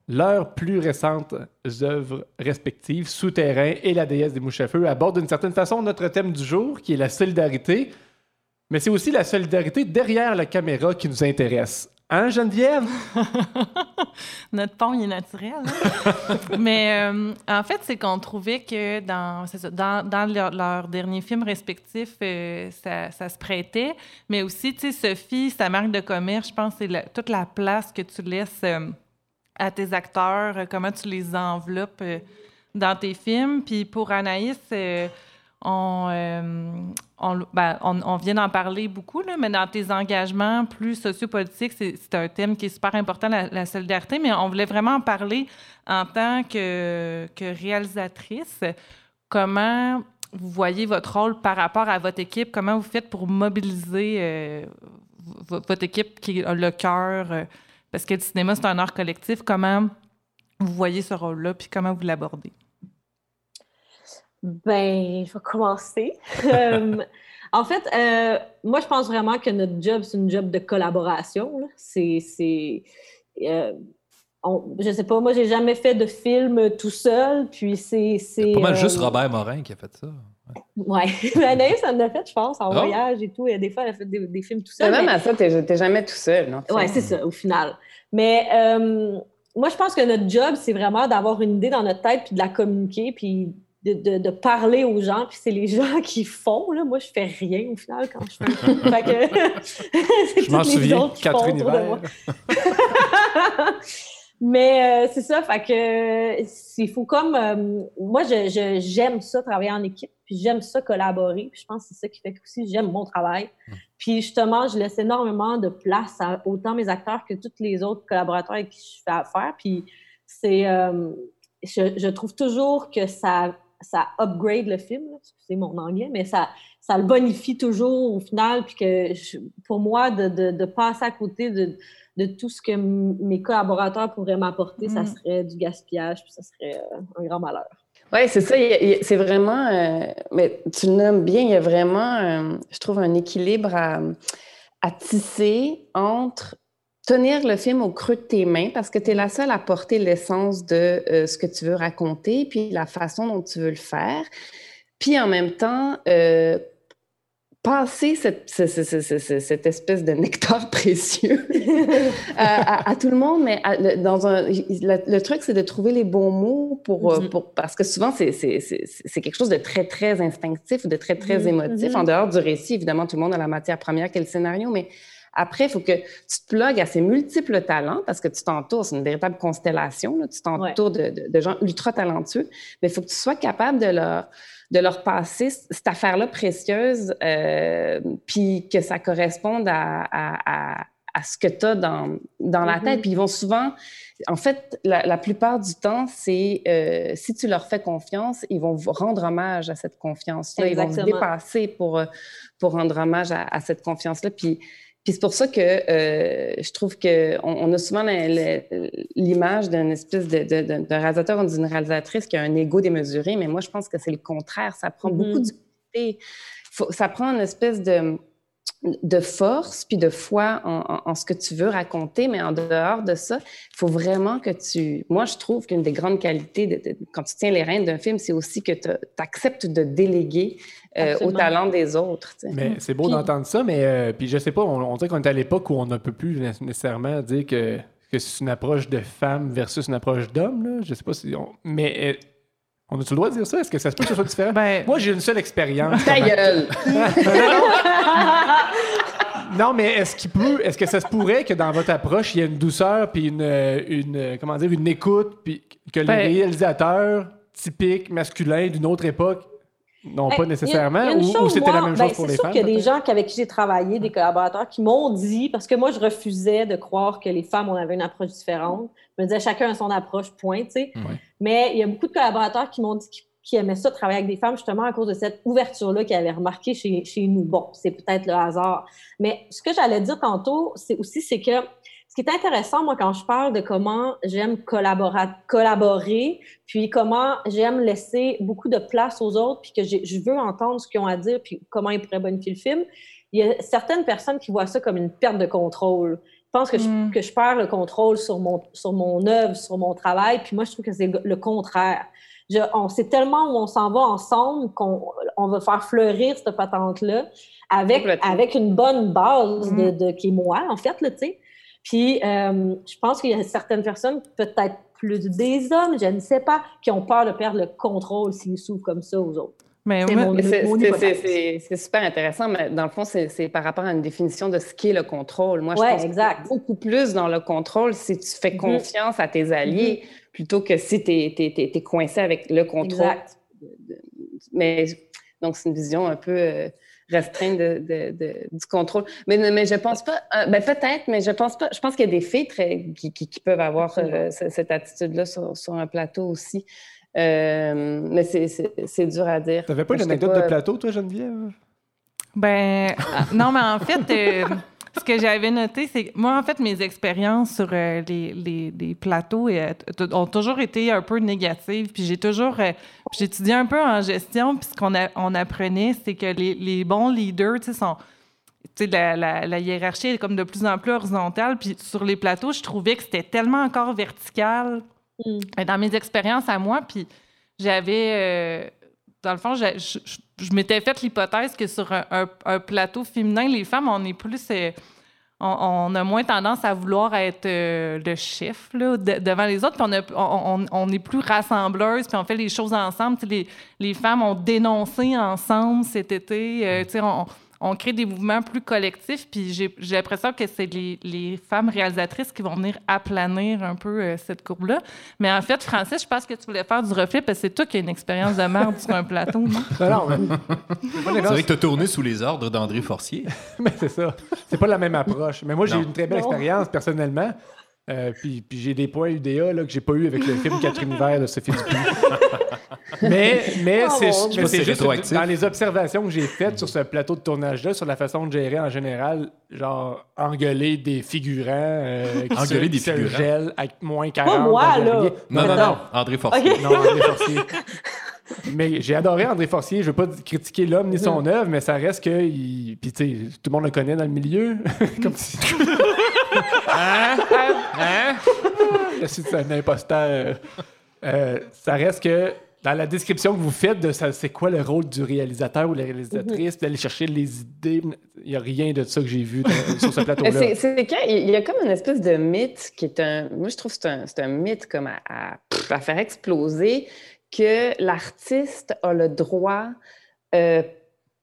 Leurs plus récentes œuvres respectives, Souterrain et La déesse des mouches à feu, abordent d'une certaine façon notre thème du jour, qui est la solidarité. Mais c'est aussi la solidarité derrière la caméra qui nous intéresse. Hein, Geneviève? Notre pont, est naturel. hein? Mais euh, en fait, c'est qu'on trouvait que dans, c'est ça, dans, dans leur, leur dernier film respectif, euh, ça, se prêtait. Mais aussi, tu sais, Sophie, sa marque de commerce, je pense, c'est toute la place que tu laisses euh, à tes acteurs, comment tu les enveloppes dans tes films. Puis pour Anaïs, on, euh, on, ben, vient d'en parler beaucoup, mais dans tes engagements plus sociopolitiques, c'est un thème qui est super important, la, solidarité, mais on voulait vraiment en parler en tant que, réalisatrice. Comment vous voyez votre rôle par rapport à votre équipe? Comment vous faites pour mobiliser euh, votre équipe qui a le cœur? euh, parce que le cinéma, c'est un art collectif. Comment vous voyez ce rôle-là, puis comment vous l'abordez? Ben, je vais commencer. Euh, en fait, euh, moi, je pense vraiment que notre job, c'est une job de collaboration. C'est. c'est euh, je sais pas, moi, j'ai jamais fait de film tout seul, puis c'est. c'est Pas mal euh, juste Robert Morin qui a fait ça. Ouais. Anaïs en a fait, je pense, en Ah. voyage et tout. Et des fois, elle a fait des, des films tout Mais seul. même mais- à ça, t'es jamais tout seul. non? Ouais, c'est ça, au final. Mais euh, moi, je pense que notre job, c'est vraiment d'avoir une idée dans notre tête, puis de la communiquer, puis de, de- de parler aux gens. Puis c'est les gens qui font. Là. Moi, je fais rien, au final, quand je fais un que... Je m'en souviens, Catherine Hiver. Mais euh, c'est ça, fait que il faut comme euh, moi je- je- j'aime ça travailler en équipe, puis j'aime ça collaborer, puis je pense que c'est ça qui fait que aussi j'aime mon travail. Puis justement, je laisse énormément de place à autant mes acteurs que tous les autres collaborateurs avec qui je fais affaire, puis c'est euh, je, je trouve toujours que ça ça upgrade le film, excusez mon anglais, mais ça ça le bonifie toujours au final, puis que je- pour moi de, de, de passer à côté de de tout ce que mes collaborateurs pourraient m'apporter, ça Mm. serait du gaspillage, puis ça serait euh, un grand malheur. Oui, c'est ça. C'est vraiment. euh, mais tu le nommes bien, il y a vraiment, euh, je trouve, un équilibre à, à tisser entre tenir le film au creux de tes mains parce que tu es la seule à porter l'essence de euh, ce que tu veux raconter, puis la façon dont tu veux le faire. Puis en même temps, euh, passer cette, ce- ce- ce- ce- ce- cette espèce de nectar précieux à, à- à tout le monde, mais à- dans un, le, le truc, c'est de trouver les bons mots pour, euh, Mhm. pour parce que souvent, c'est- quelque chose de très, très instinctif, de très, très Mhm, émotif. mhm. En dehors du récit, évidemment, tout le monde a la matière première qui est le scénario, mais après, il faut que tu te plugues à ces multiples talents parce que tu t'entoures, c'est une véritable constellation, là, tu t'entoures de, de- de gens ultra talentueux, mais il faut que tu sois capable de leur, de leur passer cette affaire-là précieuse, euh, puis que ça corresponde à, à- à- à ce que tu as dans, dans la tête. Puis ils vont souvent, en fait, la, la plupart du temps, c'est euh, si tu leur fais confiance, ils vont rendre hommage à cette confiance-là. Ils vont se dépasser pour, pour rendre hommage à, à cette confiance-là. Puis, puis c'est pour ça que euh, je trouve qu'on on a souvent l'image d'une espèce de, de- de- d'un réalisateur ou d'une réalisatrice qui a un ego démesuré, mais moi, je pense que c'est le contraire. Ça prend Mhm. beaucoup d'humilité. Faut- Ça prend une espèce de de force puis de foi en, en- en ce que tu veux raconter, mais en dehors de ça, il faut vraiment que tu... Moi, je trouve qu'une des grandes qualités de, de- quand tu tiens les rênes d'un film, c'est aussi que tu acceptes de déléguer euh, au talent des autres. tu sais. Mais c'est beau Puis- d'entendre ça, mais euh, puis je sais pas, on, on dirait qu'on est à l'époque où on ne peut plus né- nécessairement dire que, que c'est une approche de femme versus une approche d'homme. là. Je sais pas si. On, mais euh, on a-tu le droit de dire ça? Est-ce que ça se peut que ce soit différent? Ben, Moi, j'ai une seule expérience. Ta gueule! Non, mais est-ce qu'il peut, est-ce que ça se pourrait que dans votre approche, il y ait une douceur puis une, une, comment dire, une écoute puis que les Ben- réalisateurs typiques masculins d'une autre époque n'ont Hey, pas il y a- nécessairement y a ou, c'était la même ben, chose pour les C'est sûr femmes? qu'il y a des gens avec qui j'ai travaillé, des collaborateurs, qui m'ont dit, parce que moi, je refusais de croire que les femmes, on avait une approche différente. Je me disais, chacun a son approche, point, tu sais. Ouais. Mais il y a beaucoup de collaborateurs qui m'ont dit qu'ils qui aimaient ça, travailler avec des femmes, justement à cause de cette ouverture-là qu'ils avaient remarqué chez, chez nous. Bon, c'est peut-être le hasard. Mais ce que j'allais dire tantôt, c'est aussi, c'est que ce qui est intéressant, moi, quand je parle de comment j'aime collaborer, puis comment j'aime laisser beaucoup de place aux autres, puis que je veux entendre ce qu'ils ont à dire, puis comment ils pourraient bonifier le film, il y a certaines personnes qui voient ça comme une perte de contrôle. Je pense que, Mm. je, que je perds le contrôle sur mon, sur mon œuvre, sur mon travail, puis moi, je trouve que c'est le- contraire. Je, on sait tellement où on s'en va ensemble qu'on on va faire fleurir cette patente-là avec, avec une bonne base de, Mm. de- qui est moi, en fait, tu sais. Puis, euh, je pense qu'il y a certaines personnes, peut-être plus des hommes, je ne sais pas, qui ont peur de perdre le contrôle s'ils s'ouvrent comme ça aux autres. mais C'est super intéressant, mais dans le fond, c'est par rapport à une définition de ce qu'est le contrôle. Moi, je Ouais, pense que exact. c'est beaucoup plus dans le contrôle si tu fais Mhm. confiance à tes alliés plutôt que si tu es, coincé avec le contrôle. Exact. Mais donc, c'est une vision un peu euh, restreinte de, de- de- du contrôle. Mais, mais je pense pas, euh, ben peut-être, mais je pense pas, je pense qu'il y a des filles très, qui, qui- qui peuvent avoir euh, ce- cette attitude-là sur, sur un plateau aussi. Euh, mais c'est- c'est c'est dur à dire. T'avais pas une anecdote pas, de plateau, toi, Geneviève? Ben, non, mais en fait, euh, ce que j'avais noté, c'est que moi, en fait, mes expériences sur euh, les, les- les plateaux euh, ont toujours été un peu négatives. Puis j'ai toujours. euh, j'étudiais un peu en gestion, puis ce qu'on on apprenait, c'est que les, les bons leaders, tu sais, sont. Tu sais, la, la- la hiérarchie est comme de plus en plus horizontale. Puis sur les plateaux, je trouvais que c'était tellement encore vertical Mm. dans mes expériences à moi. Puis j'avais. euh, dans le fond, je, je- m'étais fait l'hypothèse que sur un, plateau féminin, les femmes, on est plus. euh, on, a moins tendance à vouloir être euh, le chef là, de- devant les autres. Puis on, on, est plus rassembleuses, puis on fait les choses ensemble. Les, les femmes ont dénoncé ensemble cet été. euh, on, crée des mouvements plus collectifs. Puis j'ai j'ai l'impression que c'est les, les femmes réalisatrices qui vont venir aplanir un peu euh, cette courbe-là. Mais en fait, Francis, je pense que tu voulais faire du reflet parce que c'est toi qui as une expérience de merde sur un plateau, non? Non, non, mais, c'est vrai que tu as tourné sous les ordres d'André Forcier. mais c'est ça. C'est pas la même approche. Mais moi, j'ai eu une très belle Non. expérience personnellement. Euh, puis puis j'ai des points UDA là, que j'ai pas eu avec le film Quatre univers de Sophie Dupuis. mais mais Oh, c'est juste rétroactif. dans les observations que j'ai faites sur ce plateau de tournage-là, sur la façon de gérer en général, genre engueuler des figurants, euh, qui Engueuler se, des se figurants? gèlent avec moins 40. Pas moi, là. Non, non, Non. non, André Forcier. Non, André Forcier. Mais j'ai adoré André Forcier. Je veux pas critiquer l'homme ni son œuvre, mais ça reste que. il- Puis, tu sais, tout le monde le connaît dans le milieu. Comme si. Hein? Hein? C'est un imposteur. Euh, ça reste que. Dans la description que vous faites de ça, c'est quoi le rôle du réalisateur ou la réalisatrice, d'aller chercher les idées, il n'y a rien de ça que j'ai vu dans- sur ce plateau-là. C'est c'est qu'il y a comme une espèce de mythe qui est un. Moi, je trouve que c'est un, c'est un mythe comme à, à faire exploser que l'artiste a le droit, euh,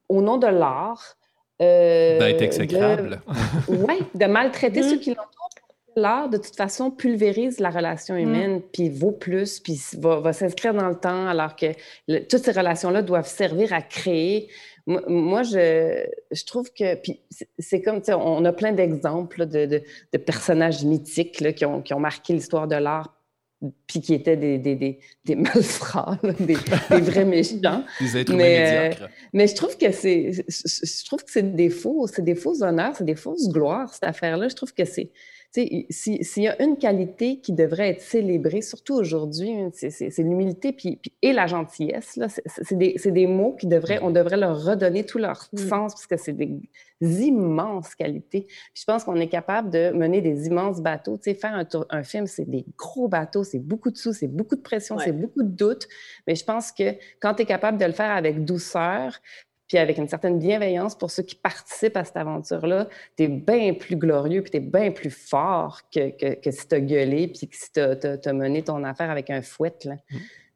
au nom de l'art, euh, D'être exécrable. Oui, de maltraiter Mm. ceux qui l'entourent. L'art, de toute façon, pulvérise la relation humaine, puis vaut plus, puis va, va s'inscrire dans le temps, alors que le- toutes ces relations-là doivent servir à créer. Moi, je, je trouve que. Puis c'est- comme, tu sais, on a plein d'exemples de, de- de personnages mythiques là, qui, ont, qui ont marqué l'histoire de l'art, puis qui étaient des, des, des, des malfrats, là, des, des vrais méchants. Des êtres Mais, euh, médiocres. Mais je trouve que c'est, je trouve que c'est des faux, c'est des faux honneurs, c'est des fausses gloires cette affaire-là. Je trouve que c'est, si- s'il y a une qualité qui devrait être célébrée, surtout aujourd'hui, hein, c'est, l'humilité et la gentillesse. C'est, des, des mots qui devraient, on devrait leur redonner tout leur Mm. sens parce que c'est des immenses qualités. Puis je pense qu'on est capable de mener des immenses bateaux. Tu sais, faire un, tour- un film, c'est des gros bateaux, c'est beaucoup de sous, c'est beaucoup de pression, Ouais. c'est beaucoup de doutes. Mais je pense que quand tu es capable de le faire avec douceur, puis avec une certaine bienveillance pour ceux qui participent à cette aventure-là, tu es bien plus glorieux, puis tu es bien plus fort que, que, que si tu as gueulé, puis que si tu as, mené ton affaire avec un fouet. Là.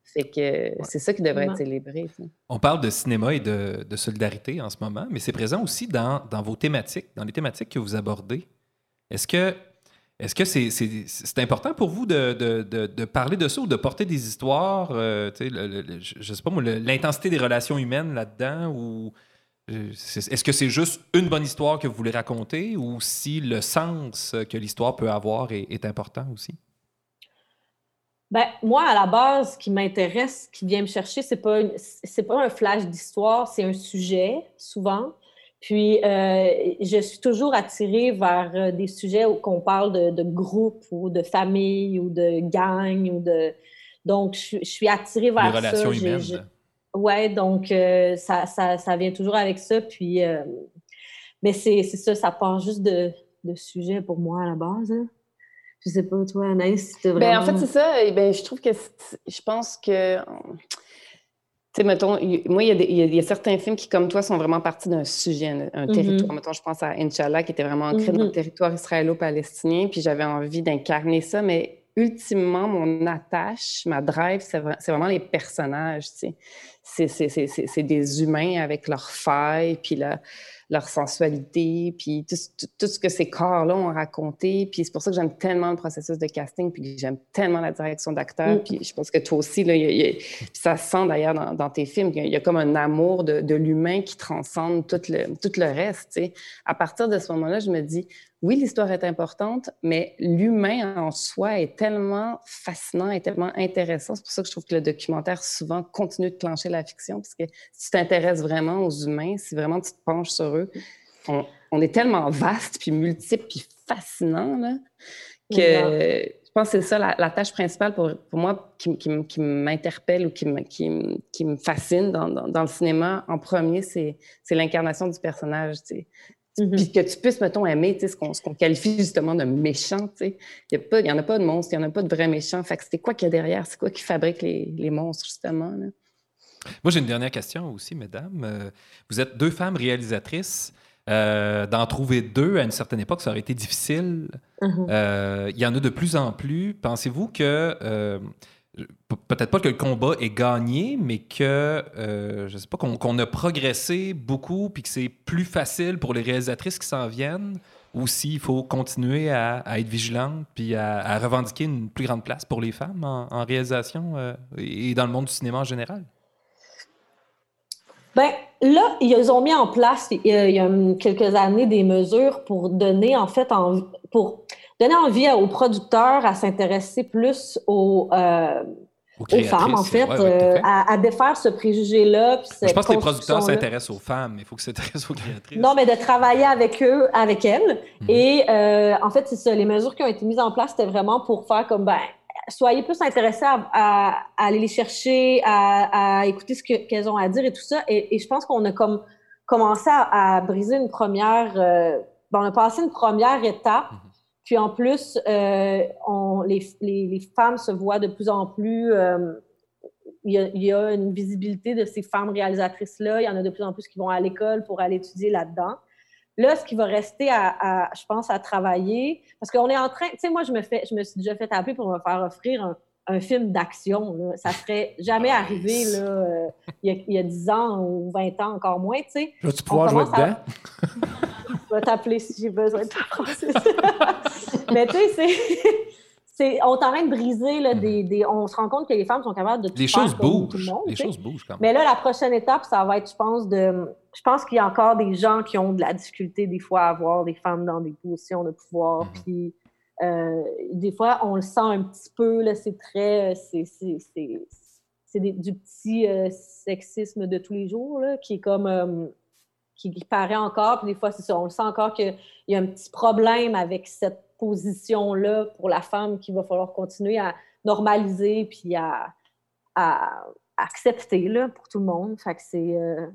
Fait que c'est ça qui devrait être célébré. On parle de cinéma et de, de solidarité en ce moment, mais c'est présent aussi dans, dans vos thématiques, dans les thématiques que vous abordez. Est-ce que est-ce que c'est important pour vous de, parler de ça ou de porter des histoires, euh, le- sais pas l'intensité des relations humaines là-dedans ou euh, est-ce que c'est juste une bonne histoire que vous voulez raconter ou si le sens que l'histoire peut avoir est, important aussi? Ben, moi, à la base, ce qui m'intéresse, ce qui vient me chercher, c'est pas, pas un flash d'histoire, c'est un sujet, souvent. Puis, euh, je suis toujours attirée vers euh, des sujets où qu'on parle de, de groupe ou de famille ou de gang ou de... Donc, je, suis- je suis attirée vers Les ça. relations J'ai- humaines. j'ai- Ouais, donc euh, ça, ça, ça vient toujours avec ça. Puis, euh, mais c'est c'est ça, ça part juste de, de sujets pour moi à la base. hein. Je sais pas, toi, Anaïs, si Ben, vraiment... en fait, c'est ça. Et ben, je trouve que c'est- je pense que. Tu sais, mettons, moi, il y, a y y certains films qui, comme toi, sont vraiment partis d'un sujet, un, Mhm. territoire. Mettons, je pense à Inch'Allah, qui était vraiment ancré dans le Mhm. territoire israélo-palestinien, puis j'avais envie d'incarner ça, mais ultimement, mon attache, ma drive, c'est c'est vraiment les personnages, tu sais. C'est- des humains avec leurs failles, puis la- leur sensualité, puis tout, tout- tout ce que ces corps-là ont raconté. Puis c'est pour ça que j'aime tellement le processus de casting, puis que j'aime tellement la direction d'acteur. Mm. Puis je pense que toi aussi, là, il y a- il y a- puis ça se sent d'ailleurs dans, dans tes films, il y a, il y a comme un amour de, de l'humain qui transcende tout le, tout le reste. tu sais. À partir de ce moment-là, je me dis, oui, l'histoire est importante, mais l'humain en soi est tellement fascinant et tellement intéressant. C'est pour ça que je trouve que le documentaire souvent continue de clencher la fiction, parce que si tu t'intéresses vraiment aux humains, si vraiment tu te penches sur eux, on, on est tellement vaste, puis multiple, puis fascinant, là, que je pense que c'est ça la, la tâche principale pour, pour moi qui, m'interpelle ou qui me, qui, me- qui me fascine dans, dans- dans le cinéma. En premier, c'est l'incarnation du personnage, tu sais. Mhm. Puis que tu puisses, mettons, aimer ce qu'on qu'on qualifie justement de méchant. Il n'y en a pas de monstres, il n'y en a pas de vrais méchants. Fait que c'est quoi qu'il y a derrière? C'est quoi qui fabrique les, les monstres, justement? là? Moi, j'ai une dernière question aussi, mesdames. Euh, vous êtes deux femmes réalisatrices. Euh, D'en trouver deux à une certaine époque, ça aurait été difficile. Mhm. Euh, Il y en a de plus en plus. Pensez-vous que, euh, pe- peut-être pas que le combat est gagné, mais que, je sais pas, qu'on a progressé beaucoup, puis que c'est plus facile pour les réalisatrices qui s'en viennent, ou s'il faut continuer à, à être vigilante, puis à, à revendiquer une plus grande place pour les femmes en, en réalisation et dans le monde du cinéma en général? Ben, là, ils ont mis en place, il y a, quelques années, des mesures pour donner, en fait, en- pour donner envie aux producteurs à s'intéresser plus aux, euh, Aux, femmes, en fait, ouais, ouais, tout à euh, à, défaire ce préjugé-là. Je pense que les producteurs s'intéressent aux femmes, mais il faut qu'ils s'intéressent aux créatrices. Non, mais de travailler avec eux, avec elles. Mhm. Et euh, en fait, c'est ça. Les mesures qui ont été mises en place, c'était vraiment pour faire comme, ben, soyez plus intéressés à, à- à aller les chercher, à, à écouter ce que- qu'elles ont à dire et tout ça. Et, et je pense qu'on a comme commencé à, briser une première. euh, ben, on a passé une première étape. Mhm. Puis en plus, euh, on, les, les, les femmes se voient de plus en plus. euh, il y, a, il y a une visibilité de ces femmes réalisatrices-là. Il y en a de plus en plus qui vont à l'école pour aller étudier là-dedans. Là, ce qui va rester à, à- je pense, à travailler, parce qu'on est en train, tu sais, moi, je me fais, je me suis déjà fait appeler pour me faire offrir un, un film d'action. là. Ça serait jamais Nice. arrivé là, euh, il, y a, il y a 10 ans ou 20 ans, encore moins, tu sais. Pouvoir jouer commence à- dedans? Je vais t'appeler si j'ai besoin de toi, Francis. Mais tu sais, c'est... On est en train de briser, là, des, des- on se rend compte que les femmes sont capables de tout Les faire choses tout bougent. le monde. Les choses bougent quand même. Mais là, la prochaine étape, ça va être, je pense, de. Je pense qu'il y a encore des gens qui ont de la difficulté des fois à avoir des femmes dans des positions de pouvoir. Mhm. Puis euh, des fois, on le sent un petit peu, là, c'est très. C'est, c'est, c'est, c'est des- du petit euh, sexisme de tous les jours, là, qui est comme. euh, qui, qui paraît encore, puis des fois, c'est ça, on le sent encore qu'il y a un petit problème avec cette position-là pour la femme qu'il va falloir continuer à normaliser puis à, à accepter là, pour tout le monde. Fait que c'est. euh,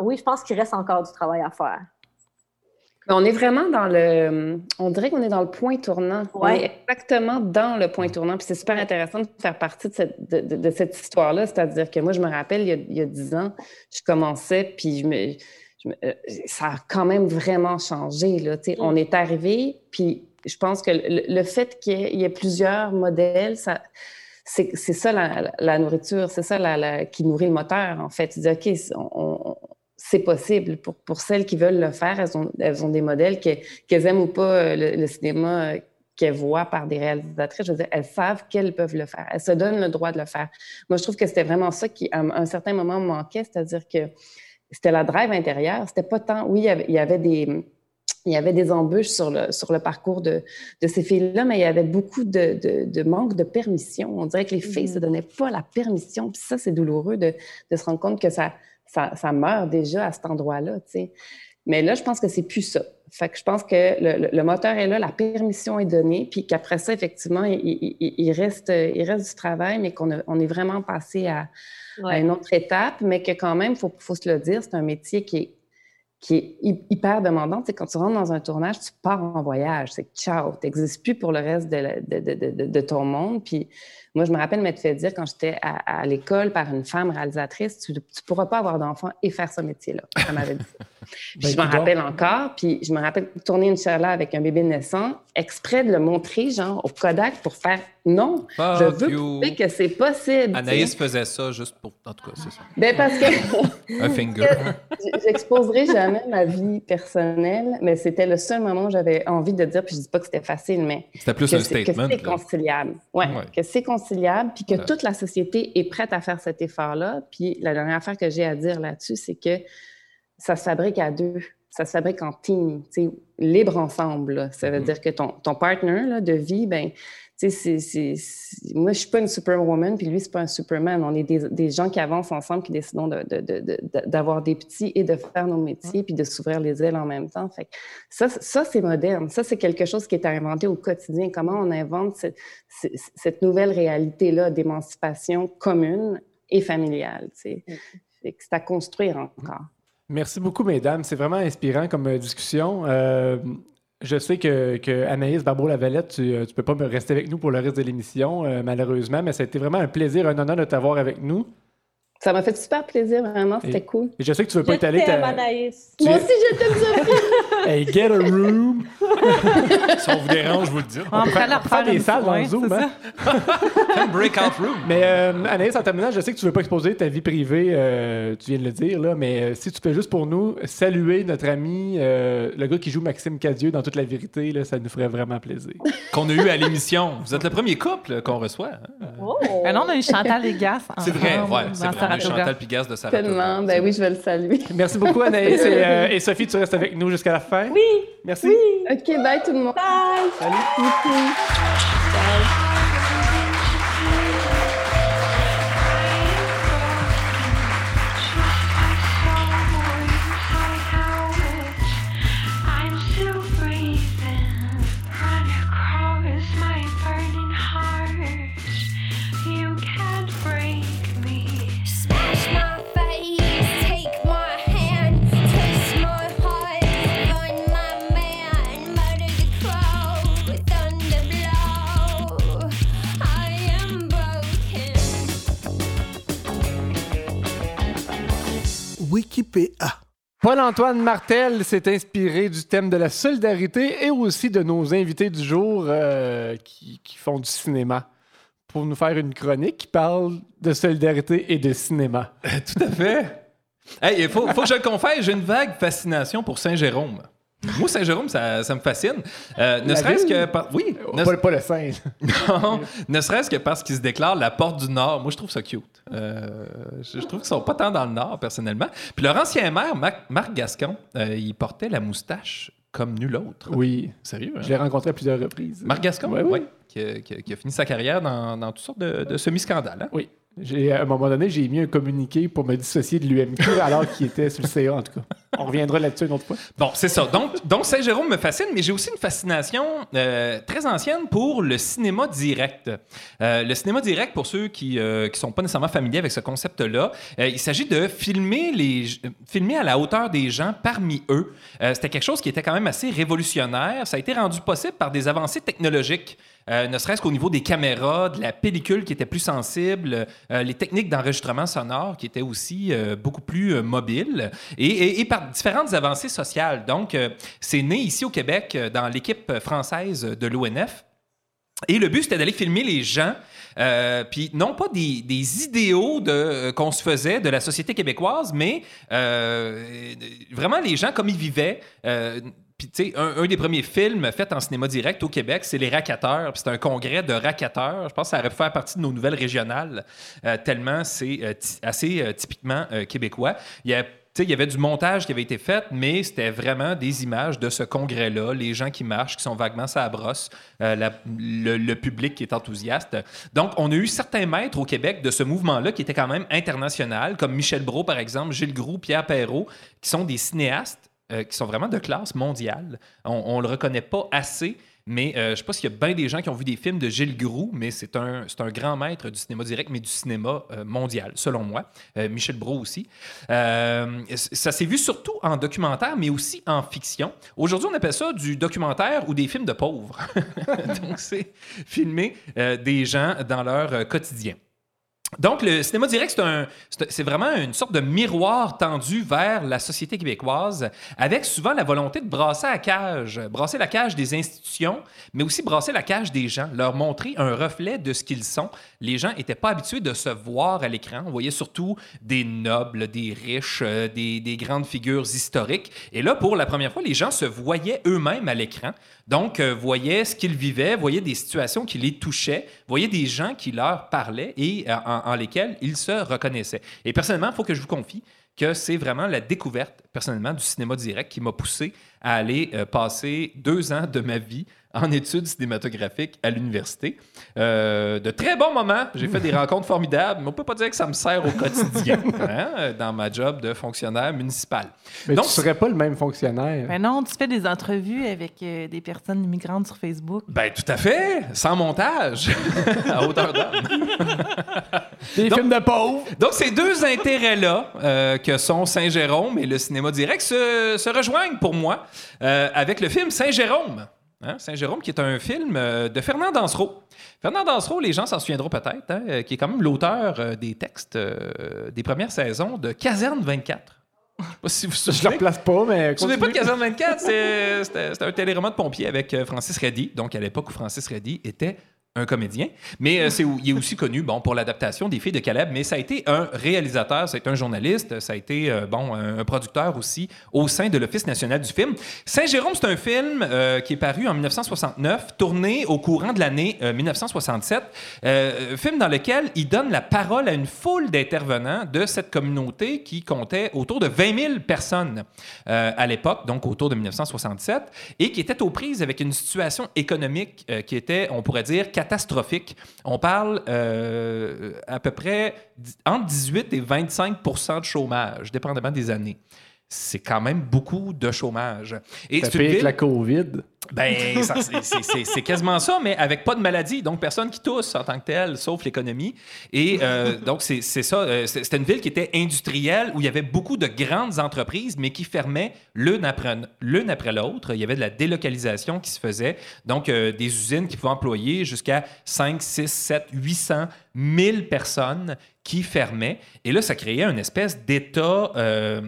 oui, je pense qu'il reste encore du travail à faire. On est vraiment dans le. On dirait qu'on est dans le point tournant. On Ouais. est exactement dans le point tournant. Puis c'est super intéressant de faire partie de cette, de, de- de cette histoire-là. C'est-à-dire que moi, je me rappelle, il y a, 10 ans, je commençais, puis je me, je me- euh, ça a quand même vraiment changé. Là. Mm. On est arrivé, puis je pense que le, fait qu'il y, y ait plusieurs modèles. C'est ça la, nourriture, c'est ça qui nourrit le moteur, en fait. OK, c'est- possible. Pour, celles qui veulent le faire, elles ont, des modèles que- qu'elles aiment ou pas euh, le, cinéma euh, qu'elles voient par des réalisatrices. Elles savent qu'elles peuvent le faire. Elles se donnent le droit de le faire. Moi, je trouve que c'était vraiment ça qui, à un- certain moment, me manquait, c'est-à-dire que c'était la drive intérieure. C'était pas tant... Oui, il y avait des... Il y avait des embûches sur le, sur le parcours de, de ces filles-là, mais il y avait beaucoup de, de, de manque de permission. On dirait que les filles ne Mhm. se donnaient pas la permission. Puis ça, c'est douloureux de, de se rendre compte que ça, ça, ça meurt déjà à cet endroit-là. tu sais. Mais là, je pense que c'est plus ça. Fait que je pense que le, moteur est là, la permission est donnée, puis qu'après ça, effectivement, il, il- reste, il reste du travail, mais qu'on a- on est vraiment passé à, à une autre étape, mais que quand même, il faut, faut se le dire, c'est un métier qui est, qui est hy- hyper demandant. C'est quand tu rentres dans un tournage, tu pars en voyage, c'est ciao, tu n'existes plus pour le reste de, ton monde. Puis moi, je me rappelle m'être fait dire quand j'étais à, à l'école par une femme réalisatrice, tu ne pourras pas avoir d'enfant et faire ce métier-là. Ça m'avait dit. Puis Ben, je m'en rappelle encore, puis je me rappelle tourner une là avec un bébé naissant, exprès de le montrer, genre, au Kodak pour faire non, je Fuck veux you. prouver que c'est possible. Anaïs faisait ça juste pour. En tout cas, c'est ça. Ben parce que Un finger. j'exposerai jamais ma vie personnelle, mais c'était le seul moment où j'avais envie de dire, puis je dis pas que c'était facile, mais C'était plus que un c'est que statement. c'est conciliable. Ouais, Ouais. que c'est conciliable, puis que toute la société est prête à faire cet effort-là. Puis la dernière affaire que j'ai à dire là-dessus, c'est que ça se fabrique à deux. Ça se fabrique en team, libre ensemble. là. Ça veut Mhm. dire que ton, ton partner là, de vie, ben, c'est- moi, je suis pas une superwoman, puis lui, c'est pas un superman. On est des, des gens qui avancent ensemble, qui décident de- de- de- de- de- d'avoir des petits et de faire nos métiers, puis de s'ouvrir les ailes en même temps. Fait que ça, ça c'est moderne. Ça, c'est quelque chose qui est à inventer au quotidien. Comment on invente cette, nouvelle réalité-là d'émancipation commune et familiale. tu sais? Que C'est à construire encore. Merci beaucoup, mesdames. C'est vraiment inspirant comme euh, discussion. Euh, je sais que, que Anaïs Barbeau-Lavalette, tu ne peux pas rester avec nous pour le reste de l'émission, euh, malheureusement, mais ça a été vraiment un plaisir, un honneur de t'avoir avec nous. Ça m'a fait super plaisir, vraiment. C'était cool. Et je sais que tu veux pas Je être allé. t'aime, ta- Anaïs. Moi aussi, je t'aime, Sophie. Hey, get a room! Si on vous dérange, je vous le dis. On faire- on peut faire des une- salles dans Zoom, hein? breakout room. Mais euh, Anaïs, en terminant, je sais que tu veux pas exposer ta vie privée, euh, tu viens de le dire, là, mais euh, si tu peux juste pour nous saluer notre ami, euh, le gars qui joue Maxime Cadieux dans toute la vérité, là, ça nous ferait vraiment plaisir. Qu'on a eu à l'émission. Vous êtes le premier couple qu'on reçoit. hein? Oh. Non, on a eu Chantal Légas. C'est vrai, ouais, c'est vrai. Saratoga. Chantal Pigas de Saratoga. Tellement. Ben oui, je vais le saluer. Merci beaucoup, Anaïs. et, euh, et Sophie, tu restes avec nous jusqu'à la fin. Oui, Merci. OK, bye tout le monde. bye! Salut. Wikipédia. Paul-Antoine Martel s'est inspiré du thème de la solidarité et aussi de nos invités du jour euh, qui, qui font du cinéma pour nous faire une chronique qui parle de solidarité et de cinéma. Tout à fait. Hey, il faut, faut que je le confesse, j'ai une vague fascination pour Saint-Jérôme. Moi, Saint-Jérôme, ça, ça me fascine. Euh, ne serait-ce que par... Oui, ne, Pas, pas le non, ne serait-ce que parce qu'ils se déclarent la porte du Nord. Moi, je trouve ça cute. Euh, je, je trouve qu'ils sont pas tant dans le Nord, personnellement. Puis leur ancien maire, Marc Gascon, euh, il portait la moustache comme nul autre. Oui. Sérieux, hein? Je l'ai rencontré à plusieurs reprises. Marc Gascon, oui. qui, a, qui a- qui a fini sa carrière dans, dans toutes sortes de, de semi-scandales. hein? Oui. J'ai, à un moment donné, j'ai mis un communiqué pour me dissocier de l'UMQ alors qu'il était sur le CA, en tout cas. On reviendra là-dessus une autre fois. Bon, c'est ça. Donc, donc Saint-Jérôme me fascine, mais j'ai aussi une fascination euh, très ancienne pour le cinéma direct. Euh, le cinéma direct, pour ceux qui ne sont pas nécessairement familiers avec ce concept-là, euh, il s'agit de filmer, les, euh, filmer à la hauteur des gens parmi eux. Euh, C'était quelque chose qui était quand même assez révolutionnaire. Ça a été rendu possible par des avancées technologiques. Euh, ne serait-ce qu'au niveau des caméras, de la pellicule qui était plus sensible, euh, les techniques d'enregistrement sonore qui étaient aussi euh, beaucoup plus mobiles, et, par différentes avancées sociales. Donc, c'est né ici au Québec dans l'équipe française de l'ONF. Et le but, c'était d'aller filmer les gens, puis non pas des, idéaux de, qu'on se faisait de la société québécoise, mais vraiment les gens comme ils vivaient. Puis, tu sais, un, des premiers films faits en cinéma direct au Québec, c'est Les Racateurs. Puis c'est un congrès de racateurs. Je pense que ça aurait pu faire partie de nos nouvelles régionales, euh, tellement c'est euh, assez euh, typiquement québécois. Il y il y avait du montage qui avait été fait, mais c'était vraiment des images de ce congrès-là, les gens qui marchent, qui sont vaguement ça brosse, la- le, le public qui est enthousiaste. Donc, on a eu certains maîtres au Québec de ce mouvement-là qui était quand même international, comme Michel Brault, par exemple, Gilles Groux, Pierre Perrault, qui sont des cinéastes euh, qui sont vraiment de classe mondiale. On ne le reconnaît pas assez, mais euh, je ne sais pas s'il y a bien des gens qui ont vu des films de Gilles Groux, mais c'est un, c'est un grand maître du cinéma direct, mais du cinéma euh, mondial, selon moi. Michel Brault aussi. Ça s'est vu surtout en documentaire, mais aussi en fiction. Aujourd'hui, on appelle ça du documentaire ou des films de pauvres. Donc, c'est filmer des gens dans leur quotidien. Donc, le cinéma direct, c'est vraiment une sorte de miroir tendu vers la société québécoise, avec souvent la volonté de brasser la cage, brasser la cage des institutions, mais aussi brasser la cage des gens, leur montrer un reflet de ce qu'ils sont. Les gens n'étaient pas habitués de se voir à l'écran. On voyait surtout des nobles, des riches, euh, des grandes figures historiques. Et là, pour la première fois, les gens se voyaient eux-mêmes à l'écran. Donc, euh, voyaient ce qu'ils vivaient, voyaient des situations qui les touchaient, voyaient des gens qui leur parlaient et euh, en, en lesquels ils se reconnaissaient. Et personnellement, il faut que je vous confie que c'est vraiment la découverte, personnellement, du cinéma direct qui m'a poussé à aller euh, passer deux ans de ma vie en études cinématographiques à l'université. Euh, de très bons moments. J'ai fait des rencontres formidables, mais on peut pas dire que ça me sert au quotidien hein, dans ma job de fonctionnaire municipal. Mais Donc, tu serais pas le même fonctionnaire. Ben non, tu fais des entrevues avec euh, des personnes immigrantes sur Facebook. Ben, tout à fait, sans montage, à hauteur d'homme. Des Donc- films de pauvres. Donc, ces deux intérêts-là, euh, que sont Saint-Jérôme et le cinéma direct, se, se rejoignent pour moi euh, avec le film Saint-Jérôme. Hein, Saint-Jérôme, qui est un film euh, de Fernand Dansereau. Fernand Dansereau, les gens s'en souviendront peut-être, hein, euh, qui est quand même l'auteur euh, des textes euh, des premières saisons de Caserne 24. Je sais pas si vous Je le souvenez. replace pas, mais. Vous souvenez pas de. Caserne 24? C'est- C'était c'était un téléroman de pompiers avec Francis Reddy. Donc, à l'époque où Francis Reddy était un comédien, mais euh, c'est, il est aussi connu bon, pour l'adaptation des Filles de Caleb, mais ça a été un réalisateur, ça a été un journaliste, ça a été euh, bon, un, producteur aussi au sein de l'Office national du film. Saint-Jérôme, c'est un film euh, qui est paru en 1969, tourné au courant de l'année euh, 1967, euh, film dans lequel il donne la parole à une foule d'intervenants de cette communauté qui comptait autour de 20 000 personnes à l'époque, donc autour de 1967, et qui était aux prises avec une situation économique qui était, on pourrait dire, catastrophique. On parle euh, à peu près entre 18 et 25% de chômage, dépendamment des années. C'est quand même beaucoup de chômage. Et c'est ville- la COVID. Ben, c'est- quasiment ça, mais avec pas de maladie. Donc, personne qui tousse en tant que tel, sauf l'économie. Et euh, donc, c'est ça. euh, C'était une ville qui était industrielle, où il y avait beaucoup de grandes entreprises, mais qui fermaient l'une après, l'autre. Il y avait de la délocalisation qui se faisait. Donc, euh, des usines qui pouvaient employer jusqu'à 5, 6, 7, 800, 1000 personnes qui fermaient. Et là, ça créait une espèce d'état euh,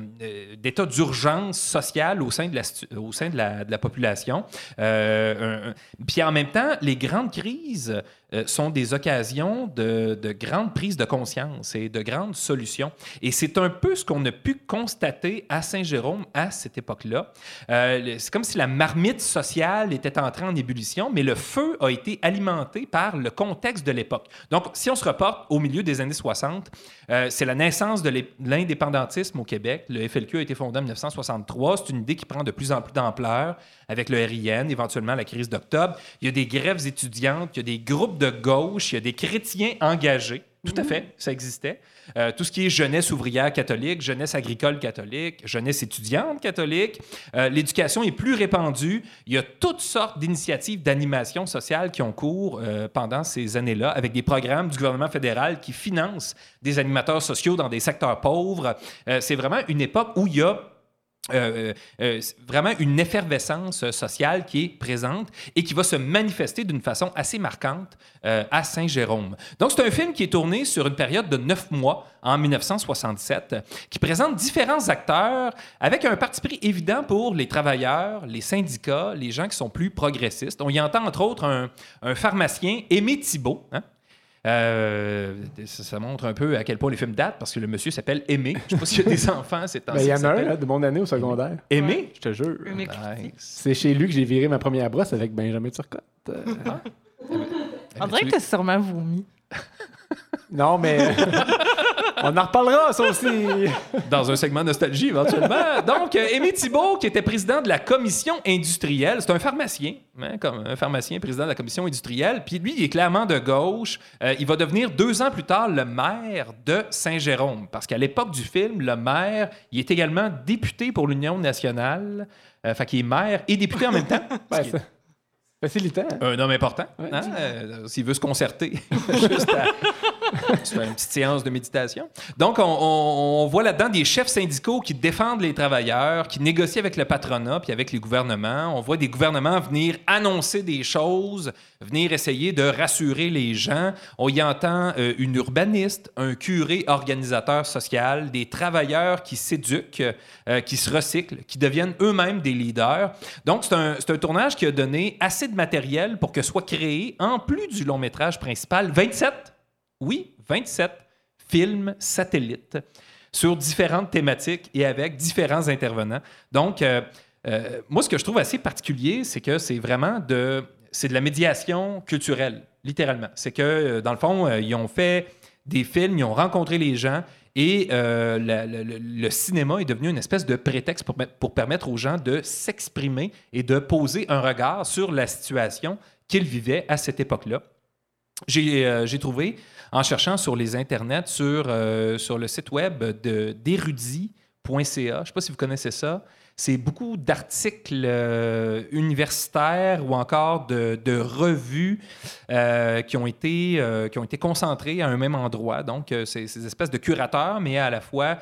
d'urgence sociale au sein de la, au sein de la population. Euh, puis en même temps, les grandes crises euh, sont des occasions de, de grandes prises de conscience et de grandes solutions. Et c'est un peu ce qu'on a pu constater à Saint-Jérôme à cette époque-là. Euh, c'est comme si la marmite sociale était entrée en ébullition, mais le feu a été alimenté par le contexte de l'époque. Donc, si on se reporte au milieu des années 60, euh, c'est la naissance de l'indépendantisme au Québec. Le FLQ a été fondé en 1963. C'est une idée qui prend de plus en plus d'ampleur avec le RIN, éventuellement la crise d'octobre. Il y a des grèves étudiantes, il y a des groupes gauche, il y a des chrétiens engagés. Tout à fait, ça existait. Euh, tout ce qui est jeunesse ouvrière catholique, jeunesse agricole catholique, jeunesse étudiante catholique. Euh, L'éducation est plus répandue. Il y a toutes sortes d'initiatives d'animation sociale qui ont cours euh, pendant ces années-là, avec des programmes du gouvernement fédéral qui financent des animateurs sociaux dans des secteurs pauvres. C'est vraiment une époque où il y a euh, euh, c'est vraiment une effervescence euh, sociale qui est présente et qui va se manifester d'une façon assez marquante euh, à Saint-Jérôme. Donc, c'est un film qui est tourné sur une période de neuf mois en 1967, qui présente différents acteurs avec un parti pris évident pour les travailleurs, les syndicats, les gens qui sont plus progressistes. On y entend entre autres un, un pharmacien, Aimé Thibault, hein, euh, ça, ça montre un peu à quel point les films datent parce que le monsieur s'appelle Aimé. Je sais pas s'il y a des enfants, c'est Ben, Il y en a un là, de mon année au secondaire. Aimé? Je te jure. Nice. C'est chez lui que j'ai viré ma première brosse avec Benjamin Turcotte. Euh, On dirait que t'as sûrement vomi. non, mais. On en reparlera, ça aussi. Dans un segment nostalgie, éventuellement. Donc, euh, Aimé Thibault, qui était président de la commission industrielle, c'est un pharmacien, hein, comme un pharmacien président de la commission industrielle. Puis lui, il est clairement de gauche. Euh, il va devenir deux ans plus tard le maire de Saint-Jérôme. Parce qu'à l'époque du film, le maire, il est également député pour l'Union nationale. Euh, fait qu'il est maire et député en même temps. Ben, ça- Facilitant. hein? Un homme important. Ouais. hein, euh, S'il veut se concerter, juste à faire une petite séance de méditation. Donc, on, voit là-dedans des chefs syndicaux qui défendent les travailleurs, qui négocient avec le patronat puis avec les gouvernements. On voit des gouvernements venir annoncer des choses, venir essayer de rassurer les gens. On y entend euh, une urbaniste, un curé organisateur social, des travailleurs qui s'éduquent, euh, qui se recyclent, qui deviennent eux-mêmes des leaders. Donc, c'est un, c'est un tournage qui a donné assez de matériel pour que soit créé, en plus du long métrage principal, 27, oui, 27 films satellites sur différentes thématiques et avec différents intervenants. Donc, euh, euh, moi, ce que je trouve assez particulier, c'est que c'est vraiment de, c'est de la médiation culturelle, littéralement. C'est que, euh, dans le fond, ils ont fait des films, ils ont rencontré les gens et le, cinéma est devenu une espèce de prétexte pour permettre aux gens de s'exprimer et de poser un regard sur la situation qu'ils vivaient à cette époque-là. J'ai euh, j'ai trouvé, en cherchant sur les internets, sur, euh, sur le site web d'érudit.ca, je ne sais pas si vous connaissez ça, c'est beaucoup d'articles euh, universitaires ou encore de, revues qui, ont été, euh, qui ont été concentrés à un même endroit. Donc, c'est ces espèces de curateurs, mais à la fois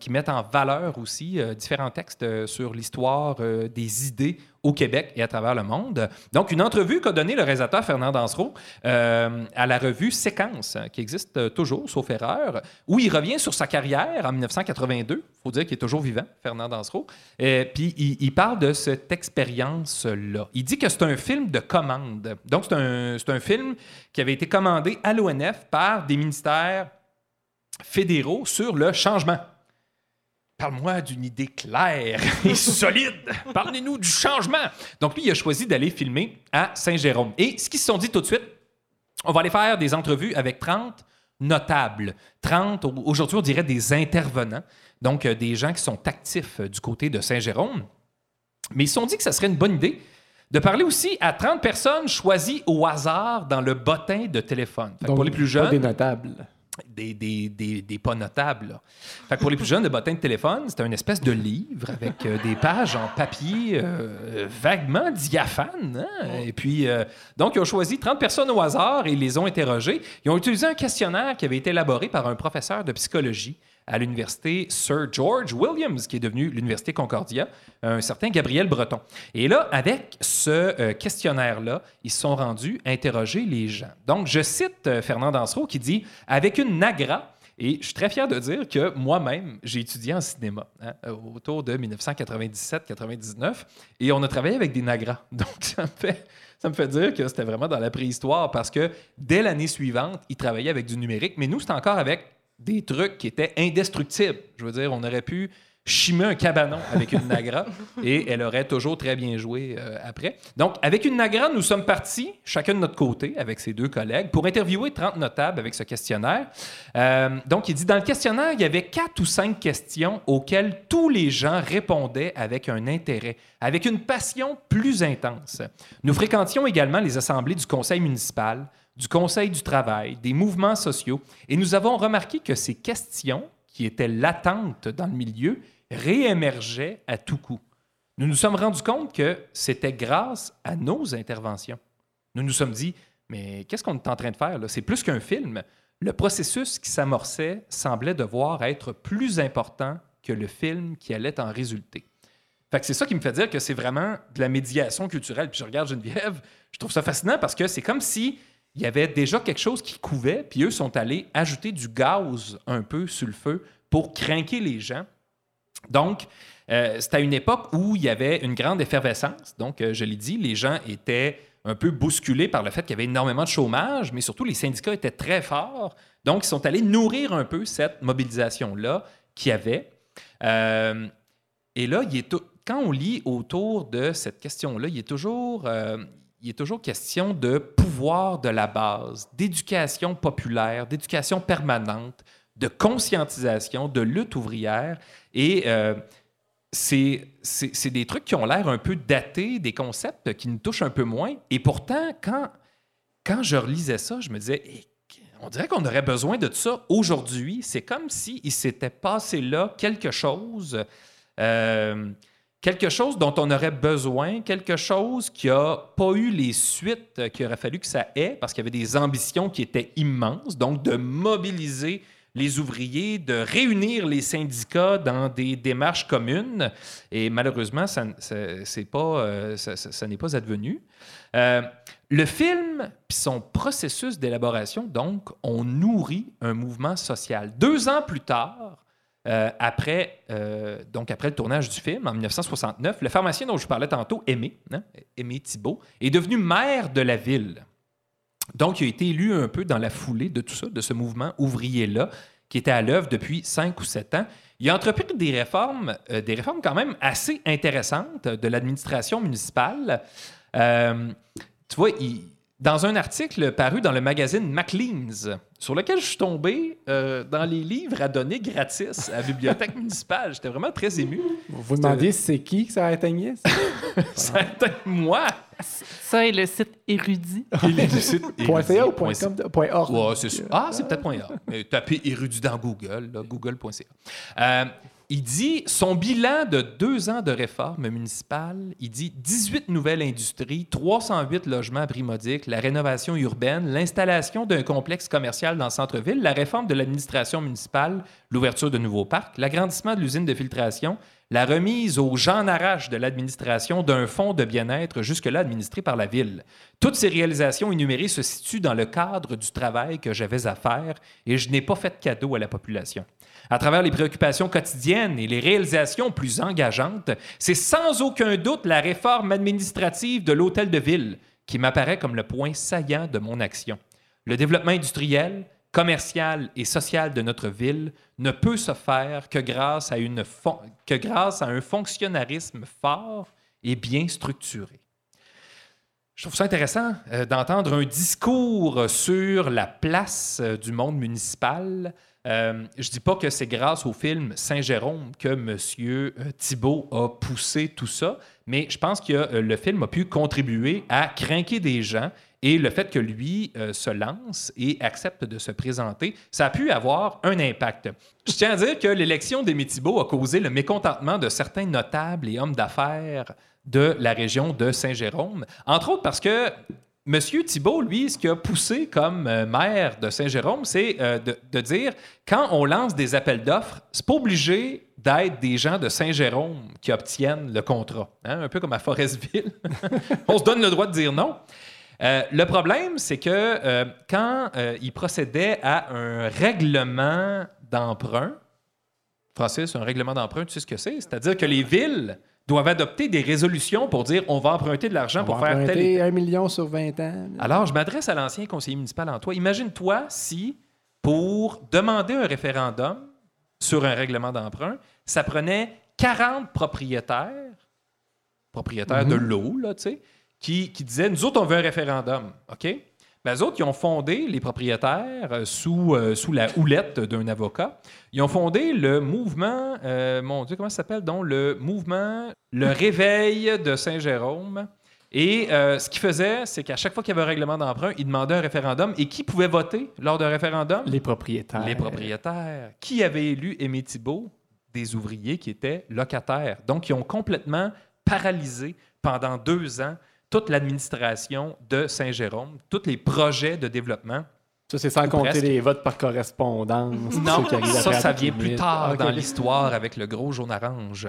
qui mettent en valeur aussi différents textes sur l'histoire des idées au Québec et à travers le monde. Donc, une entrevue qu'a donnée le réalisateur Fernand Dansereau euh, à la revue Séquence, hein, qui existe euh, toujours, sauf erreur, où il revient sur sa carrière en 1982. Il faut dire qu'il est toujours vivant, Fernand Dansereau. Euh, Puis, il, parle de cette expérience-là. Il dit que c'est un film de commande. Donc, c'est un, un film qui avait été commandé à l'ONF par des ministères fédéraux sur le changement. Parle-moi d'une idée claire et solide. Parlez-nous du changement. Donc, lui, il a choisi d'aller filmer à Saint-Jérôme. Et ce qu'ils se sont dit tout de suite, on va aller faire des entrevues avec 30 notables. 30, au- aujourd'hui, on dirait des intervenants. Donc, euh, des gens qui sont actifs euh, du côté de Saint-Jérôme. Mais ils se sont dit que ça serait une bonne idée de parler aussi à 30 personnes choisies au hasard dans le bottin de téléphone. Pour les plus pas jeunes, des notables. Des, des, des, des pas notables. là. Fait que pour les plus jeunes, le bottin de téléphone, c'était une espèce de livre avec euh, des pages en papier euh, vaguement diaphanes. hein? Et puis, euh, donc, ils ont choisi 30 personnes au hasard et ils les ont interrogées. Ils ont utilisé un questionnaire qui avait été élaboré par un professeur de psychologie à l'université Sir George Williams, qui est devenu l'université Concordia, un certain Gabriel Breton. Et là, avec ce euh, questionnaire-là, ils sont rendus interroger les gens. Donc, je cite euh, Fernand Dansereau qui dit Avec une nagra, et je suis très fier de dire que moi-même, j'ai étudié en cinéma hein, euh, autour de 1997-99 et on a travaillé avec des nagras. Donc, ça me fait, ça me fait dire que c'était vraiment dans la préhistoire parce que dès l'année suivante, ils travaillaient avec du numérique, mais nous, c'était encore avec des trucs qui étaient indestructibles. Je veux dire, on aurait pu chimer un cabanon avec une nagra et elle aurait toujours très bien joué euh, après. Donc, avec une nagra, nous sommes partis, chacun de notre côté, avec ses deux collègues, pour interviewer 30 notables avec ce questionnaire. Euh, donc, il dit, dans le questionnaire, il y avait quatre ou cinq questions auxquelles tous les gens répondaient avec un intérêt, avec une passion plus intense. Nous fréquentions également les assemblées du conseil municipal, du conseil du travail, des mouvements sociaux, et nous avons remarqué que ces questions, qui étaient latentes dans le milieu, réémergeaient à tout coup. Nous nous sommes rendus compte que c'était grâce à nos interventions. Nous nous sommes dit, mais qu'est-ce qu'on est en train de faire? là? C'est plus qu'un film. Le processus qui s'amorçait semblait devoir être plus important que le film qui allait en résulter. C'est ça qui me fait dire que c'est vraiment de la médiation culturelle. Puis je regarde Geneviève, je trouve ça fascinant parce que c'est comme si il y avait déjà quelque chose qui couvait, puis eux sont allés ajouter du gaz un peu sur le feu pour craquer les gens. Donc, euh, c'était à une époque où il y avait une grande effervescence. Donc, euh, je l'ai dit, les gens étaient un peu bousculés par le fait qu'il y avait énormément de chômage, mais surtout les syndicats étaient très forts. Donc, ils sont allés nourrir un peu cette mobilisation-là qu'il y avait. Euh, et là, il est quand on lit autour de cette question-là, il est toujours, euh, il est toujours question de pouvoir de la base, d'éducation populaire, d'éducation permanente, de conscientisation, de lutte ouvrière. Et euh, c'est des trucs qui ont l'air un peu datés, des concepts qui nous touchent un peu moins. Et pourtant, quand, quand je relisais ça, je me disais, Eh, on dirait qu'on aurait besoin de ça aujourd'hui. C'est comme s'il s'était passé là quelque chose, euh, quelque chose dont on aurait besoin, quelque chose qui n'a pas eu les suites qu'il aurait fallu que ça ait, parce qu'il y avait des ambitions qui étaient immenses, donc de mobiliser les ouvriers, de réunir les syndicats dans des démarches communes. Et malheureusement, ça, euh, n'est pas advenu. Euh, le film puis son processus d'élaboration, donc, ont nourri un mouvement social. Deux ans plus tard, euh, après, euh, donc après le tournage du film, en 1969, le pharmacien dont je vous parlais tantôt, Aimé, hein, Aimé Thibault, est devenu maire de la ville. Donc, il a été élu un peu dans la foulée de tout ça, de ce mouvement ouvrier-là, qui était à l'œuvre depuis cinq ou sept ans. Il a entrepris des réformes, euh, des réformes quand même assez intéressantes de l'administration municipale. Tu vois, il- dans un article paru dans le magazine Maclean's, sur lequel je suis tombé euh, dans les livres à donner gratis à la bibliothèque municipale, j'étais vraiment très ému. Vous vous demandiez c'est qui que ça atteignait? ça? Ça a été moi. Ça et le site érudit. Il est du site Point .ca ou Point .com? Point .org? Ouais, c'est sûr. Ah, c'est peut-être point .org. Mais tapez érudit dans Google, google.ca. Euh, il dit son bilan de deux ans de réforme municipale, il dit 18 nouvelles industries, 308 logements modique, la rénovation urbaine, l'installation d'un complexe commercial dans le centre-ville, la réforme de l'administration municipale, l'ouverture de nouveaux parcs, l'agrandissement de l'usine de filtration, la remise aux gens arrache de l'administration d'un fonds de bien-être jusque-là administré par la ville. Toutes ces réalisations énumérées se situent dans le cadre du travail que j'avais à faire et je n'ai pas fait de cadeau à la population. À travers les préoccupations quotidiennes et les réalisations plus engageantes, c'est sans aucun doute la réforme administrative de l'hôtel de ville qui m'apparaît comme le point saillant de mon action. Le développement industriel, commercial et social de notre ville ne peut se faire que grâce à, une que grâce à un fonctionnalisme fort et bien structuré. Je trouve ça intéressant euh, d'entendre un discours sur la place euh, du monde municipal. Euh, je dis pas que c'est grâce au film Saint-Jérôme que M. Thibault a poussé tout ça, mais je pense que le film a pu contribuer à craquer des gens et le fait que lui euh, se lance et accepte de se présenter, ça a pu avoir un impact. Je tiens à dire que l'élection d'Aimé Thibault a causé le mécontentement de certains notables et hommes d'affaires de la région de Saint-Jérôme, entre autres parce que M. Thibault, lui, ce qui a poussé comme euh, maire de Saint-Jérôme, c'est euh, de, de dire quand on lance des appels d'offres, c'est pas obligé d'être des gens de Saint-Jérôme qui obtiennent le contrat. Hein, Un peu comme à Forestville. on se donne le droit de dire non. Euh, le problème, c'est que euh, quand euh, il procédait à un règlement d'emprunt, Francis, un règlement d'emprunt, tu sais ce que c'est? C'est-à-dire que les villes doivent adopter des résolutions pour dire on va emprunter de l'argent pour va faire tel et emprunter tel. un million sur 20 ans. Alors, je m'adresse à l'ancien conseiller municipal en toi. Imagine-toi si, pour demander un référendum sur un règlement d'emprunt, ça prenait 40 propriétaires, propriétaires de l'eau, là, tu sais, qui, qui disaient Nous autres, on veut un référendum. OK? Ben, eux autres, ils ont fondé, les propriétaires, euh, sous, euh, sous la houlette d'un avocat, ils ont fondé le mouvement, euh, mon Dieu, comment ça s'appelle donc? Le mouvement Le Réveil de Saint-Jérôme. Et ce qu'ils faisaient, c'est qu'à chaque fois qu'il y avait un règlement d'emprunt, ils demandaient un référendum. Et qui pouvait voter lors d'un référendum? Les propriétaires. Les propriétaires. Qui avait élu Aimé Thibault? Des ouvriers qui étaient locataires. Donc, ils ont complètement paralysé pendant deux ans toute l'administration de Saint-Jérôme, tous les projets de développement. Ça, c'est sans compter presque. les votes par correspondance. Non, ça, ça vient plus tard Ah, dans l'histoire avec le gros jaune orange.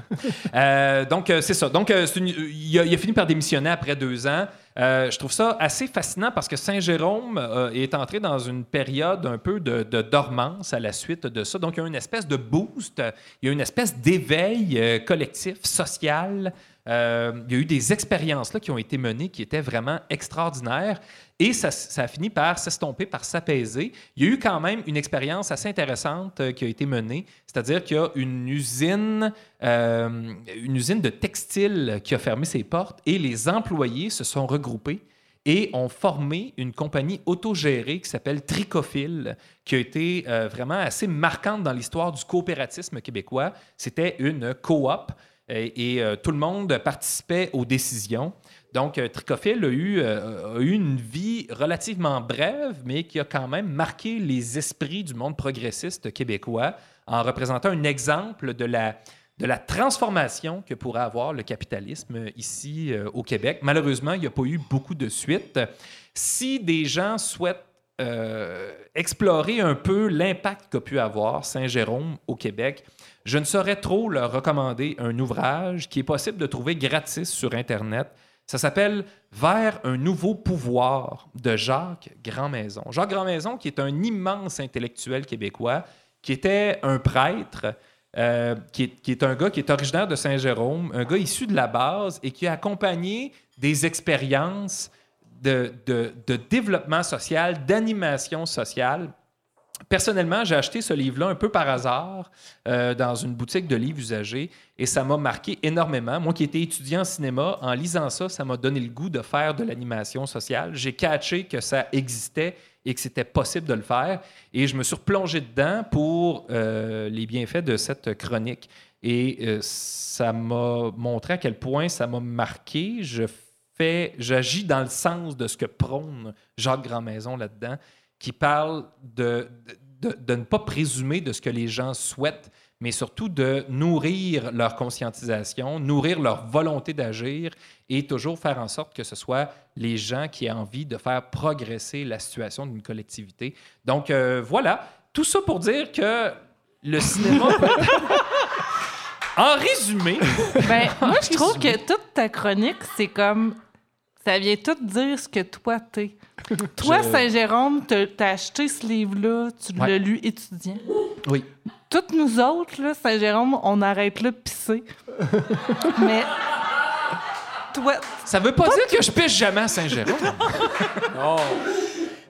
Euh, donc, euh, c'est ça. Donc, euh, une- il, a, il a fini par démissionner après deux ans. Euh, je trouve ça assez fascinant parce que Saint-Jérôme euh, est entré dans une période un peu de, de dormance à la suite de ça. Donc, il y a une espèce de boost, il y a une espèce d'éveil collectif, social. Euh, il y a eu des expériences là, qui ont été menées qui étaient vraiment extraordinaires. Et ça, a fini par s'estomper, par s'apaiser. Il y a eu quand même une expérience assez intéressante euh, qui a été menée, c'est-à-dire qu'il y a une usine, euh, une usine de textile qui a fermé ses portes et les employés se sont regroupés et ont formé une compagnie autogérée qui s'appelle Tricophile, qui a été vraiment assez marquante dans l'histoire du coopératisme québécois. C'était une coop et, et, euh, tout le monde participait aux décisions. Donc, euh, Tricophile a eu, euh, une vie relativement brève, mais qui a quand même marqué les esprits du monde progressiste québécois en représentant un exemple de la, de la transformation que pourrait avoir le capitalisme ici euh, au Québec. Malheureusement, il n'y a pas eu beaucoup de suite. Si des gens souhaitent euh, explorer un peu l'impact qu'a pu avoir Saint-Jérôme au Québec, je ne saurais trop leur recommander un ouvrage qui est possible de trouver gratis sur Internet. Ça s'appelle Vers un nouveau pouvoir de Jacques Grandmaison. Jacques Grandmaison, qui est un immense intellectuel québécois, qui était un prêtre, euh, qui, est, un gars qui est originaire de Saint-Jérôme, un gars issu de la base et qui a accompagné des expériences de développement social, d'animation sociale. Personnellement, j'ai acheté ce livre-là un peu par hasard euh, dans une boutique de livres usagés et ça m'a marqué énormément. Moi qui étais étudiant en cinéma, en lisant ça, ça m'a donné le goût de faire de l'animation sociale. J'ai catché que ça existait et que c'était possible de le faire et je me suis replongé dedans pour euh, les bienfaits de cette chronique. Et euh, ça m'a montré à quel point ça m'a marqué. Je j'agis dans le sens de ce que prône Jacques Grandmaison là-dedans qui parle de, de, de ne pas présumer de ce que les gens souhaitent, mais surtout de nourrir leur conscientisation, nourrir leur volonté d'agir et toujours faire en sorte que ce soit les gens qui aient envie de faire progresser la situation d'une collectivité. Donc euh, voilà, tout ça pour dire que le cinéma peut... En résumé, Ben, moi, je trouve que toute ta chronique, c'est comme. Ça vient tout dire ce que toi, t'es. Toi, Je- Saint-Jérôme, t'as t'as acheté ce livre-là, tu Ouais. l'as lu étudiant. oui. Toutes nous autres, là, Saint-Jérôme, on arrête là de pisser. Mais. Toi, Ça veut pas dire que je pêche jamais à Saint-Jérôme.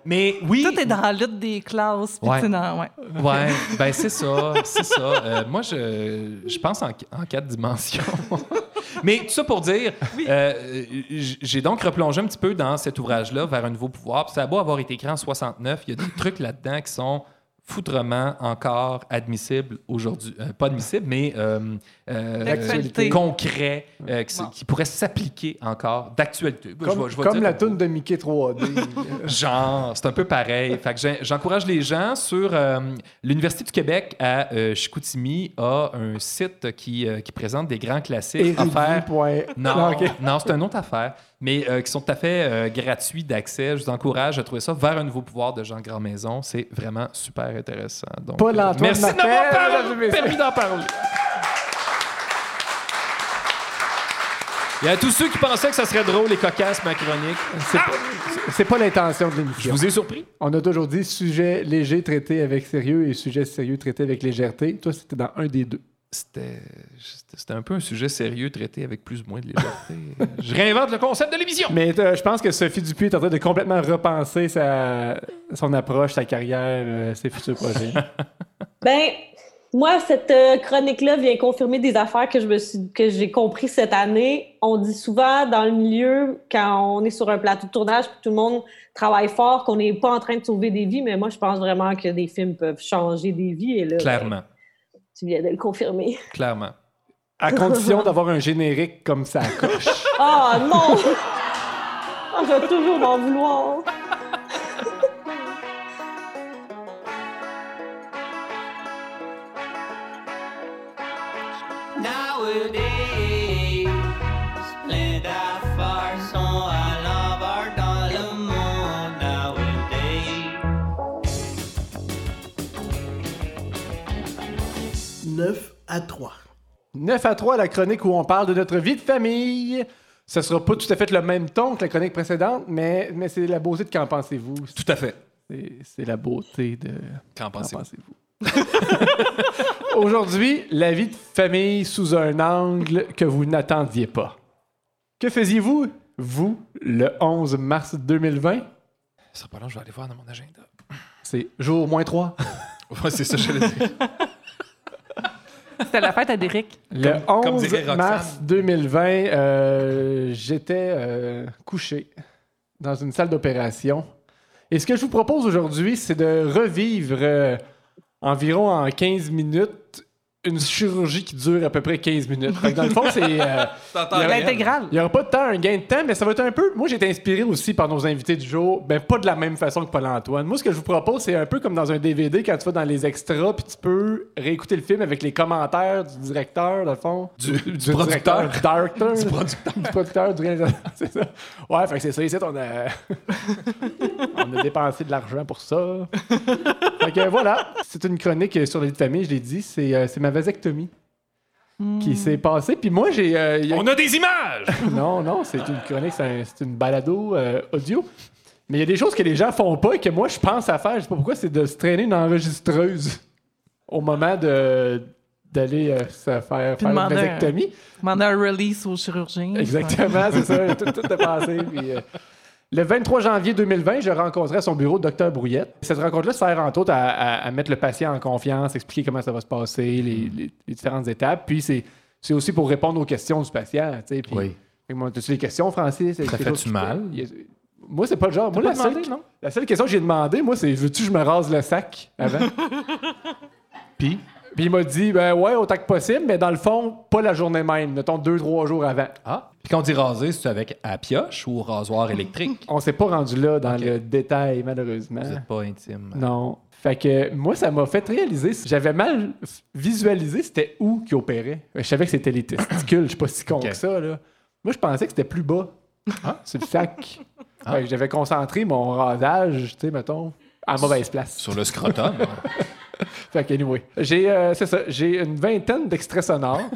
Mais oui. toi, t'es dans la lutte des classes. puis Ouais. t'es dans. Ouais. Ouais, ben c'est ça, c'est ça. Euh, moi, je, je pense en, en quatre dimensions. Mais tout ça pour dire, euh, j'ai donc replongé un petit peu dans cet ouvrage-là, vers un nouveau pouvoir. Puis ça a beau avoir été écrit en 69, il y a des trucs là-dedans qui sont foutrement encore admissibles aujourd'hui. Euh, pas admissibles, mais euh, euh, D'actualité. concrets, euh, qui, s- Bon. qui pourraient s'appliquer encore d'actualité. Je Comme, vais- je vais comme dire- la toune de Mickey 3D. Genre, c'est un peu pareil. Fait que j'ai- j'encourage les gens sur euh, l'Université du Québec à euh, Chicoutimi a un site qui, euh, qui présente des grands classiques offerts. Érudit. Non, ok. non, c'est une autre affaire, mais euh, qui sont tout à fait euh, gratuits d'accès. Je vous encourage à trouver ça vers un nouveau pouvoir de Jean Grandmaison. C'est vraiment super intéressant. Donc, Paul euh, merci messieurs. permis d'en parler. Il y a tous ceux qui pensaient que ça serait drôle et cocasse ma chronique. C'est pas, c'est pas l'intention de Je l'émission. vous ai surpris. On a toujours dit sujet léger traité avec sérieux et sujet sérieux traité avec légèreté. Toi, c'était dans un des deux. C'était un peu un sujet sérieux traité avec plus ou moins de légèreté. Je réinvente le concept de l'émission. Mais je pense que Sophie Dupuis est en train de complètement repenser sa, son approche, sa carrière, euh, ses futurs projets. Ben, moi, cette euh, chronique-là vient confirmer des affaires que je me suis, que j'ai compris cette année. On dit souvent dans le milieu, quand on est sur un plateau de tournage, puis tout le monde travaille fort, qu'on n'est pas en train de sauver des vies, mais moi, je pense vraiment que des films peuvent changer des vies. Et là, Clairement, ben, tu viens de le confirmer. clairement. À condition d'avoir un générique comme ça coche. Ah non! Ah, je vais toujours m'en vouloir. 9 à 3. 9 à 3, la chronique où on parle de notre vie de famille. Ce sera pas tout à fait le même ton que la chronique précédente, mais, mais c'est la beauté de Qu'en pensez-vous? Tout à fait. C'est, la beauté de Qu'en pensez-vous? Aujourd'hui, la vie de famille sous un angle que vous n'attendiez pas. Que faisiez-vous, vous, le 11 mars 2020? Ça sera pas long, je vais aller voir dans mon agenda. C'est jour moins 3. Ouais, c'est ça, je l'ai dit. C'était la fête à Derek. Le Comme- comme 11 dirait Roxane. mars 2020, euh, j'étais euh, couché dans une salle d'opération. Et ce que je vous propose aujourd'hui, c'est de revivre euh, environ en 15 minutes une chirurgie qui dure à peu près 15 minutes. Fait que dans le fond, c'est... euh, il y a- L'intégrale. il n'y aura pas de temps, un gain de temps, mais ça va être un peu. Moi, j'ai été inspiré aussi par nos invités du jour. Ben, pas de la même façon que Paul-Antoine. Moi, ce que je vous propose, c'est un peu comme dans un DVD quand tu vas dans les extras, puis tu peux réécouter le film avec les commentaires du directeur, dans le fond. Du- du directeur, producteur. Du directeur. Du producteur. Du producteur, du réalisateur. C'est ça. Ouais, fait que c'est ça. Ici, on a. on a dépensé de l'argent pour ça. fait que voilà. C'est une chronique sur la vie de famille, je l'ai dit. C'est euh, c'est ma vasectomie. Qui s'est passée. Puis moi, j'ai. euh, a- On a des images! non, non, c'est une chronique, c'est un- c'est une balado euh, audio. Mais il y a des choses que les gens font pas et que moi, je pense à faire. Je sais pas pourquoi, c'est de se traîner une enregistreuse au moment de d'aller euh, se faire, faire une vasectomie. Demander un release au chirurgien. Exactement, c'est ça. Tout, tout est passé. puis, euh, le 23 janvier 2020, je rencontrais son bureau Dr Brouillette. Cette rencontre-là sert entre autres à, à- à mettre le patient en confiance, expliquer comment ça va se passer, les, les- les différentes étapes. Puis c'est aussi pour répondre aux questions du patient. tu sais, puis- Oui. T'as-tu des questions, Francis? Ça fait-tu mal? Moi, c'est pas le genre. Moi, la seule, non? la seule question que j'ai demandé, moi, c'est veux-tu que je me rase le sac avant? Puis? Puis il m'a dit, ben ouais, autant que possible, mais dans le fond, pas la journée même, mettons deux, trois jours avant. Ah. Puis quand on dit raser, c'est avec à pioche ou rasoir électrique? On s'est pas rendu là dans le détail, malheureusement. Vous pas intime. Non. Fait que moi, ça m'a fait réaliser. J'avais mal visualisé c'était où qui opérait. Je savais que c'était les testicules. Je suis pas si con que ça. Là. Moi, je pensais que c'était plus bas. C'est le sac. Ah. Fait que j'avais concentré mon rasage, tu sais, mettons, à mauvaise place. Sur le scrotum. Fait que, anyway. J'ai, euh, c'est ça, j'ai une vingtaine d'extraits sonores.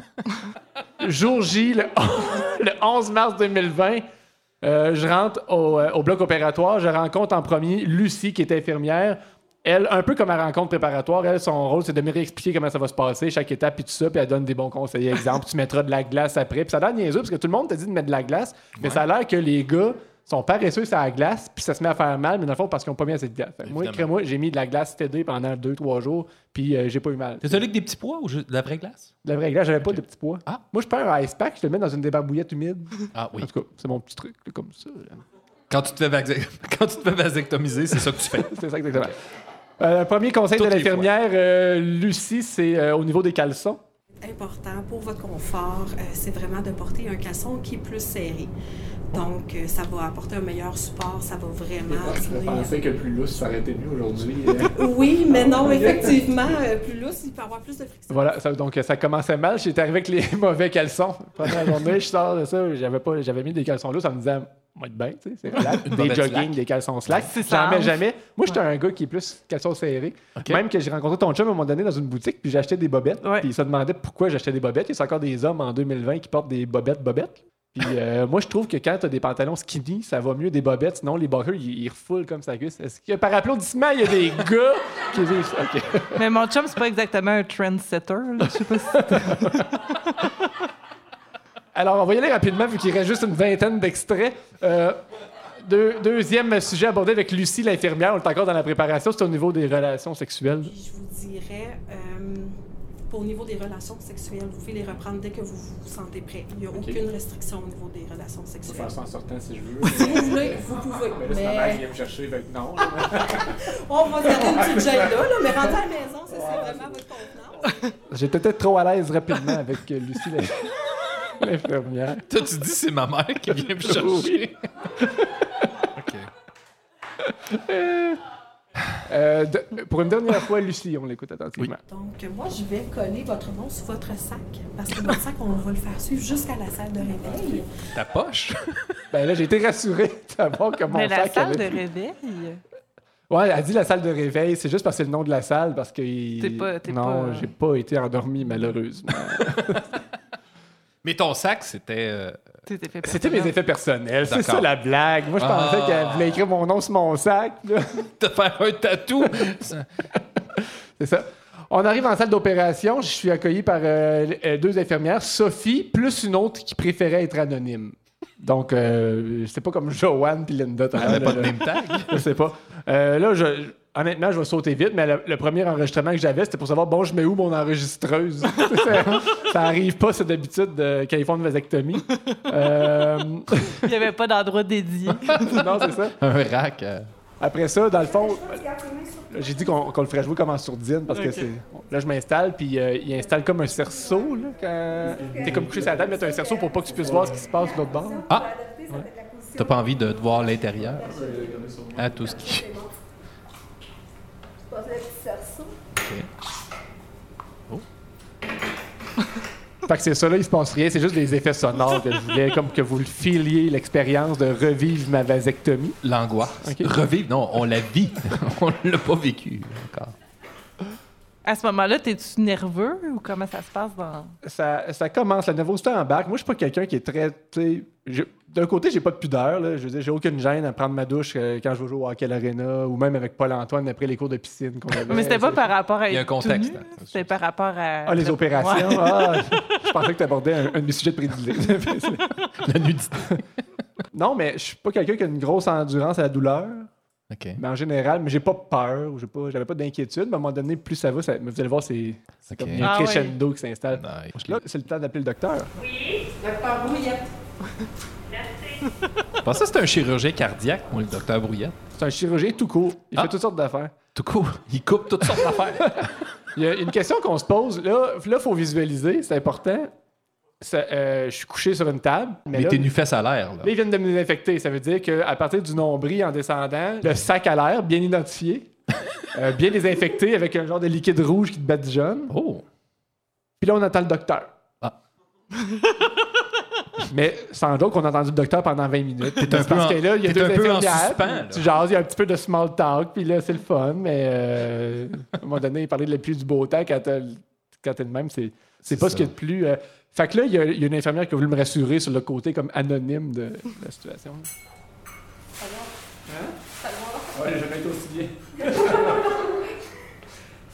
Jour J, le, le 11 mars 2020, euh, je rentre au, euh, au bloc opératoire. Je rencontre en premier Lucie, qui est infirmière. Elle, un peu comme à rencontre préparatoire, elle, son rôle, c'est de me réexpliquer comment ça va se passer, chaque étape, puis tout ça, puis elle donne des bons conseils. Exemple, tu mettras de la glace après. Puis ça a l'air niaiseux, parce que tout le monde t'a dit de mettre de la glace, mais ça a l'air que les gars sont paresseux sur la glace, puis ça se met à faire mal, mais dans le fond, parce qu'ils n'ont pas mis assez de glace. Fait que moi, Évidemment. crée-moi, j'ai mis de la glace TD pendant 2-3 jours, puis euh, j'ai pas eu mal. T'es allé avec des petits pois ou juste de la vraie glace? De la vraie glace, j'avais pas de petits pois. Ah. Moi, je prends un ice pack, je le mets dans une débarbouillette humide. Ah oui. En tout cas, c'est mon petit truc, là, comme ça. là. Quand tu te fais, vasec- Quand tu te fais vasectomiser, c'est ça que tu fais. C'est ça exactement. Euh, premier conseil Toutes de les l'infirmière, euh, Lucie, c'est euh, au niveau des caleçons. important pour votre confort, euh, c'est vraiment de porter un caleçon qui est plus serré. Donc, euh, ça va apporter un meilleur support, ça va vraiment venir- que le plus lousse, ça aurait été mieux aujourd'hui. Oui, mais non, effectivement, euh, plus lousse, il peut y avoir plus de friction. voilà, ça- donc euh, ça commençait mal. J'étais arrivé avec les mauvais caleçons. Première journée, je sors de ça, j'avais pas, j'avais mis des caleçons lousses en me disant, moi être bien, tu sais, c'est relax. des jogging, slack. des caleçons slack. C'est J'en mets ça. jamais. Moi, j'étais un gars qui est plus caleçons serrés. OK. Même que j'ai rencontré ton chum à un moment donné dans une boutique, puis acheté des bobettes. Ouais. Puis il se demandait pourquoi j'achetais des bobettes. Il y a encore des hommes en 2020 qui portent des bobettes bobettes. Puis euh, moi, je trouve que quand tu as des pantalons skinny, ça va mieux des bobettes. Sinon, les boxers, ils, ils refoulent comme ça cuisse. Est-ce que par applaudissement, il y a des gars qui disent OK. Mais mon chum, c'est pas exactement un trendsetter. Je sais pas si Alors, on va y aller rapidement, vu qu'il reste juste une vingtaine d'extraits. Euh, deux- deuxième sujet abordé avec Lucie, l'infirmière. On est encore dans la préparation. C'est au niveau des relations sexuelles. Je vous dirais, euh, pour au niveau des relations sexuelles, vous pouvez les reprendre dès que vous vous sentez prêt. Il n'y a aucune restriction au niveau des relations sexuelles. en sortant si je veux. Si vous voulez, vous pouvez. Mais me chercher, non. on va garder une petite gêne là, là, mais rentrez à la maison, ça, c'est vraiment votre contenance. J'étais peut-être trop à l'aise rapidement avec euh, Lucie, l'in- l'infirmière. Toi, tu dis c'est ma mère qui vient me chercher? OK. Euh, de- pour une dernière fois, Lucie, on l'écoute attentivement. Donc, moi, je vais coller votre nom sur votre sac, parce que votre sac, on va le faire suivre jusqu'à la salle de réveil. Ta poche? Ben là, j'ai été rassuré de savoir que mon Mais la sac salle de réveil? Ouais, elle a dit la salle de réveil. C'est juste parce que c'est le nom de la salle, parce que... T'es pas- t'es non, pas- j'ai pas été endormi, malheureusement. Mais ton sac, c'était. C'était mes effets personnels. C'est ça la blague. Moi, je pensais Ah. qu'elle voulait écrire mon nom sur mon sac. de faire un tatou. C'est ça. On arrive en salle d'opération. Je suis accueilli par euh, euh, deux infirmières, Sophie, plus une autre qui préférait être anonyme. Donc, euh, c'est pas comme Joanne puis Linda. Elle avait l'heure, pas de name tag. Je sais pas. Euh, là, je, je- honnêtement, je vais sauter vite, mais le, le premier enregistrement que j'avais, c'était pour savoir, bon, je mets où mon enregistreuse? ça, ça arrive pas, c'est d'habitude euh, quand ils font une vasectomie. Euh, Il n'y avait pas d'endroit dédié. non, c'est ça. Un rack. euh, Après ça, dans le fond, j'ai dit qu'on le ferait jouer comme en sourdine parce que c'est. Là, je m'installe, puis euh, il installe comme un cerceau. Là, quand t'es comme couché sur la table, mettre un cerceau pour pas que tu puisses voir ce qui se passe de l'autre bord. Ah! T'as pas envie de te voir l'intérieur? À tout ce qui. Fait que c'est ça, là, il se passe rien, c'est juste des effets sonores que je voulais, comme que vous le filiez l'expérience de revivre ma vasectomie. L'angoisse. Revivre, non, on la vit. on l'a pas vécu encore. À ce moment-là, t'es-tu nerveux ou comment ça se passe dans. Ça, ça commence, la nervosité embarque. Moi, je suis pas quelqu'un qui est très. tu sais, j'ai- D'un côté, j'ai pas de pudeur. Là. Je veux dire, j'ai aucune gêne à prendre ma douche euh, quand je vais jouer au hockey à l'Arena ou même avec Paul-Antoine après les cours de piscine qu'on avait. Mais c'était pas par rapport à Il y a un contexte, hein. C'était par rapport à. Ah, les opérations. Ouais. Ah, je pensais que tu abordais un, un de mes sujets de prédilection. La nudité. non, mais je suis pas quelqu'un qui a une grosse endurance à la douleur. Mais en général, mais j'ai pas peur, ou j'ai pas, j'avais pas d'inquiétude. Mais à un moment donné, plus ça va, ça- vous allez voir, c'est comme un Ah ouais. crescendo qui s'installe. Nice. Là, c'est le temps d'appeler le docteur. Docteur Brouillette. Je pensais que c'était un chirurgien cardiaque, moi, le docteur Brouillette. C'est un chirurgien tout court. Il Ah. fait toutes sortes d'affaires. Tout court? Il coupe toutes sortes d'affaires. Il y a une question qu'on se pose. Là, il faut visualiser, c'est important. Euh, je suis couché sur une table. Mais, t'es nu fesse à l'air, là. ils viennent de me désinfecter. Ça veut dire qu'à partir du nombril en descendant, le sac à l'air, bien identifié, euh, bien désinfecté avec un genre de liquide rouge qui te badigeonne. Oh! Puis là, on attend le docteur. Ah. Mais sans doute qu'on a entendu le docteur pendant 20 minutes. T'es un peu parce en- que là, il y a deux infirmières. Tu jases, il y a un petit peu de small talk, puis là, c'est le fun. Mais euh, à un moment donné, il parlait de la pluie du beau temps quand le- t'es de même, c'est, c'est pas ce qu'il y a de plus. Fait que là, il y, a, il y a une infirmière qui a voulu me rassurer sur le côté comme anonyme de la situation. Hein? Ouais, j'ai jamais été aussi bien. C'est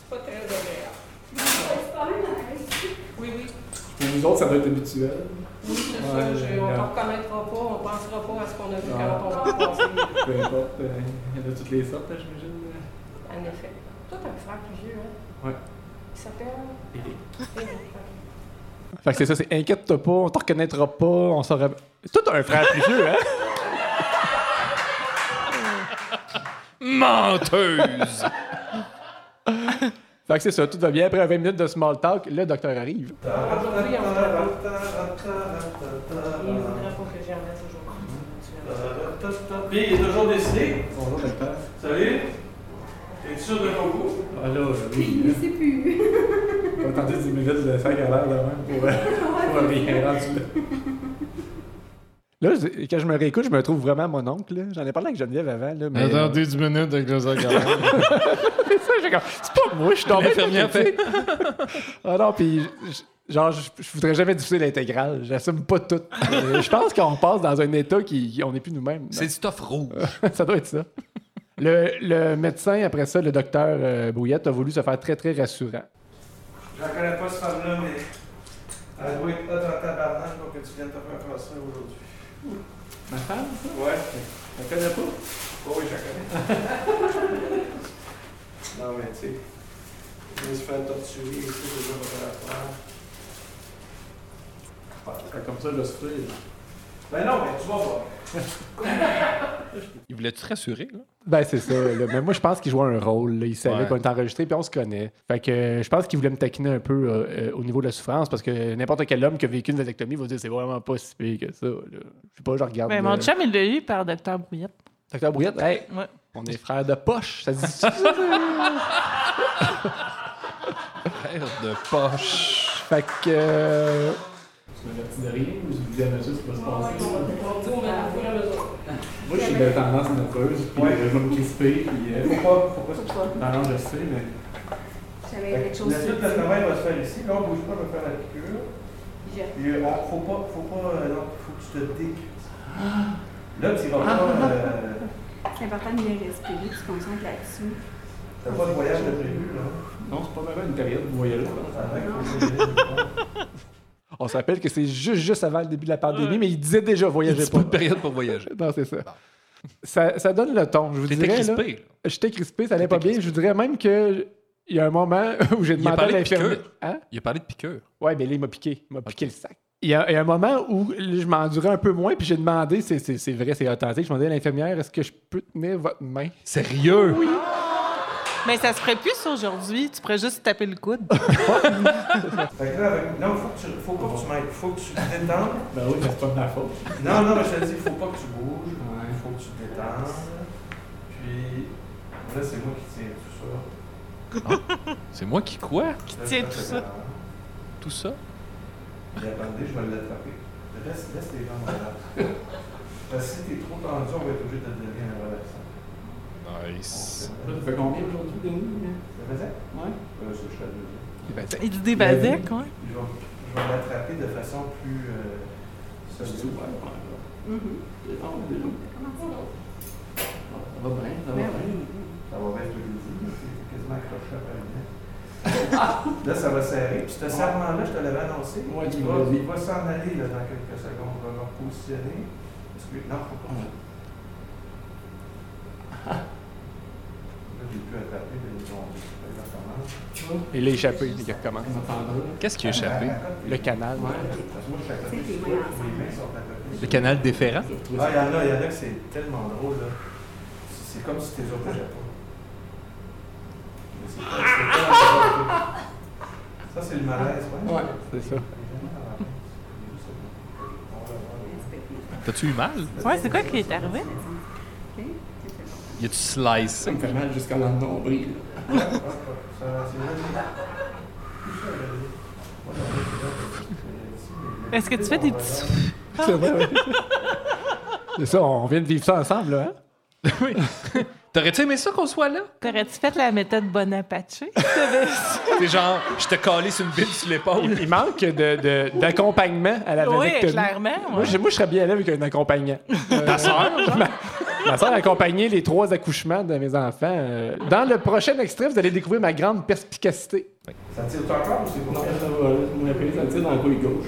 pas très agréable. Oui, oui. Pour nous autres, ça doit être habituel. Oui, c'est Ouais, ça. je- on ouais. ne reconnaîtra pas, on ne pensera pas à ce qu'on a vu Non. quand on va passer. Peu importe, euh, il y en a toutes les sortes, là, j'imagine. En effet. Toi, t'as un frère plus vieux, hein? Ouais. Il s'appelle? Eric. Fait que c'est ça, c'est inquiète-toi pas, on te reconnaîtra pas, on saura. Toi, t'as un frère plus vieux, hein? Menteuse! Fait que c'est ça, tout va bien. Après 20 minutes de small talk, le docteur arrive. Puis il est toujours décidé. Bonjour, docteur. Salut. T'es sûr de ton coup? Ah là, oui. Il sait plus. Attendu 10 minutes de 5 à l'heure de même pour, euh, pour rien rendu là. Quand je me réécoute, je me trouve vraiment mon oncle. J'en ai parlé avec Geneviève avant. Là, mais, euh, 10 minutes avec le sac c'est ça, j'ai comme, c'est pas moi, je suis tombé. Fait. Ah non, puis je- genre, je, je voudrais jamais diffuser l'intégrale. J'assume pas tout. Je pense qu'on passe dans un état qui, on n'est plus nous-mêmes. C'est du stuff rouge. ça doit être ça. Le, le médecin, après ça, le docteur euh, Brouillette, a voulu se faire très, très rassurant. Je la connais pas, cette femme-là, mais elle doit être hot en tabarnak pour que tu viennes te faire ça aujourd'hui. Ma femme, ça? Ouais. Je la connais pas? Oh oui, je la connais. non, mais tu sais, je me suis fait torturer et tout, déjà, va faire comme ça, je souffrir. Ben non, mais tu vas voir. Il voulait te rassurer, là? Ben, c'est ça. là. Mais moi, je pense qu'il jouait un rôle. là. Il savait Ouais. qu'on était enregistré, puis on se connaît. Fait que euh, je pense qu'il voulait me taquiner un peu euh, euh, au niveau de la souffrance, parce que n'importe quel homme qui a vécu une vasectomie va dire c'est vraiment pas si pire que ça. là. Je sais pas, je regarde. Ben, là. mon chum, il l'a eu par Docteur Brouillette. Docteur Brouillette, hey, Ouais. on est frères de poche. Ça se dit Frère de poche. Fait que. Euh... Tu m'avertis de rien ou je dis à monsieur ce qui va se passer? Moi, je suis de tendance nerveuse, puis Ouais. je vais me crisper, puis. Euh... Pourquoi? Pourquoi? ça? Non, non, je sais, mais. J'avais quelque que chose Le sur tout le travail va se faire ici. Là, on bouge pas, on va faire la piqûre. Puis, euh, on- faut pas, faut pas, euh, non, faut que tu te décrisses. Là, tu vas pas, euh, C'est important de bien respirer, tu te concentres là-dessus. t'as pas de voyage de prévu, là? Non, c'est pas vraiment une période de voyage. On se rappelle que c'est juste, juste avant le début de la pandémie, mais il disait déjà voyager C'est pas. pas une période pour voyager. Non, c'est ça. ça. Ça donne le ton. Je vous dirais, crispé, là. J'étais crispé, ça allait pas bien. Je vous dirais même que il y a un moment où j'ai Il a demandé à parlé de l'infirmière. Hein? Il a parlé de piqûre. Ouais, mais là, il m'a piqué. Il m'a piqué le sac. Il y, a, il y a un moment où je m'endurais un peu moins, puis j'ai demandé, c'est, c'est, c'est vrai, c'est authentique, je demandais à l'infirmière, est-ce que je peux tenir votre main? Sérieux? Oui. Mais ça se ferait plus aujourd'hui. Tu pourrais juste taper le coude. Fait que là, avec- non, faut, que tu, faut pas que tu m'aides. Faut que tu te détendes. Ben oui, mais c'est pas de ma faute. Non, non, mais je te dis, faut pas que tu bouges. Il faut que tu te détendes. Puis, là, c'est moi qui tiens tout ça. C'est moi qui quoi? Qui je tout ça? Tout ça? Puis attendez, je vais l'attraper. Laisse, laisse les jambes relaxes. Parce que si t'es trop tendu, on va être obligé de te donner un relaxant. Nice. Ça fait combien aujourd'hui, Denis? Ça faisait? Ouais. Euh, ça, je suis à deux. Il dit des basiques, ouais. Puis Je vais, l'attraper de façon plus. Euh, solide. Ça va bien, ça va bien. Ça va bien, je te le dis. C'est quasiment accroché à Paris. Là, ça va serrer. Puis ce serment-là, je te l'avais annoncé. Ouais, il, va, il s'en aller là, dans quelques secondes. On va le repositionner. Parce que, non, faut pas. Là, j'ai pu attraper. Et là, échappé, il recommence. Qu'est-ce qui a échappé? Le canal. Le canal déférent? Ah, il y en a, il y en a que c'est tellement drôle, là. C'est comme si t'es autres au Japon. Mais c'est pas- c'est pas- Ça, c'est le malaise, ouais. Ouais, c'est ça. T'as-tu eu mal? Ouais, c'est quoi qui est arrivé? Y a-tu slice? Ça me fait mal dans le nombril. Est-ce que tu fais des petits? C'est vrai, oui. C'est ça, on vient de vivre ça ensemble, là. Hein? T'aurais-tu aimé ça qu'on soit là? T'aurais-tu fait la méthode Bonaparte? C'est genre, je te collé sur une bille sur l'épaule. Il, il manque de- de- d'accompagnement à la oui, clairement. Moi, ouais. je, moi, je serais bien allé avec un accompagnant. Euh, Ta ma, ma soeur a accompagné les trois accouchements de mes enfants. Euh, dans le prochain extrait, vous allez découvrir ma grande perspicacité. Ça tire encore ou c'est ça va. Mon appel, ça tire dans le couille gauche?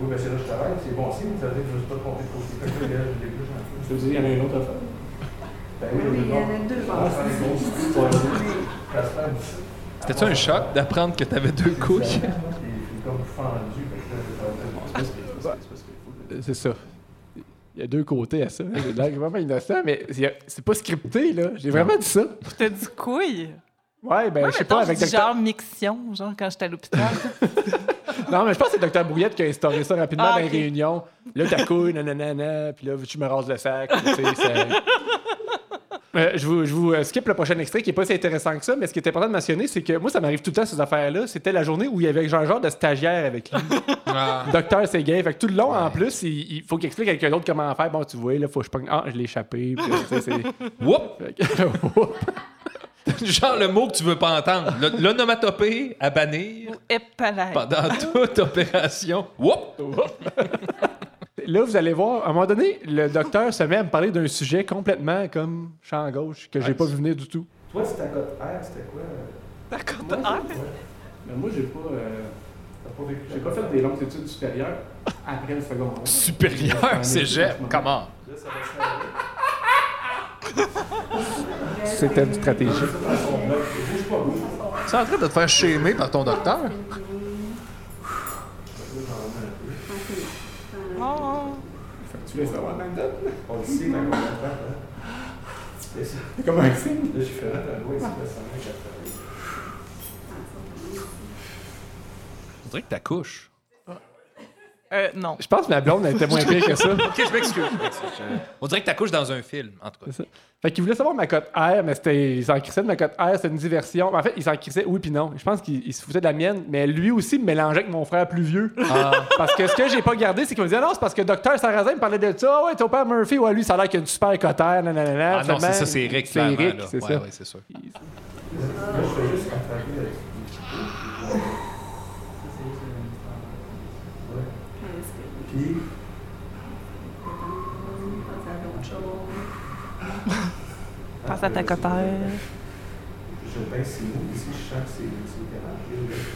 Oui, ben c'est là que je travaille, c'est bon signe, ça veut dire que je ne suis pas trompé de côté. Fait que là, je l'épluche un peu. Je te dis, il y en a une autre affaire? Ben Oui, oui, il y mais en a deux. Ah, ça pour. Ça ça. C'était-tu un choc d'apprendre que t'avais deux couilles? Euh, C'est ça. Il y a deux côtés à ça. J'ai l'air vraiment innocent, mais c'est pas scripté, là. J'ai vraiment dit ça. Je te dis couille. Ouais, ben, je sais pas, avec docteur... genre mixion, genre quand j'étais à l'hôpital. Non, mais je pense que c'est Docteur Brouillette qui a instauré ça rapidement Ah, dans les réunions. Là, ta couille, nanana, puis là, tu me rases le sac. tu sais, ça- Euh, je vous, je vous euh, skip le prochain extrait qui est pas si intéressant que ça, mais ce qui est important de mentionner, c'est que moi, ça m'arrive tout le temps ces affaires-là. C'était la journée où il y avait genre un genre de stagiaire avec lui. Docteur Séguin. Fait que tout le long, en plus, il, il faut qu'il explique à quelqu'un d'autre comment faire. Bon, tu vois, là, faut que je pogne. Ah, je l'ai échappé. Puis, tu sais, c'est- Whoop! Fait que- Whoop. Genre le mot que tu veux pas entendre. Le- L'onomatopée à bannir Épalaille. pendant toute opération. Whoop! Là, vous allez voir, à un moment donné, le docteur se met à me parler d'un sujet complètement comme champ gauche que j'ai pas vu venir du tout. Toi, c'est ta cote R, c'était quoi? D'accord. Mais moi, j'ai pas, euh, j'ai pas fait des longues études supérieures après le secondaire. Supérieur, cégep, comment? C'était une stratégie. Es en train de te faire shamer par ton docteur? Oh. Tu laisses avoir même date? On le sait quand on hein. C'est- C'est comme un signe. Là, je fais un doigt ici, là, ça m'a fait. On dirait que t'accouches. Euh, non. Je pense que ma blonde elle était moins pire que ça. Ok, je m'excuse. On dirait que t'accouches dans un film, en tout cas. C'est ça. Fait qu'il voulait savoir ma cote R, mais c'était, il s'en crissait de ma cote R, c'était une diversion. En fait, il s'en crissait oui puis non. Je pense qu'il il se foutait de la mienne, mais lui aussi me mélangeait avec mon frère plus vieux. Parce que ce que j'ai pas gardé, c'est qu'il me disait non, c'est parce que Docteur Sarrazin me parlait de ça. Ah ouais, ton père Murphy, ouais, lui, ça a l'air qu'il a une super cote R, nanana. Ah non, c'est ça, c'est Eric, C'est clairement. Eric, là. c'est ouais, ça. ouais, c'est sûr. Là, je fais juste rattraper avec ce petit peu. Ouais. Puis, Pense à ta cotère. je baisse ses mots ici, je sens que c'est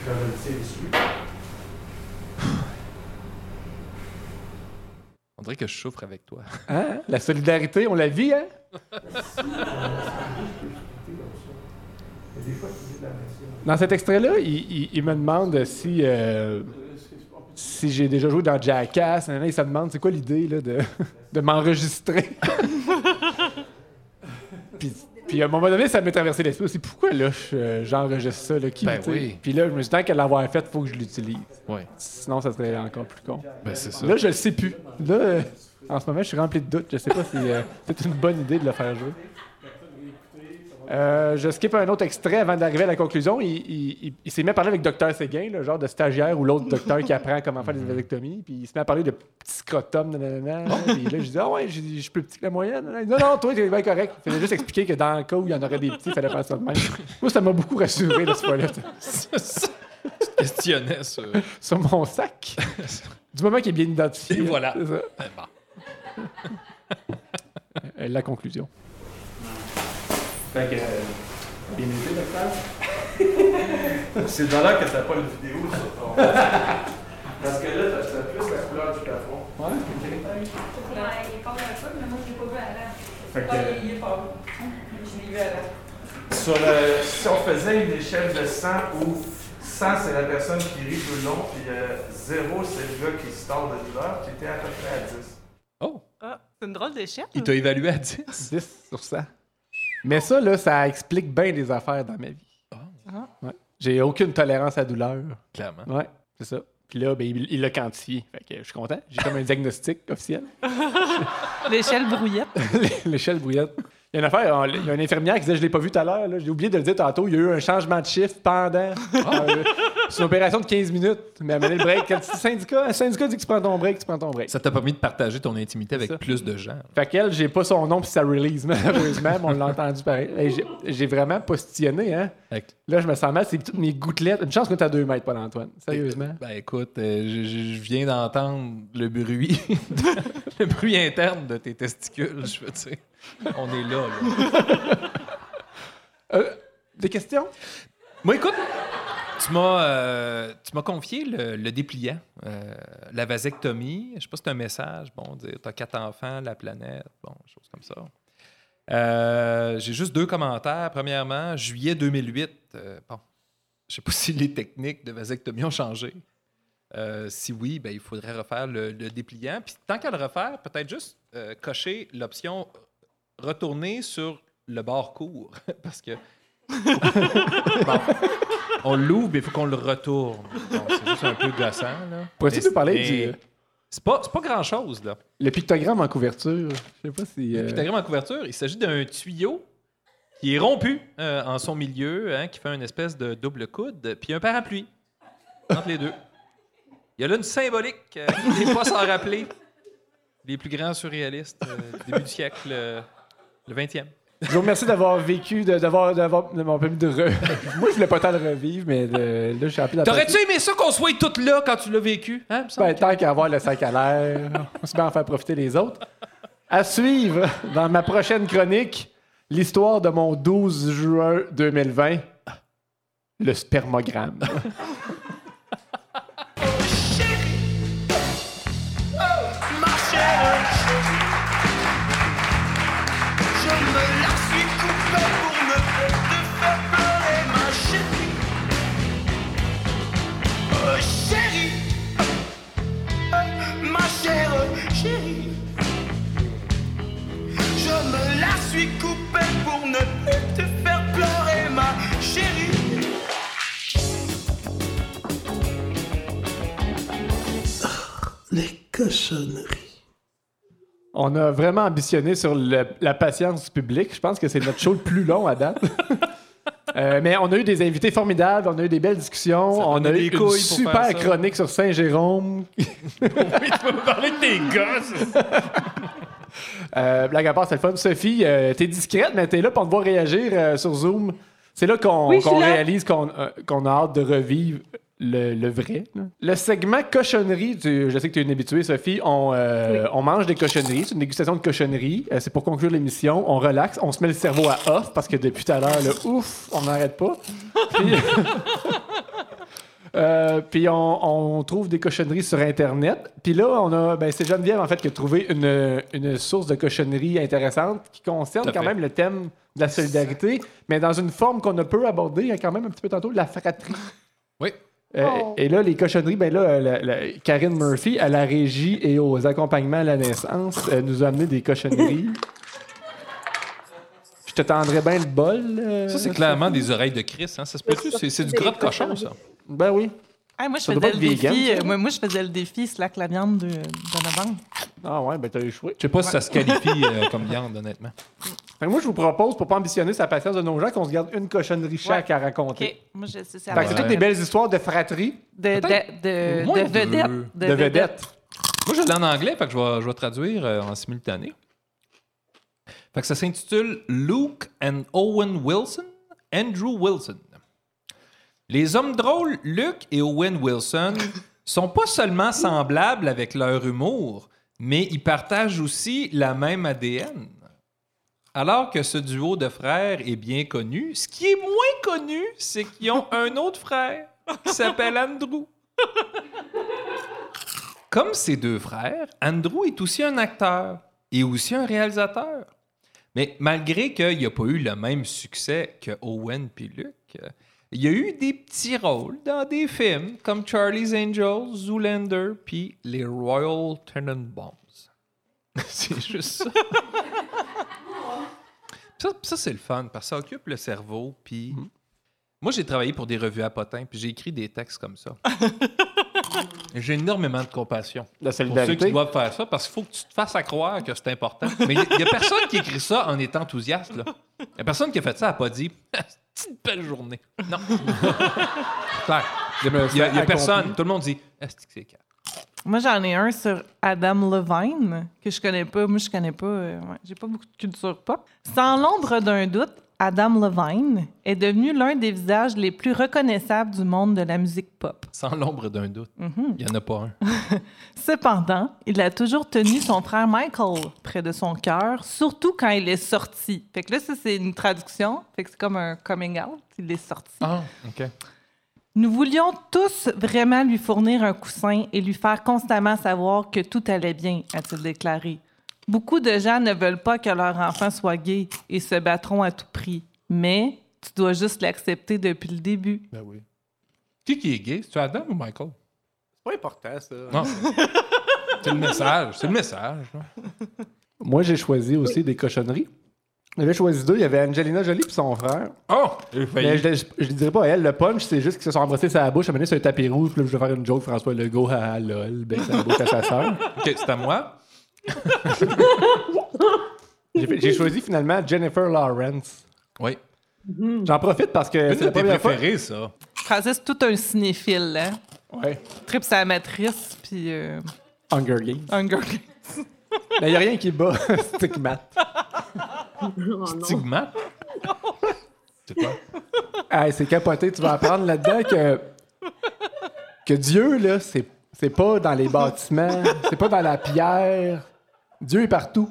Quand je le tire dessus, On dirait que je souffre avec toi. Hein? La solidarité, on la vit, hein? comme matière. Dans cet extrait-là, il, il- il me demande si, euh, si j'ai déjà joué dans Jackass. Nanana, Il se demande c'est quoi l'idée là, de, de m'enregistrer? puis, puis à un moment donné, ça m'est traversé l'esprit aussi. Pourquoi là, je- j'enregistre ça? Là, qui, Ben oui. Puis là, je me suis dit, tant qu'à l'avoir fait, il faut que je l'utilise. Ouais. Sinon, ça serait encore plus con. Ben, c'est ça. Là, je le sais plus. Là, euh, en ce moment, je suis rempli de doutes. Je sais pas si euh, c'est une bonne idée de le faire jouer. Euh, je skip un autre extrait avant d'arriver à la conclusion. Il, il- il- il s'est mis à parler avec Dr Séguin, le genre de stagiaire ou l'autre docteur qui apprend comment faire des vasectomies. Puis il se met à parler de petits scrotum. nanana. Puis là, je dis Ah ouais, je suis plus petit que la moyenne. Non, non, toi, t'es bien correct. Il fallait juste expliquer que dans le cas où il y en aurait des petits, il fallait faire ça de même. Moi, ça m'a beaucoup rassuré, là, ce fois-là, Questionnais ça. sur mon sac. Du moment qu'il est bien identifié. Et voilà. Ben, bon. Euh, la conclusion. Fait que. euh, Bien été, docteur? C'est de là que t'as pas une vidéo sur ton. Parce que là, t'as t'as plus la couleur du plafond. Ouais. il est pas un peu, mais moi, je l'ai pas vu avant. Fait que- Ah, il il est pas Je l'ai vu avant. Sur le, si on faisait une échelle de 100 où 100 c'est la personne qui rit tout le long, puis euh, 0 c'est le gars qui se tord de douleur, tu étais à peu près à 10. Oh, Ah, c'est une drôle d'échelle. il t'a évalué à 10. 10 sur 100. Mais ça, là, ça explique bien des affaires dans ma vie. Ah. Ouais. J'ai aucune tolérance à la douleur. Clairement. Ouais, c'est ça. Puis là, ben, il il l'a quantifié. Fait que je suis content. J'ai comme un diagnostic officiel. L'échelle brouillette. L'échelle brouillette. Il y a une affaire, on- il y a une infirmière qui disait Je l'ai pas vu tout à l'heure, là. j'ai oublié de le dire tantôt. Il y a eu un changement de chiffre pendant. euh, c'est une opération de 15 minutes. Mais à mener le break, quand le syndicat, le syndicat dit que tu prends ton break, tu prends ton break. Ça t'a permis de partager ton intimité avec ça. plus de gens. Fait qu'elle, j'ai pas son nom puis sa release, malheureusement, mais on l'a entendu pareil. Hey, j'ai- j'ai vraiment postillonné, hein. Fait que- Là, je me sens mal, c'est toutes mes gouttelettes. Une chance que à 2 mètres, Paul-Antoine. Sérieusement. Ben écoute, euh, je, je- je viens d'entendre le bruit, le bruit interne de tes testicules. Je veux dire, on est là. là. Euh, des questions? Moi, écoute, tu m'as, euh, tu m'as confié le, le dépliant, euh, la vasectomie. Je sais pas si c'est un message. Bon, dire t'as quatre enfants, la planète, bon, choses comme ça. Euh, j'ai juste deux commentaires. Premièrement, juillet 2008. euh, bon, je sais pas si les techniques de vasectomie ont changé. Euh, si oui, ben, il faudrait refaire le, le dépliant. Puis tant qu'à le refaire, peut-être juste euh, cocher l'option retourner sur le bord court. Parce que. Bon, on l'ouvre, mais il faut qu'on le retourne. Bon, c'est juste un peu gossant. Là. Pourrais-tu nous parler mais du C'est pas, c'est pas grand-chose, là. le pictogramme en couverture? Je sais pas si. Le euh, pictogramme en couverture, il s'agit d'un tuyau qui est rompu euh, en son milieu, hein, qui fait une espèce de double coude, puis un parapluie entre les deux. Il y a là une symbolique euh, qui n'est pas sans rappeler les plus grands surréalistes euh, du début du siècle, euh, le 20e. Je vous remercie d'avoir vécu, d'avoir, d'avoir, de m'avoir permis de re... Moi, je voulais pas tant le revivre, mais de- là, je suis rapide T'aurais-tu aimé ça qu'on soit toutes là quand tu l'as vécu? Hein, Ben, tant qu'à avoir le sac à l'air, on se met à en faire profiter les autres. À suivre, dans ma prochaine chronique, l'histoire de mon 12 juin 2020, le spermogramme. Ne plus te faire pleurer, ma chérie. Les cochonneries. On a vraiment ambitionné sur le- la patience du public. Je pense que c'est notre show le plus long à date. Euh, mais on a eu des invités formidables, on a eu des belles discussions, Ça on a prenait eu des une couilles pour super ça. chronique sur Saint-Jérôme. parler de tes gosses! Euh, blague à part, c'est le fun. Sophie, euh, t'es discrète, mais t'es là pour te voir réagir euh, sur Zoom. C'est là qu'on Oui, je suis qu'on là. réalise qu'on qu'on a hâte de revivre le, le vrai. là. Le segment cochonnerie, tu- je sais que tu es une habituée, Sophie. On, euh, on mange des cochonneries. C'est une dégustation de cochonneries. Euh, c'est pour conclure l'émission. On relaxe. On se met le cerveau à off parce que depuis tout à l'heure, là, ouf, on n'arrête pas. Puis, Euh, puis on, on trouve des cochonneries sur Internet. Puis là, on a, ben, c'est Geneviève en fait qui a trouvé une, une source de cochonneries intéressante qui concerne quand fait. même le thème de la solidarité, mais dans une forme qu'on a peu abordée, il y a quand même un petit peu tantôt, la fratrie. Oui. Euh, Oh. Et là, les cochonneries, ben là, la- la- Karine Murphy, à la régie et aux accompagnements à la naissance, euh, nous a amené des cochonneries. Je te tendrais bien le bol. euh, Ça, c'est clairement des oreilles de Chris. Hein? Ça se peut-tu? C'est, c'est du gras de cochon, ça. Ben oui. Ah, moi, je Ça doit faisais pas le être vegan, défi. ça. euh, moi, moi, je faisais le défi slack la viande de, de novembre. Ah ouais, ben t'as échoué. Je sais pas si ça se qualifie euh, comme viande, honnêtement. Fait que moi, je vous propose, pour pas ambitionner sa patience de nos gens, qu'on se garde une cochonnerie chaque à raconter. OK. Moi, je sais ça. Fait que c'est toutes des belles histoires de fratrie, De, de, de, vedettes. De. Moi, je l'ai en anglais, fait que je vais, je vais traduire euh, en simultané. Fait que ça s'intitule Luke and Owen Wilson, Andrew Wilson. Les hommes drôles, Luke et Owen Wilson, sont pas seulement semblables avec leur humour, mais ils partagent aussi la même ADN. Alors que ce duo de frères est bien connu, ce qui est moins connu, c'est qu'ils ont un autre frère qui s'appelle Andrew. Comme ses deux frères, Andrew est aussi un acteur et aussi un réalisateur. Mais malgré qu'il n'a pas eu le même succès que Owen puis Luke, euh, il a eu des petits rôles dans des films comme Charlie's Angels, Zoolander puis les Royal Tenenbaums. c'est juste ça. ça, ça, c'est le fun parce que ça occupe le cerveau. Puis moi, j'ai travaillé pour des revues à potins puis j'ai écrit des textes comme ça. J'ai énormément de compassion La pour ceux qui doivent faire ça parce qu'il faut que tu te fasses à croire que c'est important. Mais il n'y a, personne qui écrit ça en étant enthousiaste. Il n'y a personne qui a fait ça n'a pas dit C'est une belle journée. Non. Claire. Il n'y a, personne. Tout le monde dit Est-ce que c'est calme? Moi, j'en ai un sur Adam Levine, que je connais pas. Moi, je connais pas. euh, ouais, J'ai pas beaucoup de culture pop. Sans l'ombre d'un doute, Adam Levine est devenu l'un des visages les plus reconnaissables du monde de la musique pop. Sans l'ombre d'un doute. Mhm. Il n'y en a pas un. Cependant, il a toujours tenu son frère Michael près de son cœur, surtout quand il est sorti. Fait que là, ça, c'est une traduction. Fait que c'est comme un coming out. Il est sorti. Ah, OK. Nous voulions tous vraiment lui fournir un coussin et lui faire constamment savoir que tout allait bien, a-t-il déclaré. Beaucoup de gens ne veulent pas que leur enfant soit gay et se battront à tout prix. Mais tu dois juste l'accepter depuis le début. Ben oui. Qui qui est gay? C'est-tu Adam ou Michael? C'est pas important, ça. Non. c'est le message. C'est le message. là. Moi, j'ai choisi aussi des cochonneries. J'avais choisi deux. Il y avait Angelina Jolie et son frère. Oh! Mais je, je, je le dirais pas à elle. Le punch, c'est juste qu'ils se sont embrassés sur la bouche, amenés sur un tapis rouge. Puis là, je vais faire une joke, François Legault, à lol, ben, la bouche à sa sœur. OK, c'est à moi. J'ai choisi finalement Jennifer Lawrence. Oui. J'en profite parce que c'est la première fois. préférées, ça. Francis, c'est tout un cinéphile, hein? Ouais. Trip sa matrice, puis euh, Hunger Games. Hunger Games. Mais il n'y a rien qui bat Stigmat. Oh non. Stigmate? C'est quoi? Hey, c'est capoté. Tu vas apprendre là-dedans que, que Dieu, là, c'est, c'est pas dans les bâtiments, c'est pas dans la pierre. Dieu est partout.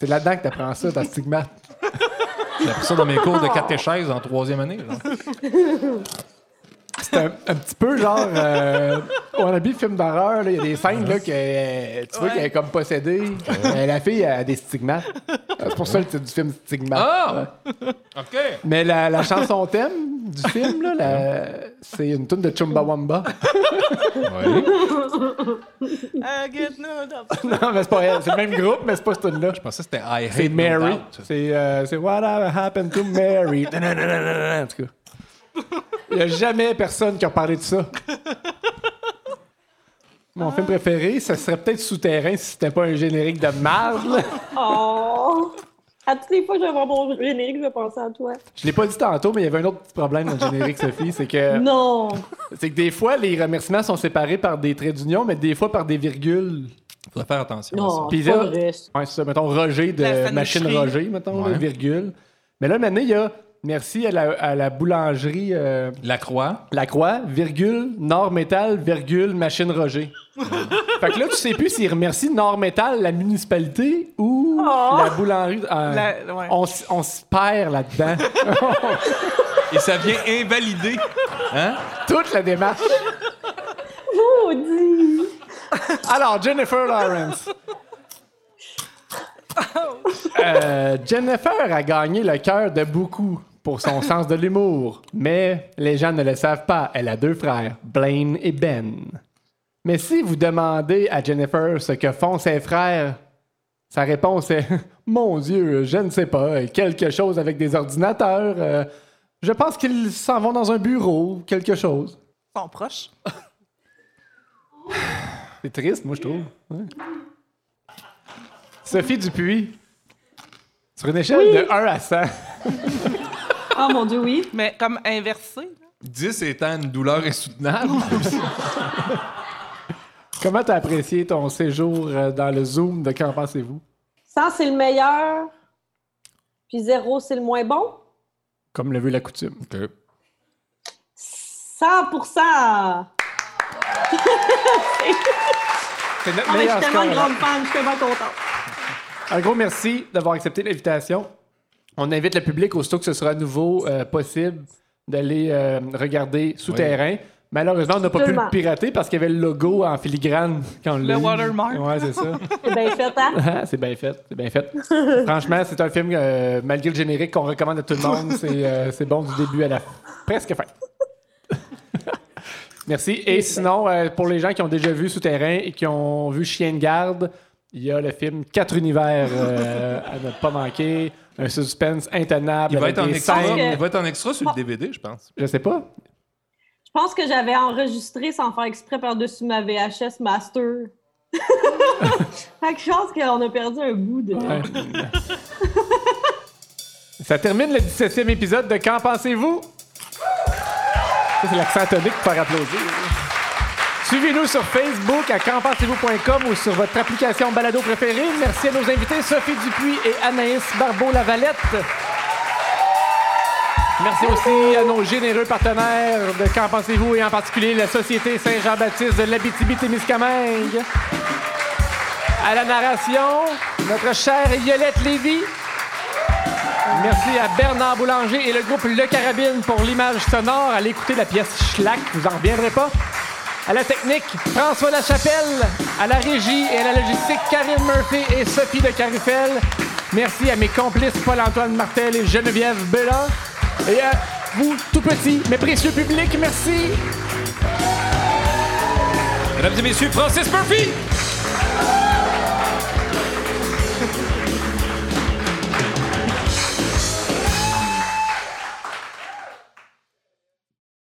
C'est là-dedans que tu apprends ça, dans Stigmat. J'ai appris ça dans mes cours de catéchèse en troisième année. C'est un, un petit peu genre. Euh, wannabe film d'horreur, là, il y a des scènes là, que euh, tu vois qu'elle est comme possédée. Euh, la fille a des stigmates. Euh, C'est pour ça le titre du film Stigmat. Ah! OK. Mais la, la chanson thème du film, là, la- c'est une tune de Chumbawamba. Oui. I get no doubt. non, mais c'est pas elle. C'est le même groupe, mais c'est pas cette tune-là. Je pensais que c'était I Hate C'est Mary. C'est euh, c'est What Happened to Mary. En tout cas. Il n'y a jamais personne qui a parlé de ça. Mon film préféré, ce serait peut-être Souterrain si c'était pas un générique de marde. là. Oh! À toutes les fois que je vais voir mon générique, je vais penser à toi. Je l'ai pas dit tantôt, mais il y avait un autre petit problème dans le générique, Sophie. C'est que, Non! c'est que des fois, les remerciements sont séparés par des traits d'union, mais des fois par des virgules. Faudrait faire attention à Non, Puis là- vrai. Ouais, c'est ça. Mettons Roger de. Machine Roger, mettons, Ouais. virgule. Mais là, maintenant, il y a merci à la, à la boulangerie. euh. La croix. La Croix, virgule, Nord Métal, virgule, Machine Roger. fait que là, tu sais plus s'il remercie Nord Métal, la municipalité, ou Oh. la boulangerie. Euh, La- ouais. on, s- on se perd là-dedans. Et ça vient invalider. Hein? Toute la démarche. Maudit! Alors, Jennifer Lawrence. Euh, Jennifer a gagné le cœur de beaucoup pour son sens de l'humour, mais les gens ne le savent pas. Elle a deux frères, Blaine et Ben. Mais si vous demandez à Jennifer ce que font ses frères, sa réponse est Mon Dieu, je ne sais pas, quelque chose avec des ordinateurs. euh, je pense qu'ils s'en vont dans un bureau, quelque chose. Ils sont proches. C'est triste, moi, je trouve. Ouais. Sophie Dupuis. Sur une échelle de 1 à 100. Oh mon Dieu, oui. Mais comme inversé. là. 10 étant une douleur insoutenable. Comment t'as apprécié ton séjour euh, dans le Zoom de Qu'en pensez-vous? 100, c'est le meilleur. Puis 0, c'est le moins bon? Comme le veut la coutume. 100 C'est notre Ah, je suis tellement score. une grande fan, je suis tellement contente. Un gros merci d'avoir accepté l'invitation. On invite le public, aussitôt que ce sera à nouveau euh, possible, d'aller euh, regarder Souterrain. Malheureusement, on n'a pas pu le pirater parce qu'il y avait le logo en filigrane quand on l'a Le watermark. Ouais, c'est ça. C'est bien fait, hein? Ah, c'est bien fait, c'est bien fait. Franchement, c'est un film, euh, malgré le générique, qu'on recommande à tout le monde. C'est euh, c'est bon du début à la presque fin. Merci. Et sinon, euh, pour les gens qui ont déjà vu Souterrain et qui ont vu Chien de garde, il y a le film Quatre univers euh, à ne pas manquer. Un suspense intenable. Il va, être en extra, scènes- il va être en extra sur le DVD, je pense. Je sais pas. Je pense que j'avais enregistré sans faire exprès par-dessus ma VHS Master. fait que je pense qu'on a perdu un bout de. Ouais. Ça termine le 17e épisode de Qu'en pensez-vous? C'est l'accent tonique pour faire applaudir. Suivez-nous sur Facebook à qu'enpensez-vous.com ou sur votre application balado préférée. Merci à nos invités Sophie Dupuis et Anaïs Barbeau-Lavalette. Merci aussi à nos généreux partenaires de Qu'en pensez-vous et en particulier la Société Saint-Jean-Baptiste de l'Abitibi-Témiscamingue. À la narration, notre chère Yolette Lévy. Merci à Bernard Boulanger et le groupe Le Carabine pour l'image sonore. Allez écouter la pièce Schlack, vous en reviendrez pas. À la technique, François Lachapelle. À la régie et à la logistique, Karine Murphy et Sophie de Carufel. Merci à mes complices Paul-Antoine Martel et Geneviève Belin. Et à vous, tout petits, mais précieux public, merci. Mesdames et messieurs, Francis Murphy!